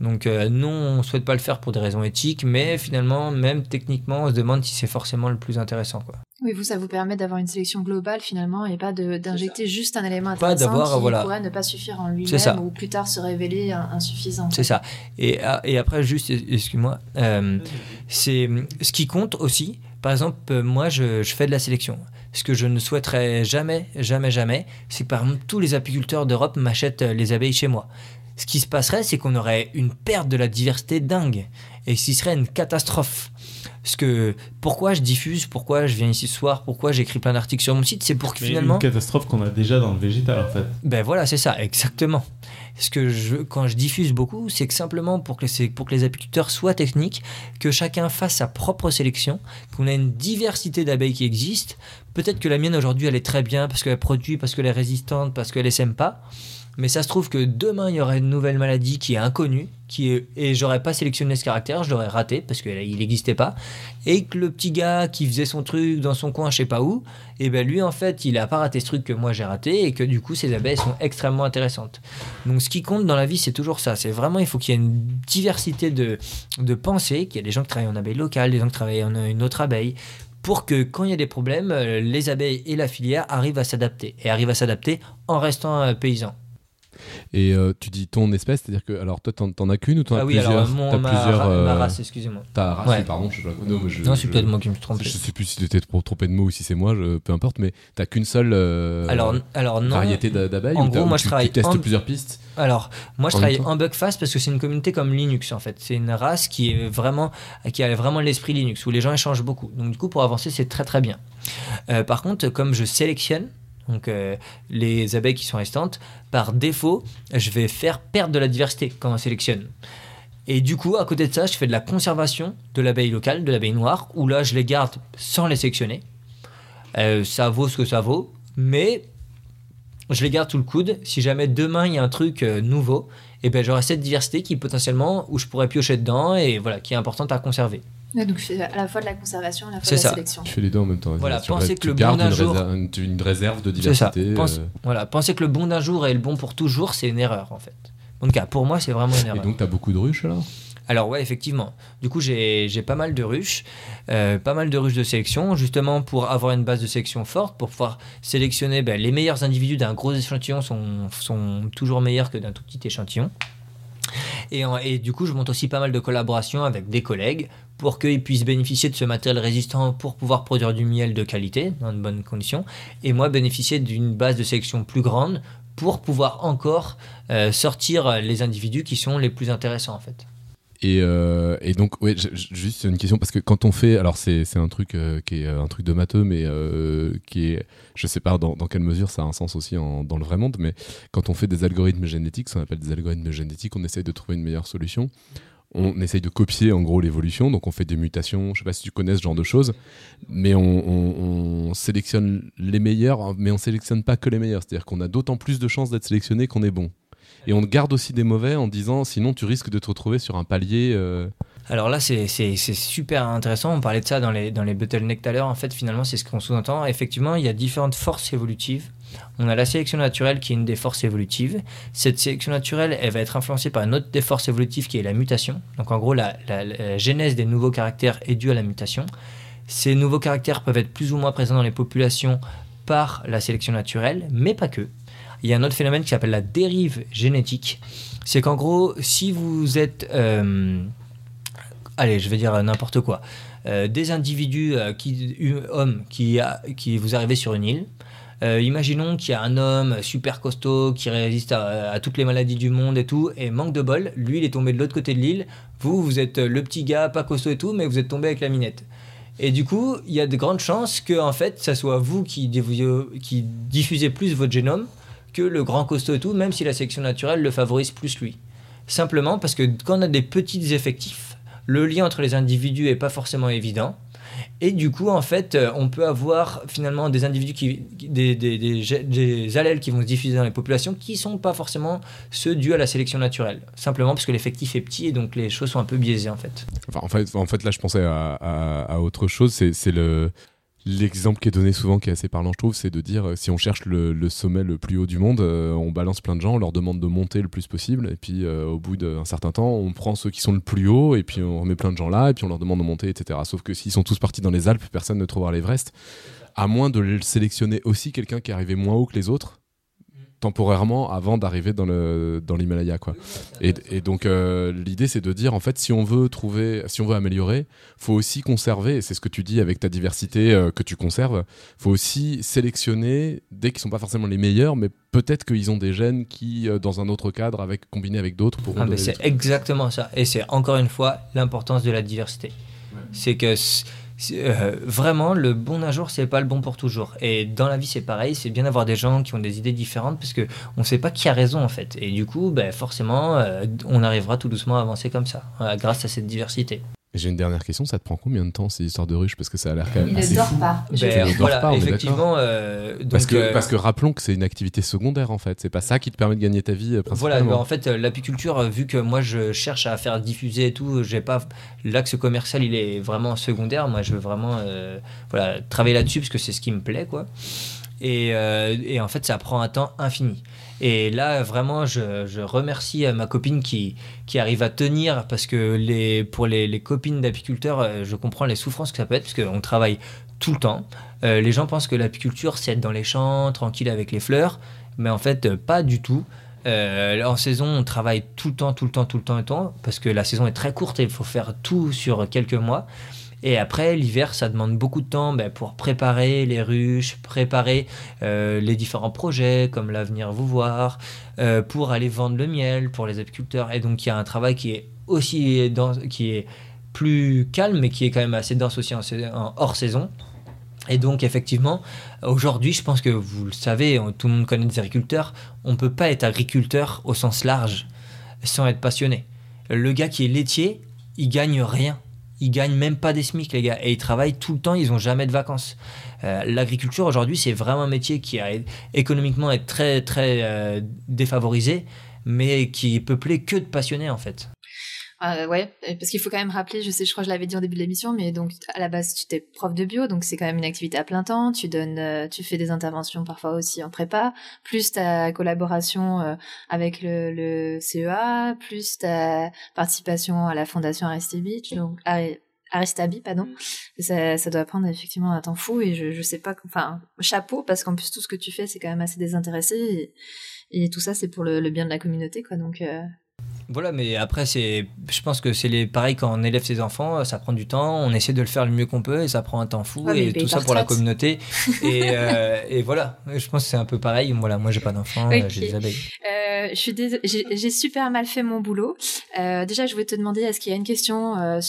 Donc euh, nous, on ne souhaite pas le faire pour des raisons éthiques, mais finalement, même techniquement, on se demande si c'est forcément le plus intéressant. Quoi. Oui, vous, ça vous permet d'avoir une sélection globale finalement et pas de- d'injecter juste un élément Pas intéressant qui voilà. pourrait ne pas suffire en C'est ça. lui-même ou plus tard se révéler in- insuffisant. C'est ça. Et, ah, et après, juste, excuse-moi, euh, c'est ce qui compte aussi. Par exemple, euh, moi, je, fais de la sélection. Ce que je ne souhaiterais jamais, jamais, jamais, c'est que par exemple, tous les apiculteurs d'Europe m'achètent euh, les abeilles chez moi. Ce qui se passerait, c'est qu'on aurait une perte de la diversité dingue. Et ce serait une catastrophe. Parce que pourquoi je diffuse, pourquoi je viens ici ce soir, pourquoi j'écris plein d'articles sur mon site, c'est pour que Mais finalement. une catastrophe qu'on a déjà dans le végétal en fait. Ben voilà, c'est ça, exactement. Ce que je, quand je diffuse beaucoup, c'est que simplement pour que, pour que les apiculteurs soient techniques, que chacun fasse sa propre sélection, qu'on ait une diversité d'abeilles qui existe. Peut-être que la mienne aujourd'hui, elle est très bien parce qu'elle produit, parce qu'elle est résistante, parce qu'elle sème pas. Mais ça se trouve que demain, il y aurait une nouvelle maladie qui est inconnue, qui est, et j'aurais pas sélectionné ce caractère, je l'aurais raté parce qu'il n'existait pas. Et que le petit gars qui faisait son truc dans son coin, je sais pas où, et ben lui, en fait, il a pas raté ce truc que moi j'ai raté, et que du coup, ces abeilles sont extrêmement intéressantes. Donc, ce qui compte dans la vie, c'est toujours ça. C'est vraiment, il faut qu'il y ait une diversité de, de pensées, qu'il y a des gens qui travaillent en abeille locale, des gens qui travaillent en une autre abeille, pour que quand il y a des problèmes, euh, les abeilles et la filière arrivent à s'adapter, et arrivent à s'adapter en restant euh, paysans. Et euh, tu dis ton espèce, c'est-à-dire que alors toi t'en, t'en as qu'une ou t'en as Ah oui, plusieurs? alors mon, T'as ma, plusieurs. ra- ma euh, race, excusez-moi. Ta race, Ouais. pardon, je. Non, mais je, Non, c'est je- peut-être moi qui me suis trompé. Je sais plus si t'étais trop trompé de mots ou si c'est moi, je, peu importe, mais t'as qu'une seule euh, alors, alors non. variété d'a- d'abeilles En ou gros, moi, tu, je travaille tu testes en- plusieurs pistes? Alors, moi, je En travaille en Bugfast parce que c'est une communauté comme Linux, en fait. C'est une race qui est vraiment, qui a vraiment l'esprit Linux, où les gens échangent beaucoup. Donc, du coup, pour avancer, c'est très, très bien. Euh, par contre, comme je sélectionne, donc euh, les abeilles qui sont restantes, par défaut, je vais faire perdre de la diversité quand on sélectionne. Et du coup, à côté de ça, je fais de la conservation de l'abeille locale, de l'abeille noire, où là, je les garde sans les sélectionner. Euh, ça vaut ce que ça vaut, mais je les garde sous le coude. Si jamais demain il y a un truc euh, nouveau, et ben j'aurai cette diversité qui potentiellement où je pourrais piocher dedans et voilà qui est importante à conserver. Ouais, donc, je fais à la fois de la conservation, à la fois C'est de la ça. sélection. Tu fais les deux en même temps. Voilà, Tu- pensez tu que le gardes bon d'un une, jour- réserve, une, réserve de diversité. Pense- euh, Voilà, penser que le bon d'un jour est le bon pour toujours, c'est une erreur en fait. En tout cas, pour moi, c'est vraiment une Et erreur. donc t'as beaucoup de ruches alors? Alors ouais, effectivement. Du coup, j'ai j'ai pas mal de ruches, euh, pas mal de ruches de sélection, justement pour avoir une base de sélection forte, pour pouvoir sélectionner ben, les meilleurs individus d'un gros échantillon sont, sont toujours meilleurs que d'un tout petit échantillon. Et, en- et du coup, je monte aussi pas mal de collaborations avec des collègues pour qu'ils puissent bénéficier de ce matériel résistant pour pouvoir produire du miel de qualité dans de bonnes conditions. Et moi, bénéficier d'une base de sélection plus grande pour pouvoir encore euh, sortir les individus qui sont les plus intéressants en fait. Et, euh, et donc, ouais, juste une question parce que quand on fait, alors c'est un truc euh, qui est un truc de matheux, mais qui est, je sais pas dans, quelle mesure ça a un sens aussi dans le vrai monde, mais quand on fait des algorithmes génétiques, ce qu'on appelle des algorithmes génétiques, on essaye de trouver une meilleure solution. On essaye de copier en gros l'évolution, donc on fait des mutations. Je sais pas si tu connais ce genre de choses, mais on, on- on sélectionne les meilleurs, mais on sélectionne pas que les meilleurs. C'est-à-dire qu'on a d'autant plus de chances d'être sélectionné qu'on est bon. Et on garde aussi des mauvais en disant sinon tu risques de te retrouver sur un palier. euh, Alors là, c'est super intéressant. On parlait de ça dans les, dans les bottlenecks tout à l'heure. En fait, finalement, c'est ce qu'on sous-entend. Effectivement, il y a différentes forces évolutives. On a la sélection naturelle qui est une des forces évolutives. Cette sélection naturelle, elle va être influencée par une autre des forces évolutives qui est la mutation. Donc en gros, la, genèse des nouveaux caractères est due à la mutation. Ces nouveaux caractères peuvent être plus ou moins présents dans les populations par la sélection naturelle, mais pas que. Il y a un autre phénomène qui s'appelle la dérive génétique. C'est qu'en gros, si vous êtes... euh, allez, je vais dire n'importe quoi. Euh, des individus, euh, qui, hu- hommes, qui, qui vous arrivez sur une île. Euh, imaginons qu'il y a un homme super costaud qui résiste à, toutes les maladies du monde et tout, et manque de bol, lui il est tombé de l'autre côté de l'île. Vous, vous êtes le petit gars pas costaud et tout, mais vous êtes tombé avec la minette. Et du coup, il y a de grandes chances que en fait, ça soit vous qui diffusez plus votre génome que le grand costaud et tout, même si la sélection naturelle le favorise plus lui. Simplement parce que quand on a des petits effectifs, le lien entre les individus est pas forcément évident. Et du coup, en fait, euh, on peut avoir finalement des individus qui, des, des, des, allèles qui vont se diffuser dans les populations qui sont pas forcément ceux dus à la sélection naturelle. Simplement parce que l'effectif est petit et donc les choses sont un peu biaisées en fait. Enfin, en fait, là, je pensais à, à- à autre chose. C'est le l'exemple qui est donné souvent, qui est assez parlant, je trouve, c'est de dire euh, si on cherche le, le sommet le plus haut du monde, euh, on balance plein de gens, on leur demande de monter le plus possible, et puis euh, au bout d'un certain temps, on prend ceux qui sont le plus haut, et puis on remet plein de gens là, et puis on leur demande de monter, etc. Sauf que s'ils sont tous partis dans les Alpes, personne ne trouvera l'Everest, à moins de le sélectionner aussi quelqu'un qui est arrivé moins haut que les autres temporairement avant d'arriver dans le dans l'Himalaya quoi. Et, et donc euh, l'idée c'est de dire en fait si on veut trouver si on veut améliorer, faut aussi conserver et c'est ce que tu dis avec ta diversité euh, que tu conserves, faut aussi sélectionner dès qu'ils sont pas forcément les meilleurs mais peut-être qu'ils ont des gènes qui euh, dans un autre cadre avec combinés avec d'autres pourront Ah, mais donner c'est exactement ça. Et c'est encore une fois l'importance de la diversité. C'est que euh, vraiment le bon d'un jour, c'est pas le bon pour toujours. Et dans la vie, c'est pareil. C'est bien d'avoir des gens qui ont des idées différentes parce que on sait pas qui a raison en fait. Et du coup, ben, forcément, euh, on arrivera tout doucement à avancer comme ça, euh, grâce à cette diversité. J'ai une dernière question, ça te prend combien de temps ces histoires de ruches? Parce que ça a l'air quand même Il assez ne dort fou. pas. Je- Ben, ne dors voilà, pas, on est effectivement. euh, donc, Parce que, euh, parce que rappelons que c'est une activité secondaire en fait, c'est pas ça qui te permet de gagner ta vie euh, Voilà, principalement. bah, en fait, l'apiculture, vu que moi je cherche à faire diffuser et tout, j'ai pas l'axe commercial, il est vraiment secondaire. Moi, je veux vraiment euh, voilà travailler là-dessus parce que c'est ce qui me plaît, quoi. Et, euh, et en fait, ça prend un temps infini. Et là, vraiment, je, remercie euh, ma copine qui, qui arrive à tenir parce que pour les, copines d'apiculteurs, euh, je comprends les souffrances que ça peut être parce qu'on travaille tout le temps. Euh, les gens pensent que l'apiculture, c'est être dans les champs, tranquille avec les fleurs. Mais en fait, pas du tout. En saison, on travaille tout le temps, tout le temps, tout le temps, tout le temps, parce que la saison est très courte et il faut faire tout sur quelques mois. Et après, l'hiver, ça demande beaucoup de temps ben, pour préparer les ruches, préparer euh, les différents projets, comme l'avenir vous voir, euh, pour aller vendre le miel pour les apiculteurs. Et donc, il y a un travail qui est aussi qui est plus calme, mais qui est quand même assez dense aussi en, en hors saison. Et donc, effectivement, aujourd'hui, je pense que vous le savez, tout le monde connaît des agriculteurs, on ne peut pas être agriculteur au sens large sans être passionné. Le gars qui est laitier, il gagne rien. Il gagne même pas des SMIC, les gars. Et ils travaillent tout le temps, ils n'ont jamais de vacances. Euh, l'agriculture, aujourd'hui, c'est vraiment un métier qui a économiquement est très, très euh, défavorisé, mais qui est peuplé que de passionnés, en fait. Euh, ouais, parce qu'il faut quand même rappeler, je sais, je crois que je l'avais dit au début de l'émission, mais donc à la base tu es prof de bio, donc c'est quand même une activité à plein temps. Tu donnes, euh, tu fais des interventions parfois aussi en prépa, plus ta collaboration euh, avec le, le, CEA, plus ta participation à la fondation Aristabi, donc Aristabi, pardon. Mm. Ça, ça doit prendre effectivement un temps fou et je, je sais pas, enfin chapeau parce qu'en plus tout ce que tu fais c'est quand même assez désintéressé et, et tout ça c'est pour le, le, bien de la communauté quoi, donc. Voilà, mais après, c'est, je pense que c'est les, pareil quand on élève ses enfants, ça prend du temps, on essaie de le faire le mieux qu'on peut et ça prend un temps fou et tout ça pour la communauté. [laughs] et, euh, et, voilà, je pense que c'est un peu pareil. Voilà, moi j'ai pas d'enfants, euh, j'ai des abeilles. Euh, je suis j'ai super mal fait mon boulot. Euh, déjà, je voulais te demander, est-ce qu'il y a une question euh,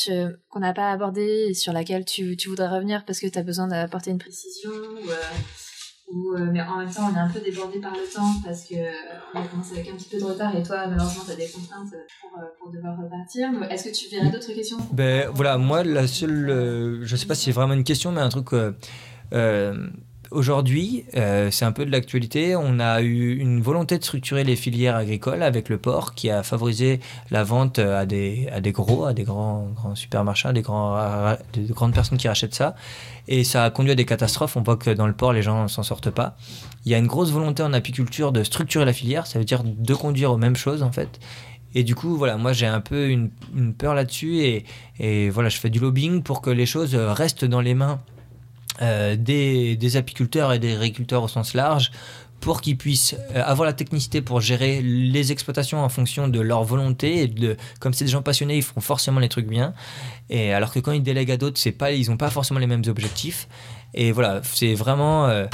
qu'on n'a pas abordée et sur laquelle tu, tu voudrais revenir parce que tu as besoin d'apporter une précision ou, euh, mais en même temps, on est un peu débordé par le temps parce que euh, on a commencé avec un petit peu de retard et toi, malheureusement, tu as des contraintes pour, euh, pour devoir repartir. Est-ce que tu verrais d'autres questions? Ben voilà, moi, la seule, je sais pas si c'est vraiment une question, mais un truc. Aujourd'hui, c'est un peu de l'actualité. On a eu une volonté de structurer les filières agricoles avec le port qui a favorisé la vente à des, à des gros, à des grands, grands supermarchés, à des, grands, grandes personnes qui rachètent ça. Et ça a conduit à des catastrophes. On voit que dans le port, les gens ne s'en sortent pas. Il y a une grosse volonté en apiculture de structurer la filière. Ça veut dire de conduire aux mêmes choses, en fait. Et du coup, voilà, moi j'ai un peu une, peur là-dessus et, et, voilà, je fais du lobbying pour que les choses restent dans les mains euh, des, des, apiculteurs et des agriculteurs au sens large pour qu'ils puissent euh, avoir la technicité pour gérer les exploitations en fonction de leur volonté. Et de, comme c'est des gens passionnés, ils feront forcément les trucs bien. Et alors que quand ils délèguent à d'autres, c'est pas, ils n'ont pas forcément les mêmes objectifs. Et voilà, c'est vraiment euh,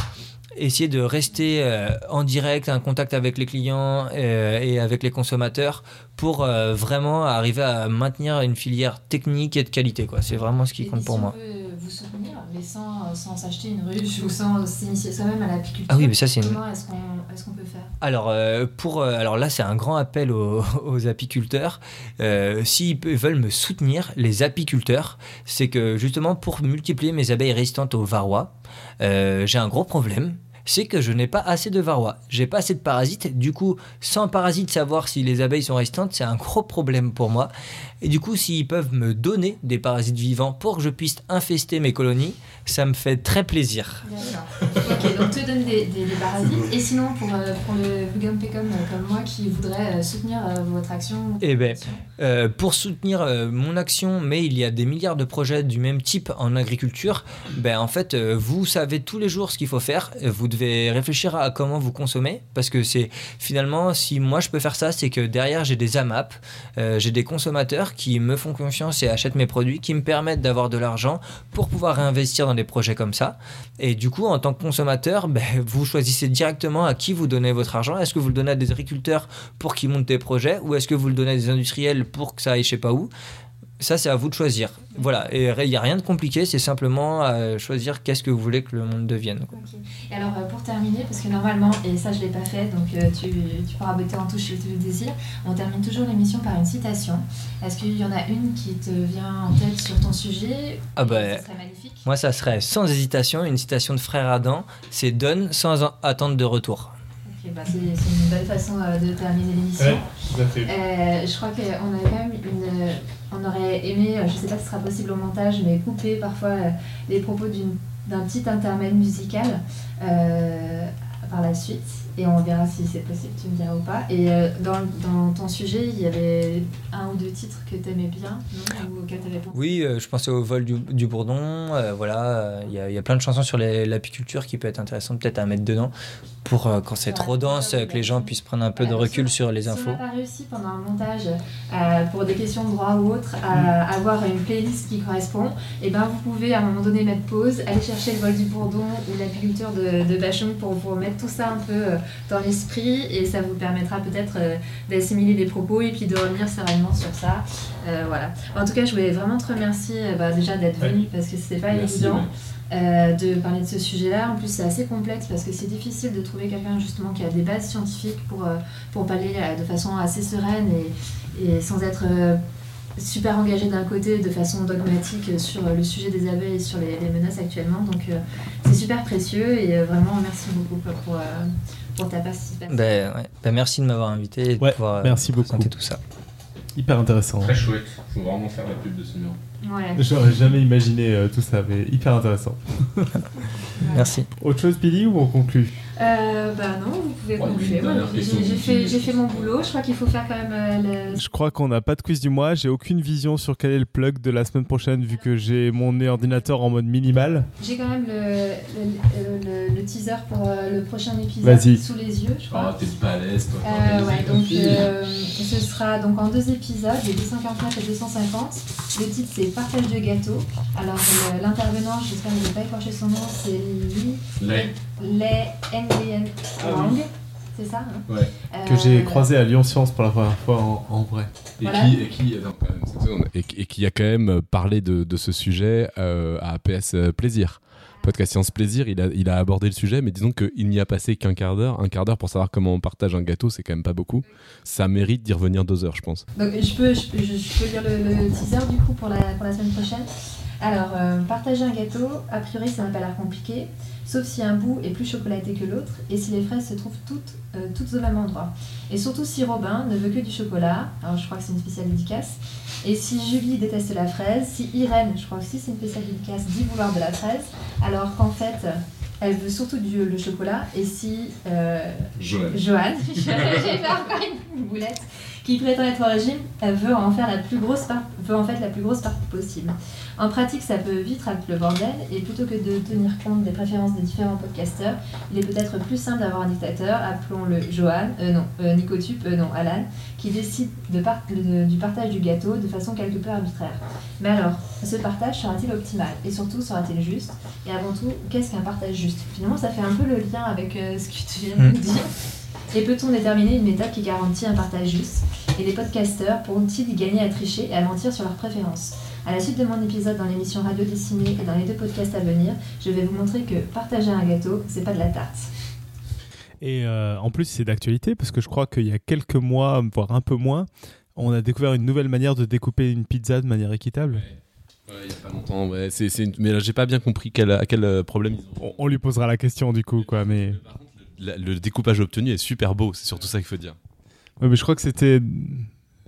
essayer de rester euh, en direct, en contact avec les clients et avec les consommateurs pour vraiment arriver à maintenir une filière technique et de qualité. C'est vraiment ce qui compte pour moi sans, sans s'acheter une ruche ou sans s'initier soi-même à l'apiculture. Ah oui, mais ça c'est. Comment est-ce qu'on est qu'on peut faire? Alors euh, pour euh, alors là c'est un grand appel aux, [laughs] aux apiculteurs. Euh, S'ils veulent me soutenir, les apiculteurs, c'est que justement pour multiplier mes abeilles résistantes au varroa, euh, j'ai un gros problème c'est que je n'ai pas assez de varroa. J'ai pas assez de parasites. Du coup, sans parasites, savoir si les abeilles sont résistantes, c'est un gros problème pour moi. Et du coup, s'ils peuvent me donner des parasites vivants pour que je puisse infester mes colonies, ça me fait très plaisir. Ok, donc te donne des, parasites. Et sinon, pour, euh, pour le Pugum Pecum euh, comme moi qui voudrait euh, soutenir votre action Eh bien, pour soutenir mon action, mais il y a des milliards de projets du même type en agriculture, ben, en fait, vous savez tous les jours ce qu'il faut faire. Vous devez réfléchir à comment vous consommez, parce que c'est finalement, si moi je peux faire ça, c'est que derrière j'ai des AMAP, j'ai des consommateurs qui me font confiance et achètent mes produits, qui me permettent d'avoir de l'argent pour pouvoir réinvestir dans des projets comme ça. Et du coup, en tant que consommateur, [laughs] ben, vous choisissez directement à qui vous donnez votre argent. Est-ce que vous le donnez à des agriculteurs pour qu'ils montent des projets ou est-ce que vous le donnez à des industriels pour que ça aille je sais pas où? Ça, c'est à vous de choisir. Voilà, et il n'y a rien de compliqué, c'est simplement à choisir qu'est-ce que vous voulez que le monde devienne. Et alors, euh, pour terminer, parce que normalement, et ça je ne l'ai pas fait, donc euh, tu, tu, pourras botter en touche si tu le désires, on termine toujours l'émission par une citation. Est-ce qu'il y en a une qui te vient en tête sur ton sujet Ah bah, ça magnifique. Moi, ça serait sans hésitation une citation de Frère Adam, c'est Donne sans attendre de retour. Bah, c'est une belle façon euh, de terminer l'émission. je crois qu'on avait quand même une on aurait aimé, euh, je ne sais pas si ce sera possible au montage, mais couper parfois euh, les propos d'un petit intermède musical euh, par la suite. Et on verra si c'est possible, tu me diras ou pas. Et euh, dans, dans, ton sujet, il y avait un ou deux titres que tu aimais bien, non? Ou auxquels tu avais pensé? Oui, euh, je pensais au vol du, du bourdon. euh, voilà, il y, y a plein de chansons sur l'apiculture qui peut être intéressante peut-être à mettre dedans pour euh, quand c'est trop dense, euh, que les gens puissent prendre un peu de recul si- sur les Si infos. on n'a pas réussi pendant un montage, euh, pour des questions de droit ou autre, à Mm. avoir une playlist qui correspond, et ben vous pouvez à un moment donné mettre pause, aller chercher le vol du bourdon ou l'apiculture de, de Bachung pour vous remettre tout ça un peu euh, dans l'esprit et ça vous permettra peut-être euh, d'assimiler les propos et puis de revenir sereinement sur ça. Euh, voilà. En tout cas, je voulais vraiment te remercier euh, bah, déjà d'être Ouais. venu parce que c'était pas Merci, évident. ouais. euh, de parler de ce sujet-là. En plus, c'est assez complexe parce que c'est difficile de trouver quelqu'un justement qui a des bases scientifiques pour, euh, pour parler de façon assez sereine et, et sans être euh, super engagé d'un côté de façon dogmatique sur le sujet des abeilles et sur les, les menaces actuellement. Donc, c'est super précieux et vraiment merci beaucoup pour, pour, pour ta participation. Ben, ouais. Ben, merci de m'avoir invité et de Ouais, pouvoir euh, merci beaucoup. présenter tout ça. Hyper intéressant. Très chouette. Faut vraiment faire la pub de ce mur. Ouais. J'aurais jamais imaginé euh, tout ça, mais hyper intéressant. [laughs] Merci. Autre chose, Billy, ou on conclut? Euh, bah non, vous pouvez Ouais, dernière J'ai fait, mon boulot. Je crois qu'il faut faire quand même euh, le, Je crois qu'on n'a pas de quiz du mois. J'ai aucune vision sur quel est le plug de la semaine prochaine, vu que j'ai mon ordinateur en mode minimal. J'ai quand même le, le, le- le teaser pour euh, le prochain épisode sous les yeux, je crois. Ah, t'es pas à l'aise, toi. Euh, ouais, donc euh, ce sera donc en deux épisodes, les 249 et 250. Le titre c'est Partage de gâteau. Alors l'intervenant, j'espère que je ne vais pas écorcher son nom, c'est Lee Les. Ah Wang. oui. C'est ça hein Ouais. Que j'ai Euh, croisé à Lyon Science pour la première fois en, en vrai. Et Voilà. qui, et qui, attends, quand même, cette seconde. et, et qui a quand même parlé de, de ce sujet euh, à PS Plaisir. Podcast Science Plaisir, il a, il a abordé le sujet, mais disons qu'il n'y a passé qu'un quart d'heure. Un quart d'heure pour savoir comment on partage un gâteau, c'est quand même pas beaucoup. Ça mérite d'y revenir deux heures, je pense. Donc je peux, je, peux- je- je peux lire le, le teaser du coup pour la, pour la semaine prochaine? Alors, euh, partager un gâteau, a priori ça n'a pas l'air compliqué, sauf si un bout est plus chocolaté que l'autre et si les fraises se trouvent toutes, euh, toutes au même endroit. Et surtout si Robin ne veut que du chocolat, alors je crois que c'est une spéciale dédicace, et si Julie déteste la fraise, si Irène, je crois aussi c'est une spéciale dédicace, dit vouloir de la fraise, alors qu'en fait elle veut surtout du le chocolat, et si euh, Joël. Joanne, [laughs] j'ai une boulette, qui prétend être au régime, veut en faire la plus grosse part, veut en fait la plus grosse partie possible. En pratique, ça peut vite être le bordel, et plutôt que de tenir compte des préférences des différents podcasteurs, il est peut-être plus simple d'avoir un dictateur, appelons-le Johan, euh, non, euh, Nicotube, euh, non, Alan, qui décide de par- de- du partage du gâteau de façon quelque peu arbitraire. Mais alors, ce partage sera-t-il optimal? Et surtout, sera-t-il juste? Et avant tout, qu'est-ce qu'un partage juste? Finalement, ça fait un peu le lien avec euh, ce que tu viens de nous dire. Et peut-on déterminer une méthode qui garantit un partage juste Et les podcasteurs pourront-ils y gagner à tricher et à mentir sur leurs préférences? À la suite de mon épisode dans l'émission Radio Dessinée et dans les deux podcasts à venir, je vais vous montrer que partager un gâteau, c'est pas de la tarte. Et euh, en plus, c'est d'actualité parce que je crois qu'il y a quelques mois, voire un peu moins, on a découvert une nouvelle manière de découper une pizza de manière équitable. Ouais, il y a pas longtemps, ouais. c'est, une- Mais là, j'ai pas bien compris quel, à quel euh, problème ils ont. On, on lui posera la question du coup, quoi. Mais, Par contre, le, le découpage obtenu est super beau, c'est surtout ça qu'il faut dire. Ouais, mais je crois que c'était,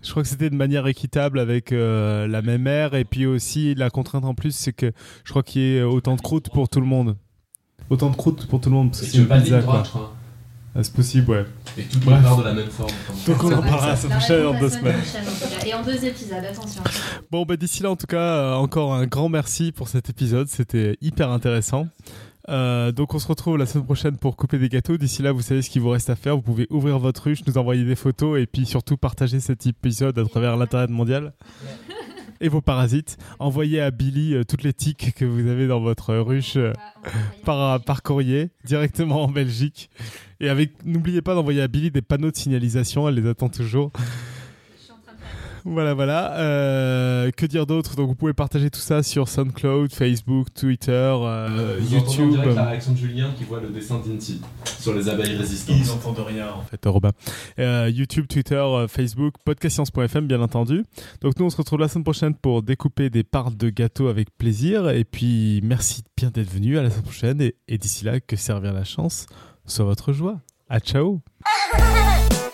je crois que c'était de manière équitable avec euh, la même aire et puis aussi la contrainte en plus, c'est que je crois qu'il y ait autant de croûte pour tout le monde. Autant de croûte pour tout le monde parce que c'est une pizza, quoi. Ah, c'est possible, ouais. Et toutes les parts de la même forme. Donc on en parlera la prochaine en deux semaines. Et en deux épisodes, attention. Bon, bah d'ici là, en tout cas, euh, encore un grand merci pour cet épisode. C'était hyper intéressant. Euh, donc, on se retrouve la semaine prochaine pour couper des gâteaux. D'ici là, vous savez ce qu'il vous reste à faire. Vous pouvez ouvrir votre ruche, nous envoyer des photos et puis surtout partager cet épisode à travers l'internet mondial. Et vos parasites. Envoyez à Billy euh, toutes les tiques que vous avez dans votre ruche euh, par, par courrier directement en Belgique. Et avec, n'oubliez pas d'envoyer à Billy des panneaux de signalisation. Elle les attend toujours. Voilà, voilà. Euh, que dire d'autre? Donc, vous pouvez partager tout ça sur SoundCloud, Facebook, Twitter, euh, YouTube. la réaction de Julien qui voit le dessin d'Inti sur les abeilles résistantes. Ils n'entendent rien en fait, Robin. Euh, YouTube, Twitter, euh, Facebook, podcastscience.fm bien entendu. Donc nous on se retrouve la semaine prochaine pour découper des parts de gâteaux avec plaisir. Et puis merci bien d'être venu à la semaine prochaine et, et d'ici là que servir la chance soit votre joie. À ciao [laughs]